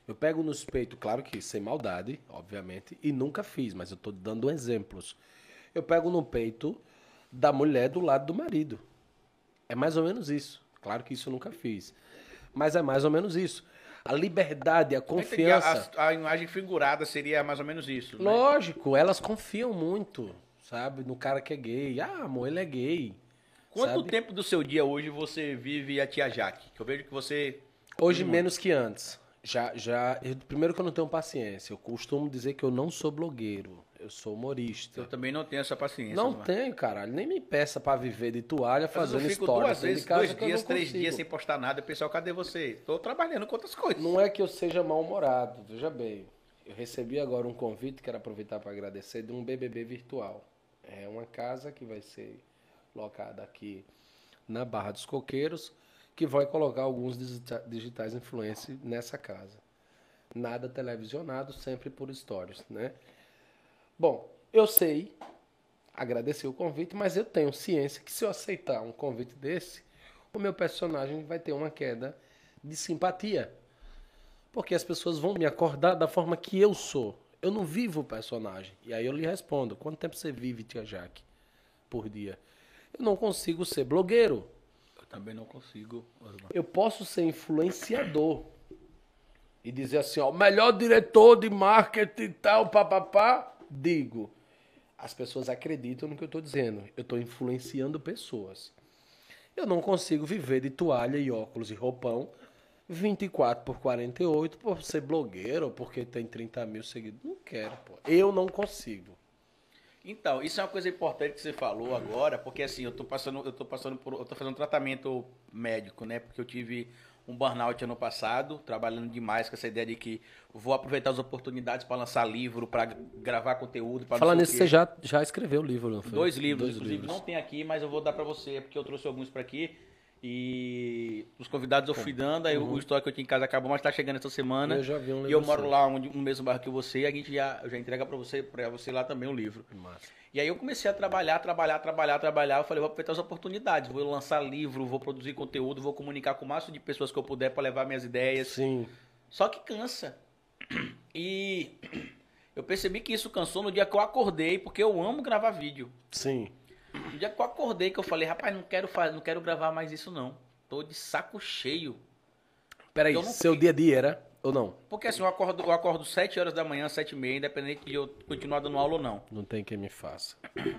Eu pego nos peitos, claro que sem maldade, obviamente, e nunca fiz, mas eu tô dando exemplos. Eu pego no peito da mulher do lado do marido. É mais ou menos isso. Claro que isso eu nunca fiz. Mas é mais ou menos isso. A liberdade, a confiança. A, a imagem figurada seria mais ou menos isso. né? Lógico, elas confiam muito, sabe, no cara que é gay. Ah, amor, ele é gay. Quanto sabe? tempo do seu dia hoje você vive a tia Jaque? Que eu vejo que você. Hoje menos que antes. Já, já. eu- primeiro que eu não tenho paciência. Eu costumo dizer que eu não sou blogueiro. Eu sou humorista. Eu também não tenho essa paciência. Não tenho, caralho. Nem me peça pra viver de toalha fazendo eu fico história. duas vezes, casa dois dias, três consigo. dias sem postar nada. Pessoal, cadê você? Tô trabalhando com outras coisas. Não é que eu seja mal-humorado, veja bem. Eu recebi agora um convite, quero aproveitar para agradecer, de um BBB virtual. É uma casa que vai ser locada aqui na Barra dos Coqueiros, que vai colocar alguns digita- digitais influencers nessa casa. Nada televisionado, sempre por stories, né? Bom, eu sei agradecer o convite, mas eu tenho ciência que se eu aceitar um convite desse, o meu personagem vai ter uma queda de simpatia. Porque as pessoas vão me acordar da forma que eu sou. Eu não vivo o personagem. E aí eu lhe respondo: quanto tempo você vive, tia Jaque, por dia? Eu não consigo ser blogueiro. Eu também não consigo. Osmar. Eu posso ser influenciador e dizer assim, ó, o melhor diretor de marketing e tal, papapá, digo. As pessoas acreditam no que eu estou dizendo. Eu estou influenciando pessoas. Eu não consigo viver de toalha e óculos e roupão 24 por 48 por ser blogueiro ou porque tem 30 mil seguidores. Não quero, pô. Eu não consigo. Então, isso é uma coisa importante que você falou agora, porque assim, eu tô passando, eu tô passando por, eu tô fazendo um tratamento médico, né? Porque eu tive um burnout ano passado, trabalhando demais com essa ideia de que vou aproveitar as oportunidades para lançar livro, para gravar conteúdo, para Falando nisso, você já, já escreveu o livro, não foi? Dois livros, Dois inclusive livros. não tem aqui, mas eu vou dar pra você, porque eu trouxe alguns pra aqui. E os convidados eu fui dando, aí o estoque que eu tinha em casa acabou, mas tá chegando essa semana. Uhum. Eu já vi um livro E eu moro seu. lá onde, no mesmo bairro que você, e a gente já, já entrega pra você, pra você lá também o livro. Massa. E aí eu comecei a trabalhar, trabalhar, trabalhar, trabalhar. Eu falei, vou aproveitar as oportunidades, vou lançar livro, vou produzir conteúdo, vou comunicar com o máximo de pessoas que eu puder pra levar minhas ideias. Sim. Só que cansa. [clears throat] E [clears throat] eu percebi que isso cansou no dia que eu acordei, porque eu amo gravar vídeo. Sim. No dia que eu acordei, que eu falei, rapaz, não quero fazer, não quero gravar mais isso não. Tô de saco cheio. Peraí, não seu dia a dia era Ou não? Porque assim, eu acordo, eu acordo 7 horas da manhã, 7 e meia, independente de eu continuar dando aula ou não. Não tem quem me faça. [laughs]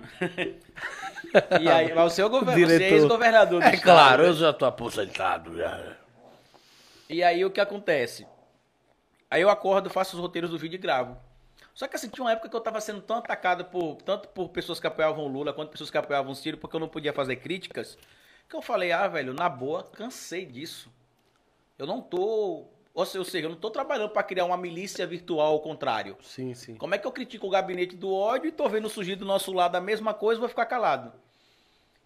E aí, mas o governo, você é ex-governador do É estado, claro, né? eu já tô aposentado. Já. E aí o que acontece? Aí eu acordo, faço os roteiros do vídeo e gravo. Só que assim, tinha uma época que eu tava sendo tão atacado por, tanto por pessoas que apoiavam o Lula quanto pessoas que apoiavam o Ciro, porque eu não podia fazer críticas, que eu falei, ah, velho, na boa, cansei disso. Eu não tô. Ou seja, eu não tô trabalhando pra criar uma milícia virtual ao contrário. Sim, sim. Como é que eu critico o gabinete do ódio e tô vendo surgir do nosso lado a mesma coisa e vou ficar calado?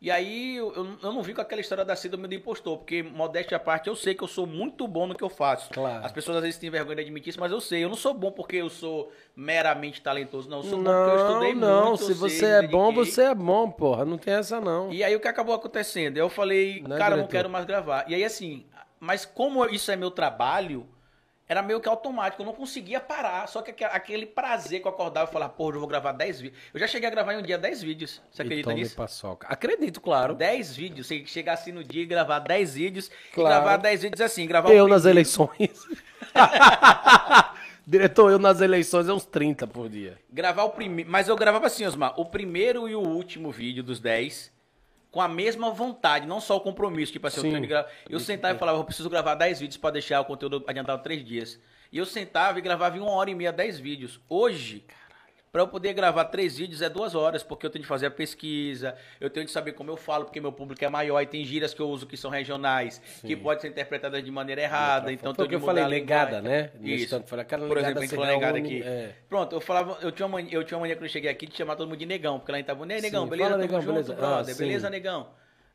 E aí eu, eu- não vi com aquela história da síndrome do impostor, porque modéstia à parte, eu sei que eu sou muito bom no que eu faço. Claro. As pessoas às vezes têm vergonha de admitir isso, mas eu sei. Eu não sou bom porque eu sou meramente talentoso, não. Eu sou bom porque eu estudei Não, não. muito. Se eu você sei, é bom, você é bom, porra. Não tem essa, não. E aí o que acabou acontecendo? Eu falei, Né, cara, eu não diretor? quero mais gravar. E aí assim, mas como isso é meu trabalho, era meio que automático, eu não conseguia parar. Só que aque- aquele prazer que eu acordava e falava, porra, eu vou gravar 10 vídeos. Eu já cheguei a gravar em um dia 10 vídeos. Você E acredita tome nisso? paçoca. Acredito, claro. 10 vídeos. Você chegar assim no dia e gravar 10 vídeos. Claro. E gravar 10 vídeos assim, gravar Eu o nas eleições. [laughs] Diretor, eu nas eleições é uns 30 por dia. Gravar o primeiro. Mas eu gravava assim, Osmar, o primeiro e o último vídeo dos 10 com a mesma vontade, não só o compromisso. Tipo assim, Sim. eu, tenho que gra- eu sentava e falava, eu preciso gravar 10 vídeos pra deixar o conteúdo adiantado 3 dias. E eu sentava e gravava em uma hora e meia 10 vídeos. Hoje, pra eu poder gravar 3 vídeos é 2 horas, porque eu tenho de fazer a pesquisa, eu tenho de saber como eu falo, porque meu público é maior, e tem gírias que eu uso que são regionais, que podem ser interpretadas de maneira errada. Então, Foi tenho que eu de falei, a linguagem. né? Isso. tanto, foi aquela Por exemplo, a gente falou um- aqui. é. Pronto, eu falava, eu tinha uma eu tinha uma mania quando eu cheguei aqui de chamar todo mundo de negão, porque lá em Itabuna, "E aí, negão, Sim, beleza? fala, negão, junto, beleza. brother, Ah, sim. beleza, negão?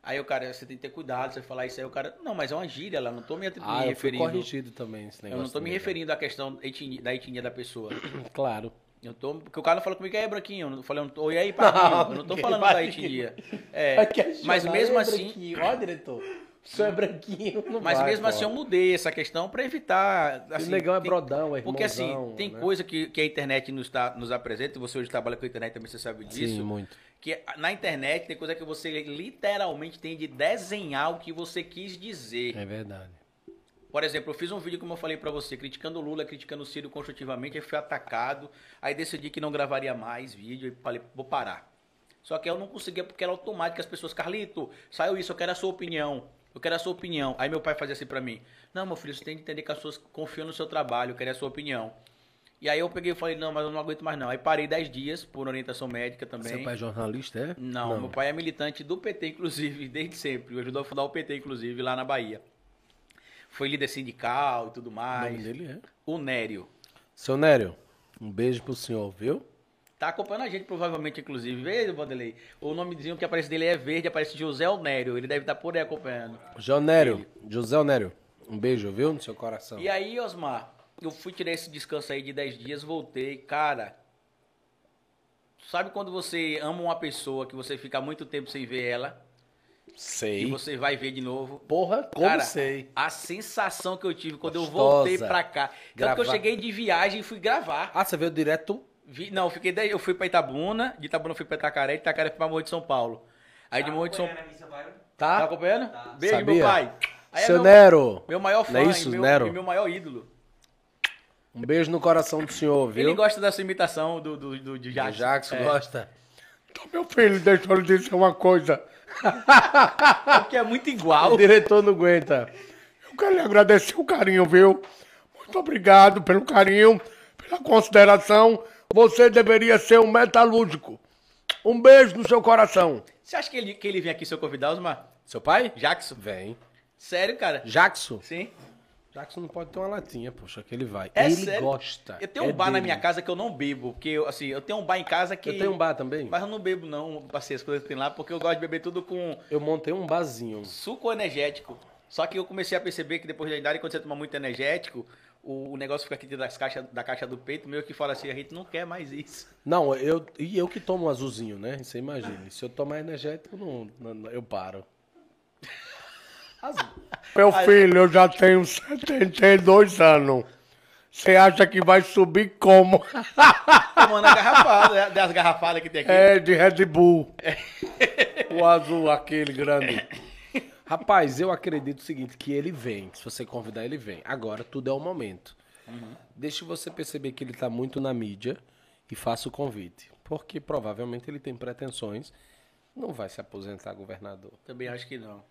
Aí o cara, você tem que ter cuidado, você falar isso aí, o cara, não, mas é uma gíria lá, não tô me, me Ah, eu fui referindo. corrigido também esse Eu negócio. não tô me negão. referindo à questão etni- da etnia da pessoa. Claro. Eu tô, porque o cara falou comigo, e aí, branquinho? Eu falei, não tô, e aí, patinho? Eu não tô falando da etnia. [laughs] É, mas mesmo assim, Ó, diretor. O senhor é branquinho. Não Mas vai, mesmo assim eu mudei essa questão pra evitar. o Assim, negão é tem- brodão, é Porque assim, tem né? coisa que, que a internet nos, tá, nos apresenta, e você hoje trabalha com a internet também, você sabe disso. Sim, muito. Que na internet tem coisa que você literalmente tem de desenhar o que você quis dizer. É verdade. Por exemplo, eu fiz um vídeo, como eu falei pra você, criticando o Lula, criticando o Ciro construtivamente, aí fui atacado, aí decidi que não gravaria mais vídeo e falei, vou parar. Só que eu não conseguia porque era automático, as pessoas, Carlito, saiu isso, eu quero a sua opinião. Eu quero a sua opinião. Aí meu pai fazia assim pra mim: Não, meu filho, você tem que entender que as pessoas confiam no seu trabalho, eu quero a sua opinião. E aí eu peguei e falei: Não, mas eu não aguento mais não. Aí parei 10 dias por orientação médica também. Seu pai é jornalista, é? Não, meu pai é militante do PT, inclusive, desde sempre. Ajudou a fundar o PT, inclusive, lá na Bahia. Foi líder sindical e tudo O mais. nome dele é? O Nério. Seu Nério, um beijo pro senhor, viu? Tá acompanhando a gente, provavelmente, inclusive. Vê, Vanderlei. O nomezinho que aparece dele é verde, aparece José Onério. Ele deve estar por aí acompanhando. João Nério, José Onério, um beijo, viu? No seu coração. E aí, Osmar, eu fui tirar esse descanso aí de 10 dias, voltei. Cara, sabe quando você ama uma pessoa que você fica muito tempo sem ver ela e Sei. você vai ver de novo? Porra, como Cara, sei. a sensação que eu tive quando eu Gostosa. voltei pra cá. Tanto que eu Gravar. cheguei de viagem e fui gravar. Ah, você veio direto? Vi- não, eu fiquei dez- eu fui pra Itabuna, de Itabuna eu fui pra Itacaré, de Itacaré eu fui pra Morro de São Paulo. Aí de Morro de São Paulo. Tá? Tá acompanhando? Beijo, Sabia? meu pai. Aí é Seu meu, Nero, meu maior fã Não é isso, e, meu, Nero? e meu maior ídolo. um beijo no coração do senhor, viu? Ele gosta dessa imitação do, do, do, de O Jackson. Jackson É. gosta. Então, meu filho, deixa eu lhe dizer uma coisa. Porque é muito igual. O diretor não aguenta. Eu quero lhe agradecer o carinho, viu? Muito obrigado pelo carinho, pela consideração. Você deveria ser um metalúrgico. Um beijo no seu coração. Você acha que ele, que ele vem aqui, seu convidado, Osmar? Seu pai? Jackson? Vem. Sério, cara? Jackson? Sim. Jackson não pode ter uma latinha, poxa, que ele vai. É ele sério? gosta. Eu tenho um É bar na dele. minha casa que eu não bebo. Porque, eu, assim, eu tenho um bar em casa que... Eu tenho um bar também. Mas eu não bebo, não, passei as coisas que tem lá, porque eu gosto de beber tudo com Eu montei um barzinho. suco energético. Só que eu comecei a perceber que depois da idade, quando você toma muito energético, o, o negócio fica aqui dentro das caixas, da caixa do peito, meio que fala assim, a gente não quer mais isso. Não, eu, e eu que tomo um azulzinho, né? Você imagina. Se eu tomar energético, não, não- eu paro. Meu filho, eu já tenho 72 anos. Você acha que vai subir como? Tomando a garrafada, né? das garrafadas que tem aqui. É de Red Bull. O azul, aquele grande. Rapaz, eu acredito o seguinte, que ele vem. Se você convidar, ele vem. Agora, tudo é o momento. Deixe você perceber que ele tá muito na mídia e faça o convite. Porque provavelmente ele tem pretensões. Não vai se aposentar governador. Também acho que não.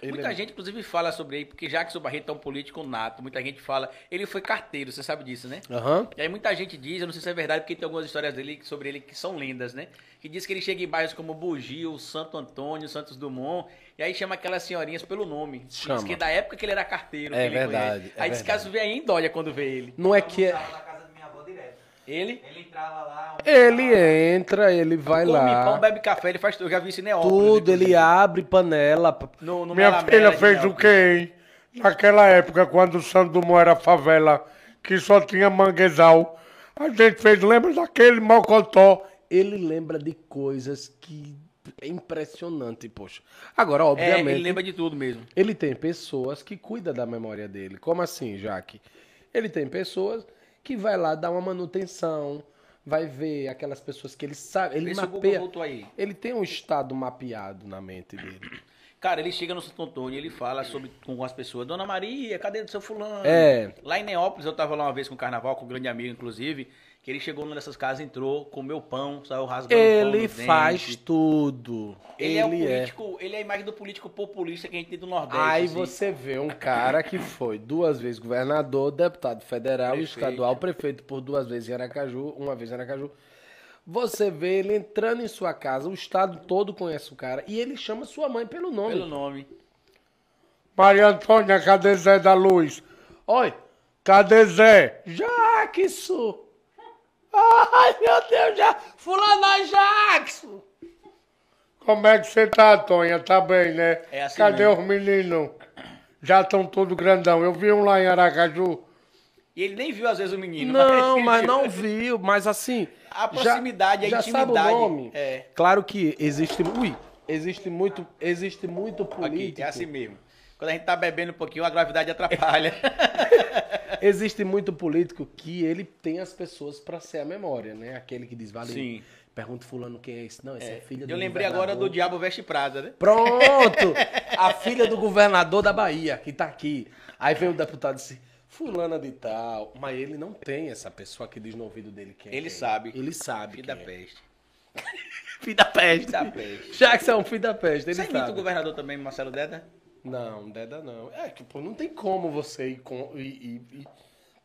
Ele muita é- gente, inclusive, fala sobre ele, porque Jackson Barreto é um político nato. Muita gente fala. Ele foi carteiro, você sabe disso, né? Aham. E aí muita gente diz, eu não sei se é verdade, porque tem algumas histórias dele sobre ele que são lendas, né? Que diz que ele chega em bairros como Bugio, Santo Antônio, Santos Dumont, e aí chama aquelas senhorinhas pelo nome. Chama. Diz que da época que ele era carteiro. É que ele verdade, conhece. é aí diz que verdade. caso vê aí quando vê ele. Não é que é. Tava na casa da minha avó direto. Ele Ele entrava lá. Ele entra, ele vai come lá. pão, bebe café, ele faz tudo. Eu já vi isso em Neópolis. Tudo, ele abre panela. No, no Minha Melamela filha fez o quê, hein? Naquela época, quando o Santo Dumont era favela, que só tinha manguezal, a gente fez, lembra daquele mocotó? Ele lembra de coisas que é impressionante, poxa. Agora, É, obviamente, ele lembra de tudo mesmo. ele tem pessoas que cuidam da memória dele. Como assim, Jaque? Ele tem pessoas que vai lá dar uma manutenção, vai ver aquelas pessoas que ele sabe, ele Vê mapeia. Ele tem um estado mapeado na mente dele. [clears throat] Cara, ele chega no Santo Antônio e ele fala sobre, com as pessoas, Dona Maria, cadê o seu fulano? É. Lá em Neópolis, eu tava lá uma vez com o carnaval, com um grande amigo, inclusive, que ele chegou numa dessas casas, entrou, comeu pão, saiu rasgando pão Ele no faz dente. tudo. Ele, é o político, ele é a imagem do político populista que a gente tem do Nordeste. Aí assim. você vê um cara que foi duas vezes governador, deputado federal, Prefeito. estadual, prefeito por duas vezes em Aracaju, uma vez em Aracaju. Você vê ele entrando em sua casa, o estado todo conhece o cara e ele chama sua mãe pelo nome. Pelo nome. Maria Antônia, cadê Zé da Luz? Oi, Cadê Zé? Jackson! Ai, meu Deus, já. Fulano Jackson! Como é que você tá, Tonha? Tá bem, né? É assim Cadê mesmo. os meninos? Já estão todos grandão. Eu vi um lá em Aracaju. E ele nem viu, às vezes, o menino. Não, mas não viu, mas assim. A proximidade, a já intimidade. Sabe o nome? É. Claro que existe. Ui, existe muito, existe muito Aqui, político. é assim mesmo. Quando a gente tá bebendo um pouquinho, a gravidade atrapalha. [laughs] Existe muito político que ele tem as pessoas pra ser a memória, né? Aquele que diz, vale. Sim. Pergunta fulano quem é esse. Não, esse é, filha do Eu lembrei agora do governador. Diabo Veste Prada, né? Pronto! [laughs] A filha do governador da Bahia, que tá aqui. Aí vem o deputado e disse, fulana de tal. Mas ele não tem essa pessoa que diz no ouvido dele quem é Ele sabe. Ele sabe Filho da é. peste. [laughs] Filho da peste. Filho da peste. Jackson é um filho da peste, ele Você o sabe. governador também, Marcelo Deda? Não, Deda não. É que, pô, não tem como você ir com, e, e- e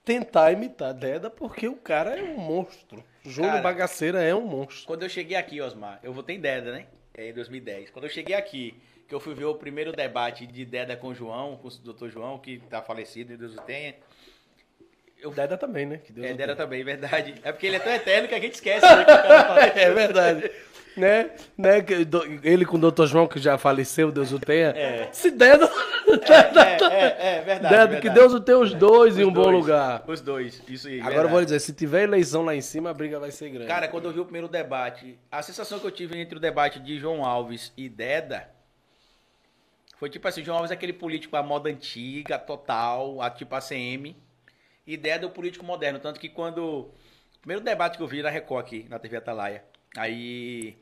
tentar imitar Deda, porque o cara é um monstro. Júlio Cara. Bagaceira é um monstro. Quando eu cheguei aqui, Osmar, eu votei em Deda, né? É, em 2010. Quando eu cheguei aqui, que eu fui ver o primeiro debate de Deda com o João, com o doutor João, que tá falecido, Deus o tenha. O Deda também, né? Que Deus É, Deda também, verdade. É porque ele é tão eterno que a gente esquece. Né. [laughs] É verdade. né? né? Ele com o Dr. João, que já faleceu, Deus o tenha. É. Se Deda. É, é, é, verdade. Deda, verdade. que Deus o tenha os dois em Os um bom dois, lugar. Os dois, isso aí. Agora eu vou verdade. dizer, se tiver eleição lá em cima, a briga vai ser grande. Cara, quando eu vi o primeiro debate, a sensação que eu tive entre o debate de João Alves e Deda foi tipo assim, João Alves é aquele político à moda antiga, total, a tipo ACM, e Deda é o político moderno, tanto que quando o primeiro debate que eu vi na Record aqui, na TV Atalaia, aí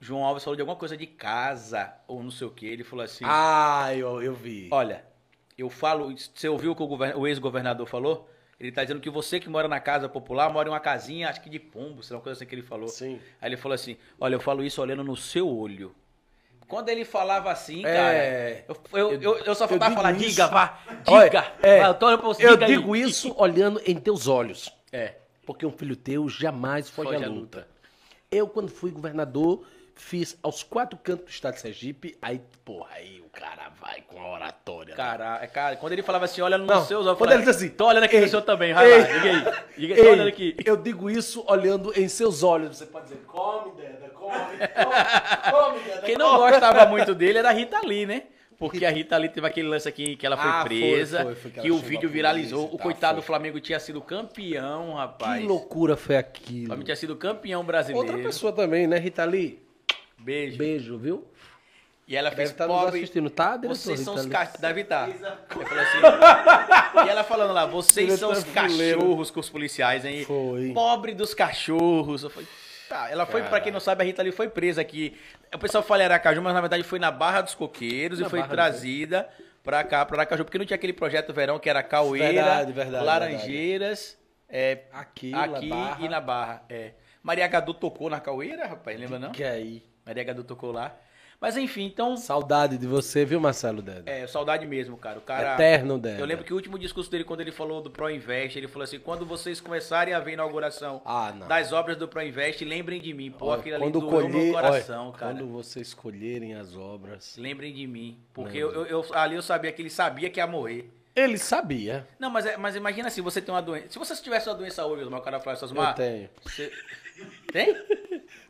João Alves falou de alguma coisa de casa ou não sei o que, ele falou assim: Ah, eu, eu vi. Olha, eu falo. Você ouviu o que o, o ex-governador falou? Ele tá dizendo que você que mora na casa popular mora em uma casinha, acho que de pombo, sei lá, uma coisa assim que ele falou. Sim. Aí ele falou assim: Olha, eu falo isso olhando no seu olho. Quando ele falava assim, É. cara, eu, eu, eu, eu só faltava digo falar, isso. diga, vá, diga. é, Vai, eu tô Eu diga aí. digo isso olhando em teus olhos. É. Porque um filho teu jamais foge, Foge à à luta. Eu, quando fui governador, fiz aos quatro cantos do estado de Sergipe, aí, porra, aí o cara vai com a oratória. né? Cara, é, cara, quando ele falava assim, olha nos Não, seus olhos, quando falava, ele diz assim, tô olhando aqui ei, no seu também, vai lá, ei, diga aí. Diga, Ei, tô olhando aqui. Eu digo isso olhando em seus olhos. Você pode dizer, come, Deda, Quem não gostava muito dele era a Rita Lee, né? Porque a Rita Lee teve aquele lance aqui que ela foi Ah, foi, presa, foi, foi que que, ela o vídeo viralizou. polícia e O tal, coitado foi. do Flamengo tinha sido campeão, rapaz. Que loucura foi O aquilo. Flamengo tinha sido campeão brasileiro. Outra pessoa também, né, Rita Lee? Beijo. Beijo, viu? E ela Deve fez estar nos pobre. assistindo, tá, diretor Vocês são Rita os cachorros. Deve estar. Eu falei assim. e ela falando lá, vocês são os cachorros com os policiais, hein? Foi. Pobre dos cachorros. Eu falei, tá. Ela foi, pra quem não sabe, a Rita Lee foi presa aqui. O pessoal fala Aracaju, mas na verdade foi na Barra dos Coqueiros Na e foi Barra trazida pra cá, pra Aracaju, porque não tinha aquele projeto verão que era Caueira, Verdade, verdade, Laranjeiras, é, Aqui, aqui na e na Barra. É. Maria Gadu tocou na Caueira, rapaz, lembra não? Que aí. Maria Gadu tocou lá. Mas enfim, então, Saudade de você, viu, Marcelo Deda? é, saudade mesmo, cara. O cara Eterno Deda. Eu lembro que o último discurso dele, quando ele falou do ProInvest, ele falou assim: quando vocês começarem a ver a inauguração Ah, das obras do ProInvest, lembrem de mim. Pô, Olha, aquilo ali no colher, meu coração, olha, cara. quando vocês escolherem as obras. Lembrem de mim. Porque eu, eu- eu- ali eu sabia que ele sabia que ia morrer. Ele sabia. Não, mas, é- mas imagina assim, você tem uma doença. Se você tivesse uma doença hoje, o cara falasse assim, Eu tenho. Você... Tem?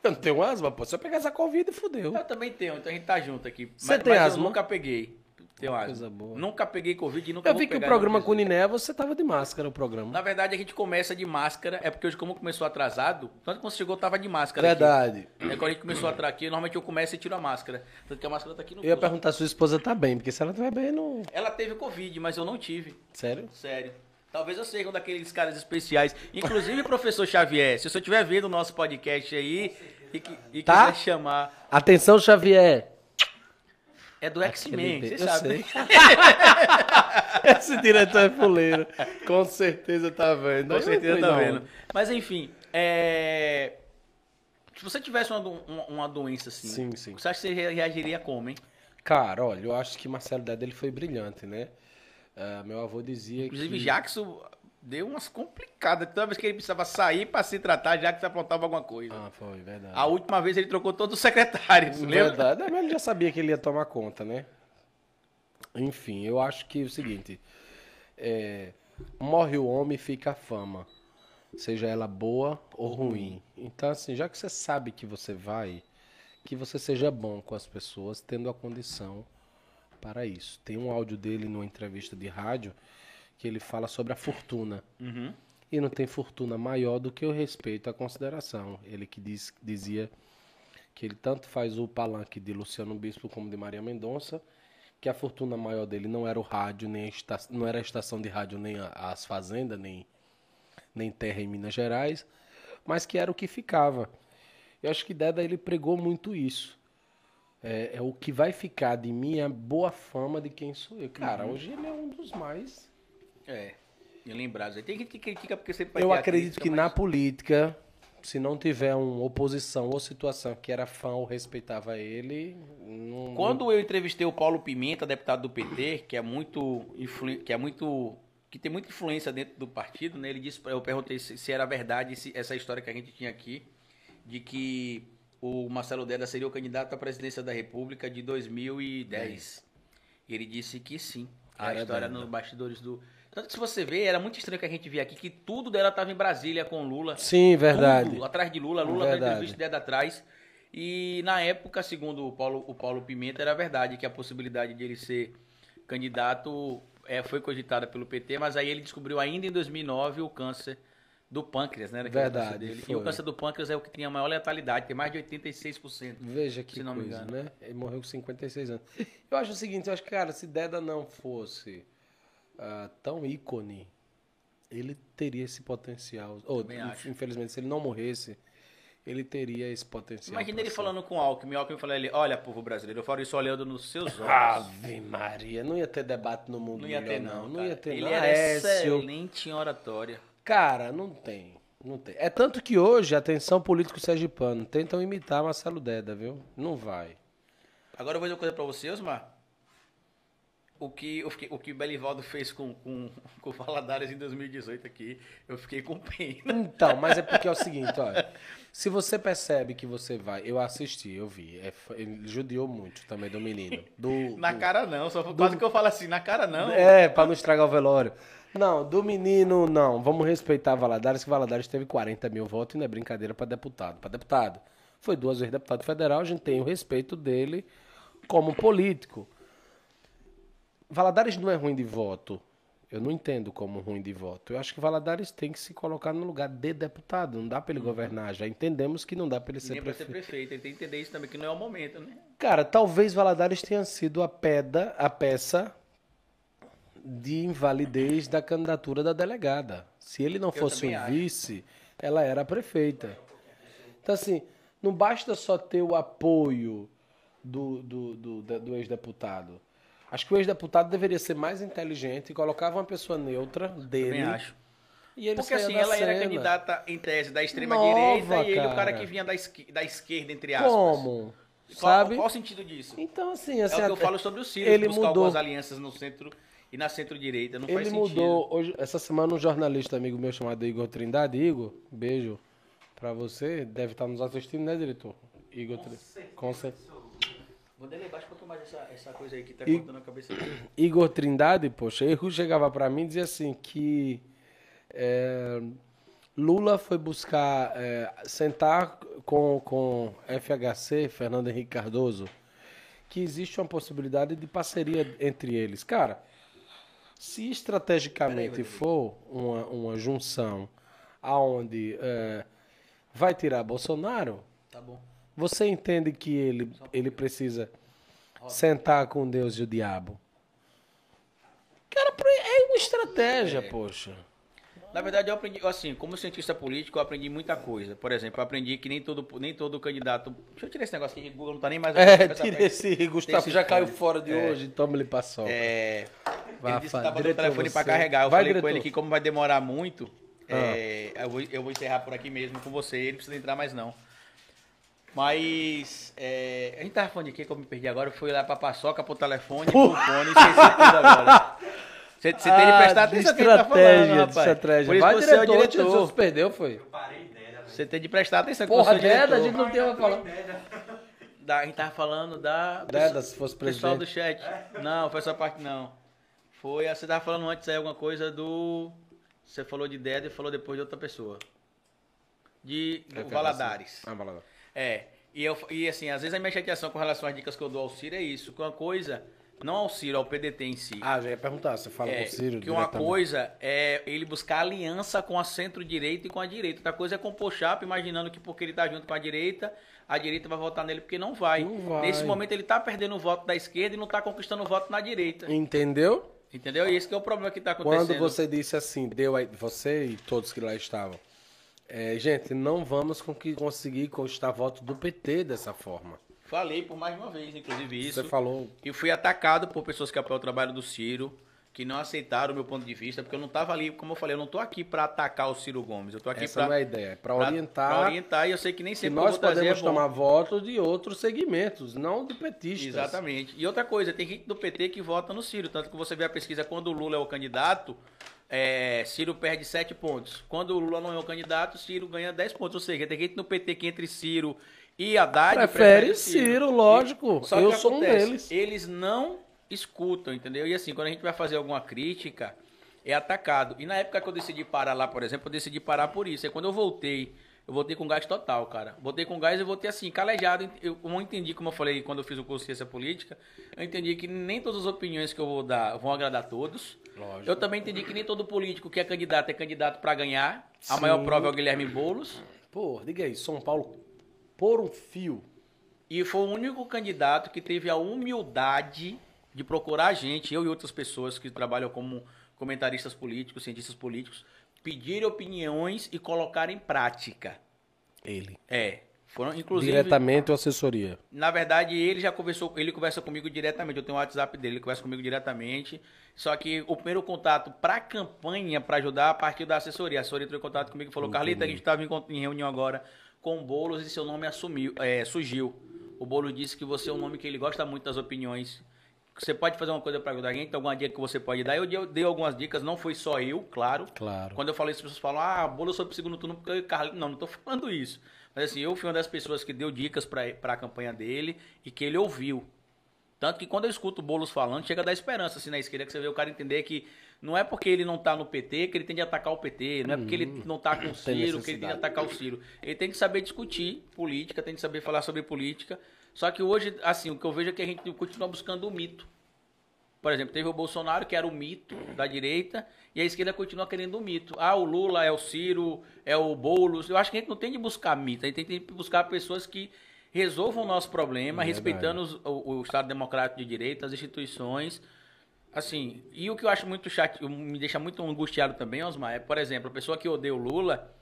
Eu não tenho asma, pô. Se eu pegar essa Covid, fudeu. Eu também tenho, então a gente tá junto aqui. Você mas, tem mas asma? Eu nunca peguei. Tenho asma. Coisa boa. Nunca peguei Covid e nunca Eu vi que o programa com o Niné, você tava de máscara, o programa. Na verdade, a gente começa de máscara, é porque hoje, como começou atrasado, tanto que quando você chegou, tava de máscara. aqui. Verdade. É quando a gente começou a entrar aqui, normalmente eu começo e tiro a máscara. Tanto que a máscara tá aqui no Eu ia perguntar se sua esposa tá bem, porque se ela estiver bem, não. Ela teve Covid, mas eu não tive. Sério? Sério. Talvez eu seja um daqueles caras especiais. Inclusive, [laughs] professor Xavier, se você estiver vendo o nosso podcast aí e, que- e Tá? quiser chamar. Atenção, Xavier. É do X-Men, você sabe. [laughs] Esse diretor é fuleiro. Com certeza tá vendo. Com certeza tá vendo. Mas enfim, é... se você tivesse uma, uma, uma doença assim, Sim, sim. você acha que você rea- reagiria como, hein? Cara, olha, eu acho que Marcelo Deda ele foi brilhante, né? Ah, meu avô dizia Inclusive, que... Jackson deu umas complicadas. Toda vez que ele precisava sair pra se tratar, Jackson aprontava alguma coisa. Ah, foi, verdade. A última vez ele trocou todos os secretários, lembra? Verdade, mas ele já sabia que ele ia tomar conta, né? Enfim, eu acho que é o seguinte: é, morre o homem, fica a fama, seja ela boa ou ruim. Então, assim, já que você sabe que você vai, que você seja bom com as pessoas, tendo a condição para isso. Tem um áudio dele numa entrevista de rádio que ele fala sobre a fortuna. Uhum. E não tem fortuna maior do que o respeito à consideração. Ele que diz, dizia que ele tanto faz o palanque de Luciano Bispo como de Maria Mendonça, que a fortuna maior dele não era o rádio, nem esta- não era a estação de rádio, nem a- as fazendas, nem, nem terra em Minas Gerais, mas que era o que ficava. Eu acho que Deda ele pregou muito isso. É, é o que vai ficar de mim é a boa fama de quem sou eu. Cara, hoje ele é um dos mais É. E lembrados. Tem gente que critica porque sempre eu acredito que mas- na política, se não tiver uma oposição ou situação que era fã ou respeitava ele, não, Quando eu entrevistei o Paulo Pimenta, deputado do PT, que é muito influ... que é muito que tem muita influência dentro do partido, né? Ele disse, eu perguntei se, se era verdade se- essa história que a gente tinha aqui de que o Marcelo Deda seria o candidato à presidência da República de 2010. E ele disse que sim. A Era história nos bastidores do tanto que se você ver, era muito estranho que a gente via aqui que tudo dela estava em Brasília com Lula. Sim, verdade. Tudo atrás de Lula, Lula Verdade. da entrevista ideia atrás. E na época, segundo o Paulo, o Paulo Pimenta, era verdade que a possibilidade de ele ser candidato é, foi cogitada pelo PT, mas aí ele descobriu ainda em 2009 o câncer do pâncreas, né? Verdade, dele. E o câncer do pâncreas é o que tinha a maior letalidade, tem mais de 86%. Veja que Se não me coisa, engano. né? Ele morreu com 56 anos. Eu acho o seguinte, eu acho que, cara, se Deda não fosse ah, tão ícone, ele teria esse potencial. Ou, infelizmente, se ele não morresse, ele teria esse potencial. Imagina ele ser. falando com o Alckmin, o Alckmin falando ele, olha, povo brasileiro, eu falo isso olhando nos seus olhos. Ave Maria, não ia ter debate no mundo não ia ter não, Não cara. ia ter Ele não. era Aécio, excelente em oratória. Cara, não tem. Não tem. É tanto que hoje, atenção político sergipano, tentam imitar Marcelo Deda, viu? Não vai. Agora eu vou dizer uma coisa pra você, Osmar. O que, o que, o Belivaldo fez com, com, [laughs] com o Valadares em 2018 aqui, eu fiquei com pena. Então, mas é [laughs] porque é o seguinte, olha. Se você percebe que você vai. Eu assisti, eu vi. é ele judiou muito também do menino. Do, [laughs] Na do- cara não, só quase que eu falo assim, na cara não. É, pra não estragar o velório. Não, do menino, não. Vamos respeitar Valadares, que Valadares teve 40 mil votos e não é brincadeira pra deputado. Pra deputado. Foi duas vezes deputado federal, a gente tem o respeito dele como político. Valadares não é ruim de voto. Eu não entendo como ruim de voto. Eu acho que Valadares tem que se colocar no lugar de deputado. Não dá pra ele governar. Já entendemos que não dá pra ele ser nem pra ser prefeito. ele tem que entender isso também, que não é o momento, né? Cara, talvez Valadares tenha sido a pedra, a peça de invalidez da candidatura da delegada. Se ele não fosse também um acho. vice, ela era a prefeita. Então, assim, não basta só ter o apoio do, do, do, do ex-deputado. Acho que o ex-deputado deveria ser mais inteligente e colocava uma pessoa neutra dele. Também acho. E ele Porque assim, ela era cena. candidata em tese da extrema Nova, direita e ele o cara cara. que vinha da, esqui- da esquerda, entre aspas. Como? Qual, Sabe? qual o sentido disso? Então, assim, É assim o que eu falo sobre o Ciro, ele buscar mudou. algumas alianças no centro e na centro-direita. Não faz Ele sentido. mudou. Hoje, essa semana, um jornalista amigo meu chamado Igor Trindade. Igor, beijo pra você. Deve estar nos assistindo, né, diretor? Igor Trindade. Com certeza. Vou delegar, um pouquinho mais essa, essa coisa aí que tá E- cortando a cabeça dele. [coughs] Igor Trindade, poxa, Igor chegava pra mim e dizia assim que é, Lula foi buscar é, sentar com, com FHC, Fernando Henrique Cardoso, que existe uma possibilidade de parceria entre eles. Cara, se estrategicamente for uma, uma junção aonde é, vai tirar Bolsonaro, Tá bom. Você entende que ele, ele precisa sentar com Deus e o diabo? Cara, é uma estratégia, poxa. Na verdade, eu aprendi, assim, como cientista político, eu aprendi muita coisa. Por exemplo, eu aprendi que nem todo, nem todo candidato. Deixa eu tirar esse negócio aqui, o Google não tá nem mais É, tira esse Gustavo, esse já caiu fora de É. hoje, toma-lhe paçoca. É, Vai, ele disse que tava Diretor, telefone pra você. carregar. Eu Vai, falei com diretor. ele que como vai demorar muito, Ah. é, eu, vou, eu vou encerrar por aqui mesmo com você. Ele não precisa entrar mais não. Mas é, a gente tava falando de quê que eu me perdi agora? Eu fui lá pra paçoca, pro telefone, pro fone, esqueci tudo agora. [laughs] Você, você tem de Ah, prestar atenção no que tá falando, rapaz. estratégia. Por isso Vai, que você é o diretor. Jesus perdeu, foi? Você tem de prestar atenção que Porra, você é o Deda, a gente não tem uma falar. Da, a gente tava falando da... Deda, se fosse Pessoal presidente. do chat. Não, foi essa parte não. Foi, você tava falando antes aí alguma coisa do... Você falou de Deda e falou depois de outra pessoa. De do Valadares. Ah, Valadares. É. E, eu, e assim, às vezes a minha chateação com relação às dicas que eu dou ao Ciro é isso. Que uma coisa, não ao Ciro, ao PDT em si. Ah, já ia perguntar, você fala É, com o Ciro que uma coisa é ele buscar aliança com a centro-direita e com a direita. Outra coisa é compor chapa, imaginando que porque ele tá junto com a direita, a direita vai votar nele porque não vai. Não vai. Nesse momento ele tá perdendo o voto da esquerda e não tá conquistando o voto na direita. Entendeu? Entendeu? E esse que é o problema que tá acontecendo. Quando você disse assim, deu aí, você e todos que lá estavam, é, gente, não vamos con- conseguir conquistar voto do PT dessa forma. Falei por mais uma vez, inclusive isso. Você falou. E fui atacado por pessoas que apoiam o trabalho do Ciro, que não aceitaram o meu ponto de vista, porque eu não tava ali, como eu falei, eu não tô aqui pra atacar o Ciro Gomes. Eu tô aqui Essa pra, não é a ideia, é pra- orientar. pra orientar, e eu sei que nem que sempre eu nós trazer podemos é tomar votos de outros segmentos, não de petistas. Exatamente. E outra coisa, tem gente do PT que vota no Ciro. Tanto que você vê a pesquisa, quando o Lula é o candidato, é, Ciro perde 7 pontos. Quando o Lula não é o candidato, Ciro ganha 10 pontos. Ou seja, tem gente no PT que entre Ciro e Haddad Prefere o Ciro, lógico. Só Eu sou um acontece, deles. Eles não escutam, entendeu? E assim, quando a gente vai fazer alguma crítica, é atacado. E na época que eu decidi parar lá, por exemplo, eu decidi parar por isso. É quando eu voltei, eu voltei com gás total, cara. Voltei com gás e voltei assim, calejado. Eu não entendi, como eu falei quando eu fiz o curso de ciência política, eu entendi que nem todas as opiniões que eu vou dar vão agradar a todos. Lógico. Eu também entendi que nem todo político que é candidato é candidato para ganhar. A Sim. maior prova é o Guilherme Boulos. Pô, diga aí, São Paulo por um fio. E foi o único candidato que teve a humildade de procurar a gente, eu e outras pessoas que trabalham como comentaristas políticos, cientistas políticos, pedirem opiniões e colocar em prática. Ele. É. Foram, inclusive, Diretamente ou assessoria? na verdade, ele já conversou, ele conversa comigo diretamente. Eu tenho o WhatsApp dele, ele conversa comigo diretamente. Só que o primeiro contato para a campanha, para ajudar, partiu da assessoria. A assessoria entrou em contato comigo e falou: Carlita, a gente estava em, reunião agora com o Boulos e seu nome assumiu, é, surgiu. O Boulos disse que você é um nome que ele gosta muito das opiniões. Você pode fazer uma coisa para ajudar a gente? Alguma dica que você pode dar? Eu dei, algumas dicas, não foi só eu, claro. Claro. Quando eu falei isso, as pessoas falam, ah, bolo sobre o segundo turno, porque eu, Carlito, não, não tô falando isso. Mas assim, eu fui uma das pessoas que deu dicas para a campanha dele e que ele ouviu. Tanto que quando eu escuto o Boulos falando, chega a dar esperança assim na esquerda, que você vê o cara entender que não é porque ele não tá no PT que ele tem de atacar o PT, não é porque ele não tá com o Ciro que ele tem de atacar o Ciro. Ele tem que saber discutir política, tem que saber falar sobre política. Só que hoje, assim, o que eu vejo é que a gente continua buscando o mito. Por exemplo, teve o Bolsonaro, que era o mito da direita, e a esquerda continua querendo o mito. Ah, o Lula é o Ciro, é o Boulos. Eu acho que a gente não tem de buscar mito, a gente tem de buscar pessoas que resolvam o nosso problema, Verdade. respeitando os- o, o Estado Democrático de Direito, as instituições. Assim, e o que eu acho muito chato, me deixa muito angustiado também, Osmar, é, por exemplo, a pessoa que odeia o Lula,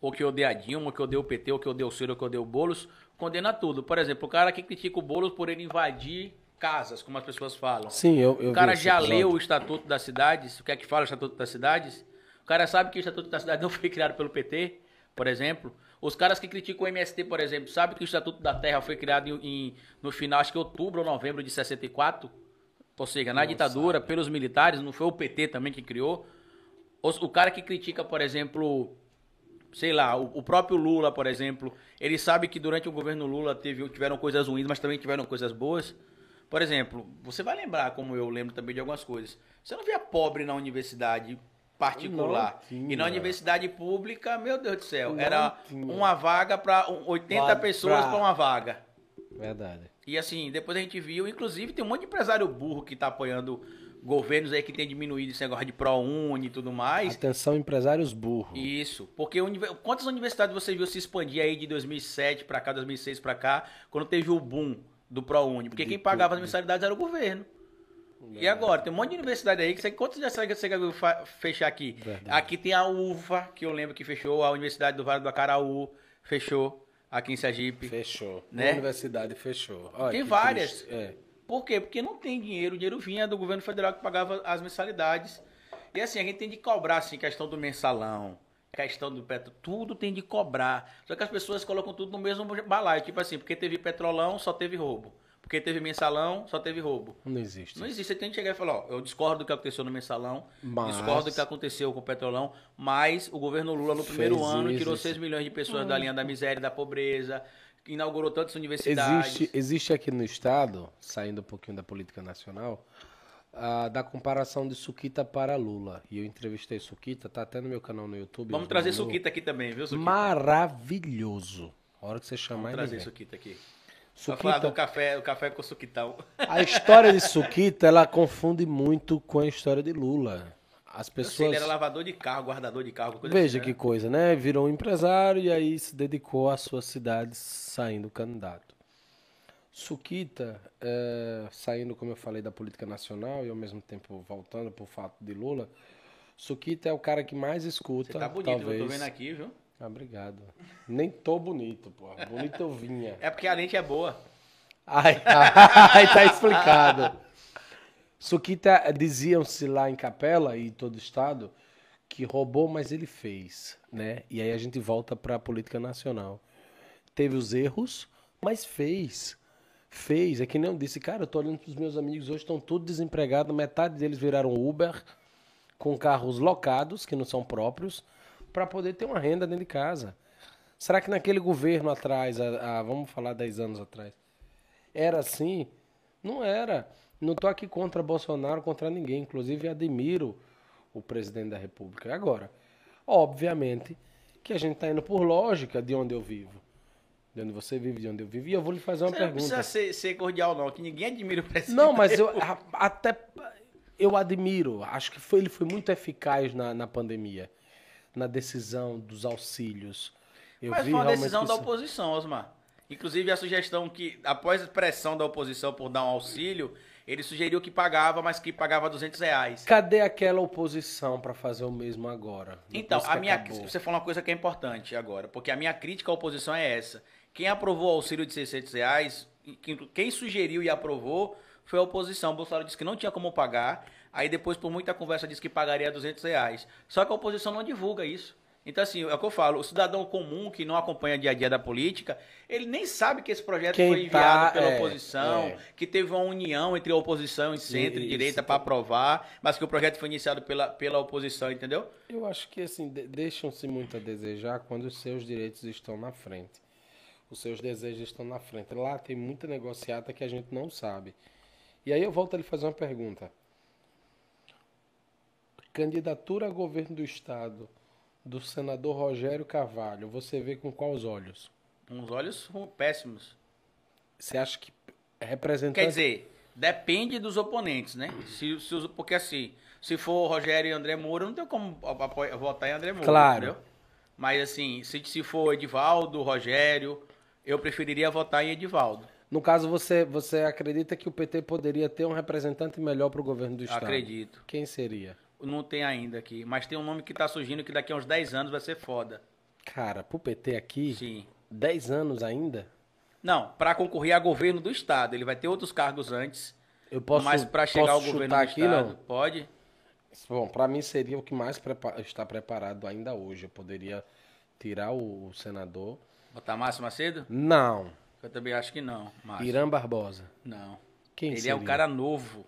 ou que odeia a Dilma, ou que odeia o PT, ou que odeia o Ciro, ou que odeia o Boulos, condena tudo. Por exemplo, o cara que critica o Boulos por ele invadir casas, como as pessoas falam. Sim, eu, eu O cara já episódio. leu o Estatuto das Cidades, o que é que fala o Estatuto das Cidades? O cara sabe que o Estatuto das Cidades [laughs] não foi criado pelo PT, por exemplo. Os caras que criticam o MST, por exemplo, sabem que o Estatuto da Terra foi criado em, em- no final, acho que outubro ou novembro de 64, ou seja, na ditadura, pelos militares, não foi o PT também que criou. Os- o cara que critica, por exemplo, sei lá, o, o próprio Lula, por exemplo, ele sabe que durante o governo Lula teve, tiveram coisas ruins, mas também tiveram coisas boas. Por exemplo, você vai lembrar, como eu lembro também de algumas coisas. Você não via pobre na universidade particular. Tinha. E na universidade pública, meu Deus do céu, era tinha. uma vaga para 80 Pra- pessoas para uma vaga. Verdade. E assim, depois a gente viu, inclusive tem um monte de empresário burro que tá apoiando governos aí que tem diminuído esse negócio de ProUni e tudo mais. Atenção, empresários burros. Isso, porque quantas universidades você viu se expandir aí de 2007 pra cá, 2006 pra cá, quando teve o boom do ProUni? Porque quem pagava as mensalidades era o governo. E agora, tem um monte de universidade aí que você, quantas já você você fa- fechar aqui? Verdade. Aqui tem a UVA, que eu lembro que fechou, a Universidade do Vale do Acaraú fechou, aqui em Sergipe. Fechou. Né? A universidade fechou. Olha Tem que várias. É. Por quê? Porque não tem dinheiro, o dinheiro vinha do governo federal que pagava as mensalidades. E assim, a gente tem de cobrar, assim, questão do mensalão, questão do petro, tudo tem de cobrar. Só que as pessoas colocam tudo no mesmo balaio, tipo assim, porque teve petrolão, só teve roubo. Porque teve mensalão, só teve roubo. Não existe. Não existe, você tem que chegar e falar, ó, eu discordo do que aconteceu no mensalão, Mas- discordo do que aconteceu com o petrolão, mas o governo Lula no primeiro Fez ano isso, tirou isso. 6 milhões de pessoas da linha da miséria e da pobreza, inaugurou tantas universidades. Existe, existe aqui no estado, saindo um pouquinho da política nacional, da comparação de Suquita para Lula. E eu entrevistei Suquita, tá até no meu canal no YouTube. Vamos trazer Lu. Suquita aqui também, viu, Suquita? Maravilhoso. A hora que você chamar Vamos trazer vem. Suquita aqui. Pra falar do Suquita, café, o café com suquitão. a história de Suquita, ela confunde muito com a história de Lula. As Eu sei, pessoas... ele era lavador de carro, guardador de carro, coisa Veja assim, que né? coisa, né? Virou um empresário e aí se dedicou às suas cidades saindo candidato. Suquita, eh, saindo, como eu falei, da política nacional e ao mesmo tempo voltando por fato de Lula, Suquita é o cara que mais escuta, Você tá bonito, talvez. eu tô vendo aqui, viu? Ah, obrigado. Nem tô bonito, pô. Bonito eu vinha. É porque a lente é boa. Ai, ai, tá explicado. Suquita, diziam-se lá em Capela e todo o estado que roubou, mas ele fez, né? E aí a gente volta para a política nacional. Teve os erros, mas fez. Fez. É que nem eu disse, cara, eu tô olhando pros meus amigos hoje, estão todos desempregados, metade deles viraram Uber, com carros locados, que não são próprios, para poder ter uma renda dentro de casa. Será que naquele governo atrás, há- há, vamos falar 10 anos atrás, era assim? Não era. Não tô aqui contra Bolsonaro, contra ninguém. Inclusive, admiro o presidente da República. Agora, obviamente, que a gente está indo por lógica de onde eu vivo. De onde você vive, de onde eu vivo. E eu vou lhe fazer uma Você não pergunta. precisa ser, ser cordial, não, que ninguém admira o presidente. Não, mas eu [laughs] a- até eu admiro. Acho que foi, ele foi muito eficaz na, na pandemia, na decisão dos auxílios. Eu Mas vi foi uma decisão que da oposição, Osmar. Inclusive a sugestão que, após a pressão da oposição por dar um auxílio, ele sugeriu que pagava, mas que pagava 200 reais. Cadê aquela oposição para fazer o mesmo agora? Então, a minha, acabou? você falou uma coisa que é importante agora, porque a minha crítica à oposição é essa. Quem aprovou o auxílio de 600 reais, quem, sugeriu e aprovou foi a oposição. O Bolsonaro disse que não tinha como pagar, aí depois, por muita conversa, disse que pagaria 200 reais. Só que a oposição não divulga isso. Então, assim, é o que eu falo, o cidadão comum que não acompanha dia a dia da política, ele nem sabe que esse projeto Quem foi enviado tá, pela é, oposição, é. que teve uma união entre a oposição e centro e direita para aprovar, mas que o projeto foi iniciado pela, pela oposição, entendeu? Eu acho que assim, de- deixam-se muito a desejar quando os seus direitos estão na frente. Os seus desejos estão na frente. Lá tem muita negociata que a gente não sabe. E aí eu volto a lhe fazer uma pergunta. Candidatura a governo do estado do senador Rogério Carvalho, você vê com quais olhos? Uns olhos péssimos. Você acha que representante Quer dizer, depende dos oponentes, né? Se, se porque assim, se for Rogério e André Moura, não tem como votar em André Moura, Claro. entendeu? Mas assim, se, se for Edivaldo, Rogério, eu preferiria votar em Edivaldo. No caso, você, você acredita que o PT poderia ter um representante melhor para o governo do Estado? Acredito. Quem seria? Não tem ainda aqui, mas tem um nome que tá surgindo que daqui a uns 10 anos vai ser foda. Cara, pro PT aqui, Sim. 10 anos ainda? Não, para concorrer a governo do estado. Ele vai ter outros cargos antes. Eu posso, mas para chegar ao governo do aqui, estado, não? pode. Bom, pra mim seria o que mais prepa- está preparado ainda hoje. Eu poderia tirar o, o senador. Botar Márcio Macedo? Não. Eu também acho que não, Márcio. Irã Barbosa. Não. Quem Ele seria? é um cara novo.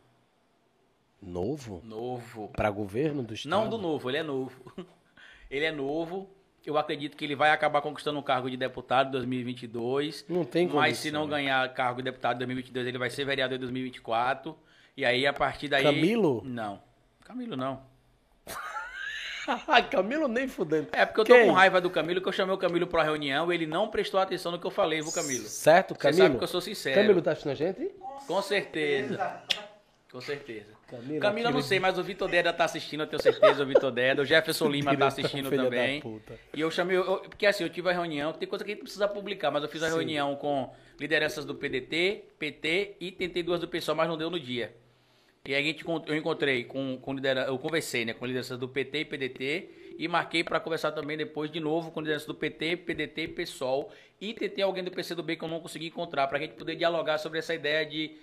Novo? Novo. Pra governo do estado? Não do novo, ele é novo. [laughs] ele é novo. Eu acredito que ele vai acabar conquistando o cargo de deputado em 2022. Não tem Mas condição. se não ganhar cargo de deputado em 2022, ele vai ser vereador em 2024. E aí, a partir daí... Camilo? Não. Camilo não. [laughs] Camilo nem fudendo. É porque eu tô Quem? com raiva do Camilo, que eu chamei o Camilo pra reunião e ele não prestou atenção no que eu falei, viu, Camilo? Certo, Você Camilo? sabe que eu sou sincero. Camilo tá assistindo a gente? Com certeza. Com certeza. Camilo, Camilo, eu não sei, mas o Vitor Deda tá assistindo, eu tenho certeza, o Vitor Deda. O Jefferson Lima tá assistindo também. E eu chamei, eu- porque assim, eu tive a reunião, tem coisa que a gente precisa publicar, mas eu fiz a Sim. reunião com lideranças do PDT, PT e tentei duas do PSOL, mas não deu no dia. E aí a gente, eu encontrei com, com lidera, eu conversei, né, com lideranças do PT e PDT e marquei para conversar também depois de novo com lideranças do PT, PDT e PSOL e tentei alguém do PCdoB que eu não consegui encontrar para a gente poder dialogar sobre essa ideia de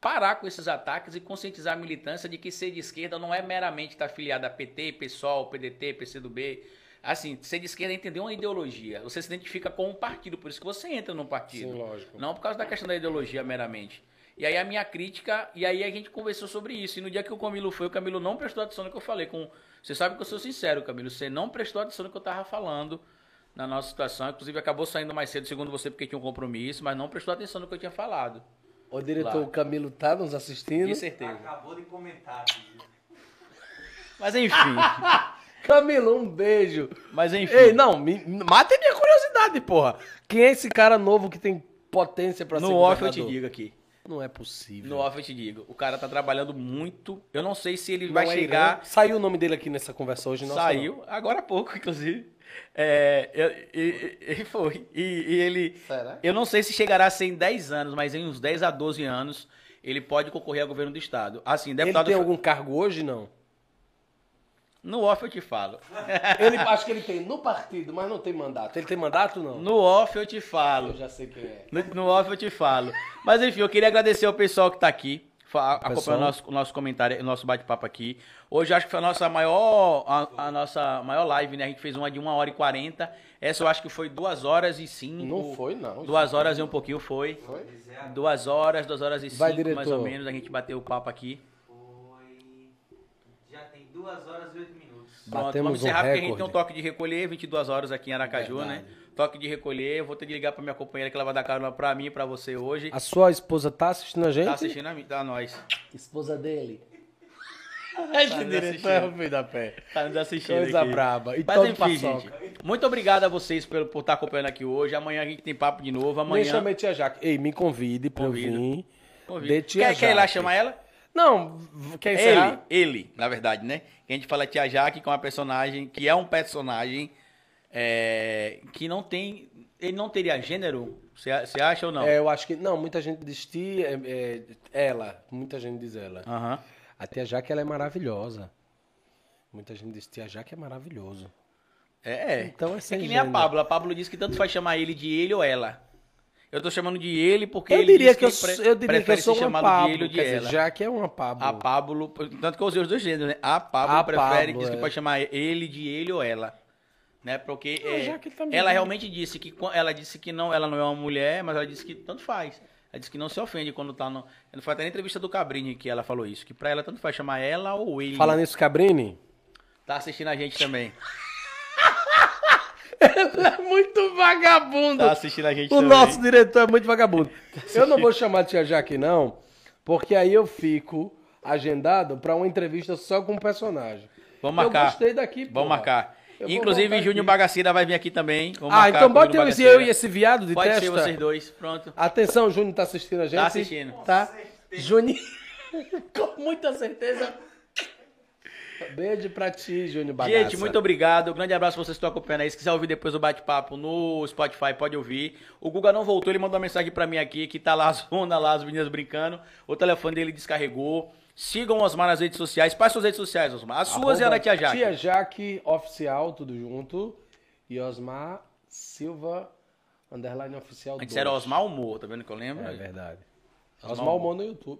parar com esses ataques e conscientizar a militância de que ser de esquerda não é meramente estar afiliado a PT, PSOL, PDT, PCdoB. Assim, ser de esquerda é entender uma ideologia. Você se identifica com um partido, por isso que você entra num partido. Sim, lógico. Não por causa da questão da ideologia meramente. E aí a minha crítica, e aí a gente conversou sobre isso. E no dia que o Camilo foi, o Camilo não prestou atenção no que eu falei. Com, você sabe que eu sou sincero, Camilo. Você não prestou atenção no que eu tava falando na nossa situação. Inclusive acabou saindo mais cedo, segundo você, porque tinha um compromisso, mas não prestou atenção no que eu tinha falado. O diretor Claro. Camilo tá nos assistindo. Com certeza. Acabou de comentar. filho. Mas enfim. [laughs] Camilo, um beijo. Mas enfim. Ei, não, me, mata minha curiosidade, porra. Quem é esse cara novo que tem potência pra ser no off eu te digo aqui. Não é possível. No off eu te digo. O cara tá trabalhando muito. Eu não sei se ele Não vai é chegar. Irã. Saiu o nome dele aqui nessa conversa hoje, não Saiu, agora há pouco, inclusive. É, e- e- ele foi. E, e ele. Será? Eu não sei se chegará a ser em 10 anos, mas em uns 10 a 12 anos ele pode concorrer ao governo do estado. Assim, Ele deputado. tem algum cargo hoje, não? No off eu te falo. [laughs] Ele, acho que ele tem no partido, mas não tem mandato. Ele tem mandato, não? No off eu te falo. Eu já sei quem é. No, no off eu te falo. Mas enfim, eu queria agradecer ao pessoal que tá aqui, acompanhando o nosso, o nosso comentário, o nosso bate-papo aqui. Hoje eu acho que foi a nossa maior, a, a nossa maior live, né? A gente fez uma de 1 hora e 40. Essa eu acho que foi 2 horas e 5. Não foi, não. 2 horas e um pouquinho foi. Foi? Duas horas, duas horas e Vai, cinco, mais diretor. ou menos, a gente bateu o papo aqui. Pronto, Batemos vamos um encerrar porque a gente tem um toque de recolher, 22 horas aqui em Aracaju, né? Verdade. Toque de recolher, eu vou ter que ligar pra minha companheira que ela vai dar carona pra mim e pra você hoje. A sua esposa tá assistindo a gente? Tá assistindo a mim, tá a nós. Esposa dele. [laughs] Esse Esse diretor é o filho da pé. Tá nos assistindo Coisa aqui. braba. E Mas enfim, gente. Muito obrigado a vocês por, por estar acompanhando aqui hoje. Amanhã a gente tem papo de novo. Nem Amanhã. chamei tia Jaque. Ei, me convide pra Convido. eu vir. Convido. Quer, quer ir lá chamar ela? Não, quer Ele, encerrar? ele, na verdade, né? Que a gente fala Tia Jaque, que é uma personagem, que é um personagem é, que não tem. Ele não teria gênero? Você acha ou não? É, eu acho que... Não, muita gente diz tia, é, é, ela. Muita gente diz ela. Aham. A tia Jaque, ela é maravilhosa. Muita gente diz tia Jaque é maravilhoso. É, é. Então é É sem que nem a. Pablo. A Pablo disse que tanto faz chamar ele de ele ou ela. Eu tô chamando de ele porque Eu ele diria que eu, pre- sou- eu diria que eu sou ser uma chamado de Pablo. ele ou de dizer, ela. Jaque é uma Pablo. A Pablo, tanto que eu usei os dois gêneros, né? A Pablo A prefere, Pablo, diz que é. pode chamar ele de ele ou ela. Né? Porque Não, é, já que também- ela realmente disse que ela disse que não, ela não é uma mulher, mas ela disse que tanto faz. Ela disse que não se ofende quando tá no. Não foi até na entrevista do Cabrini que ela falou isso, que pra ela tanto faz chamar ela ou ele. Falar nisso, Cabrini. Tá assistindo a gente também. Ele é muito vagabundo. Tá assistindo a gente O também. nosso diretor é muito vagabundo. [laughs] Eu não vou chamar de tia Jaque, não, porque aí eu fico agendado pra uma entrevista só com o personagem. Vamos marcar. Eu gostei daqui, Vamos porra. marcar. Eu Inclusive, Júnior aqui. Bagaceira vai vir aqui também. Vamos Ah, marcar então bota eu, Bagaceira. eu e esse viado de Pode testa. ser vocês dois, pronto. Atenção, o Júnior tá assistindo a gente. Tá assistindo. Tá? Júnior, com muita certeza. Beijo pra ti, Júnior Bagaça. Gente, muito obrigado. Um grande abraço pra vocês que estão acompanhando aí. Se quiser ouvir depois o bate-papo no Spotify, pode ouvir. O Guga não voltou, ele mandou uma mensagem pra mim aqui, que tá lá a [laughs] zona, lá as meninas brincando. O telefone dele descarregou. Sigam o Osmar nas redes sociais. Quais suas redes sociais, Osmar? As suas e a Arroba da Tia Jaque. Tia Jaque Oficial, tudo junto. E Osmar Silva Underline oficial Antes 2. era Osmar Humor, tá vendo que eu lembro? É verdade. Osmar Osmar Humor no YouTube.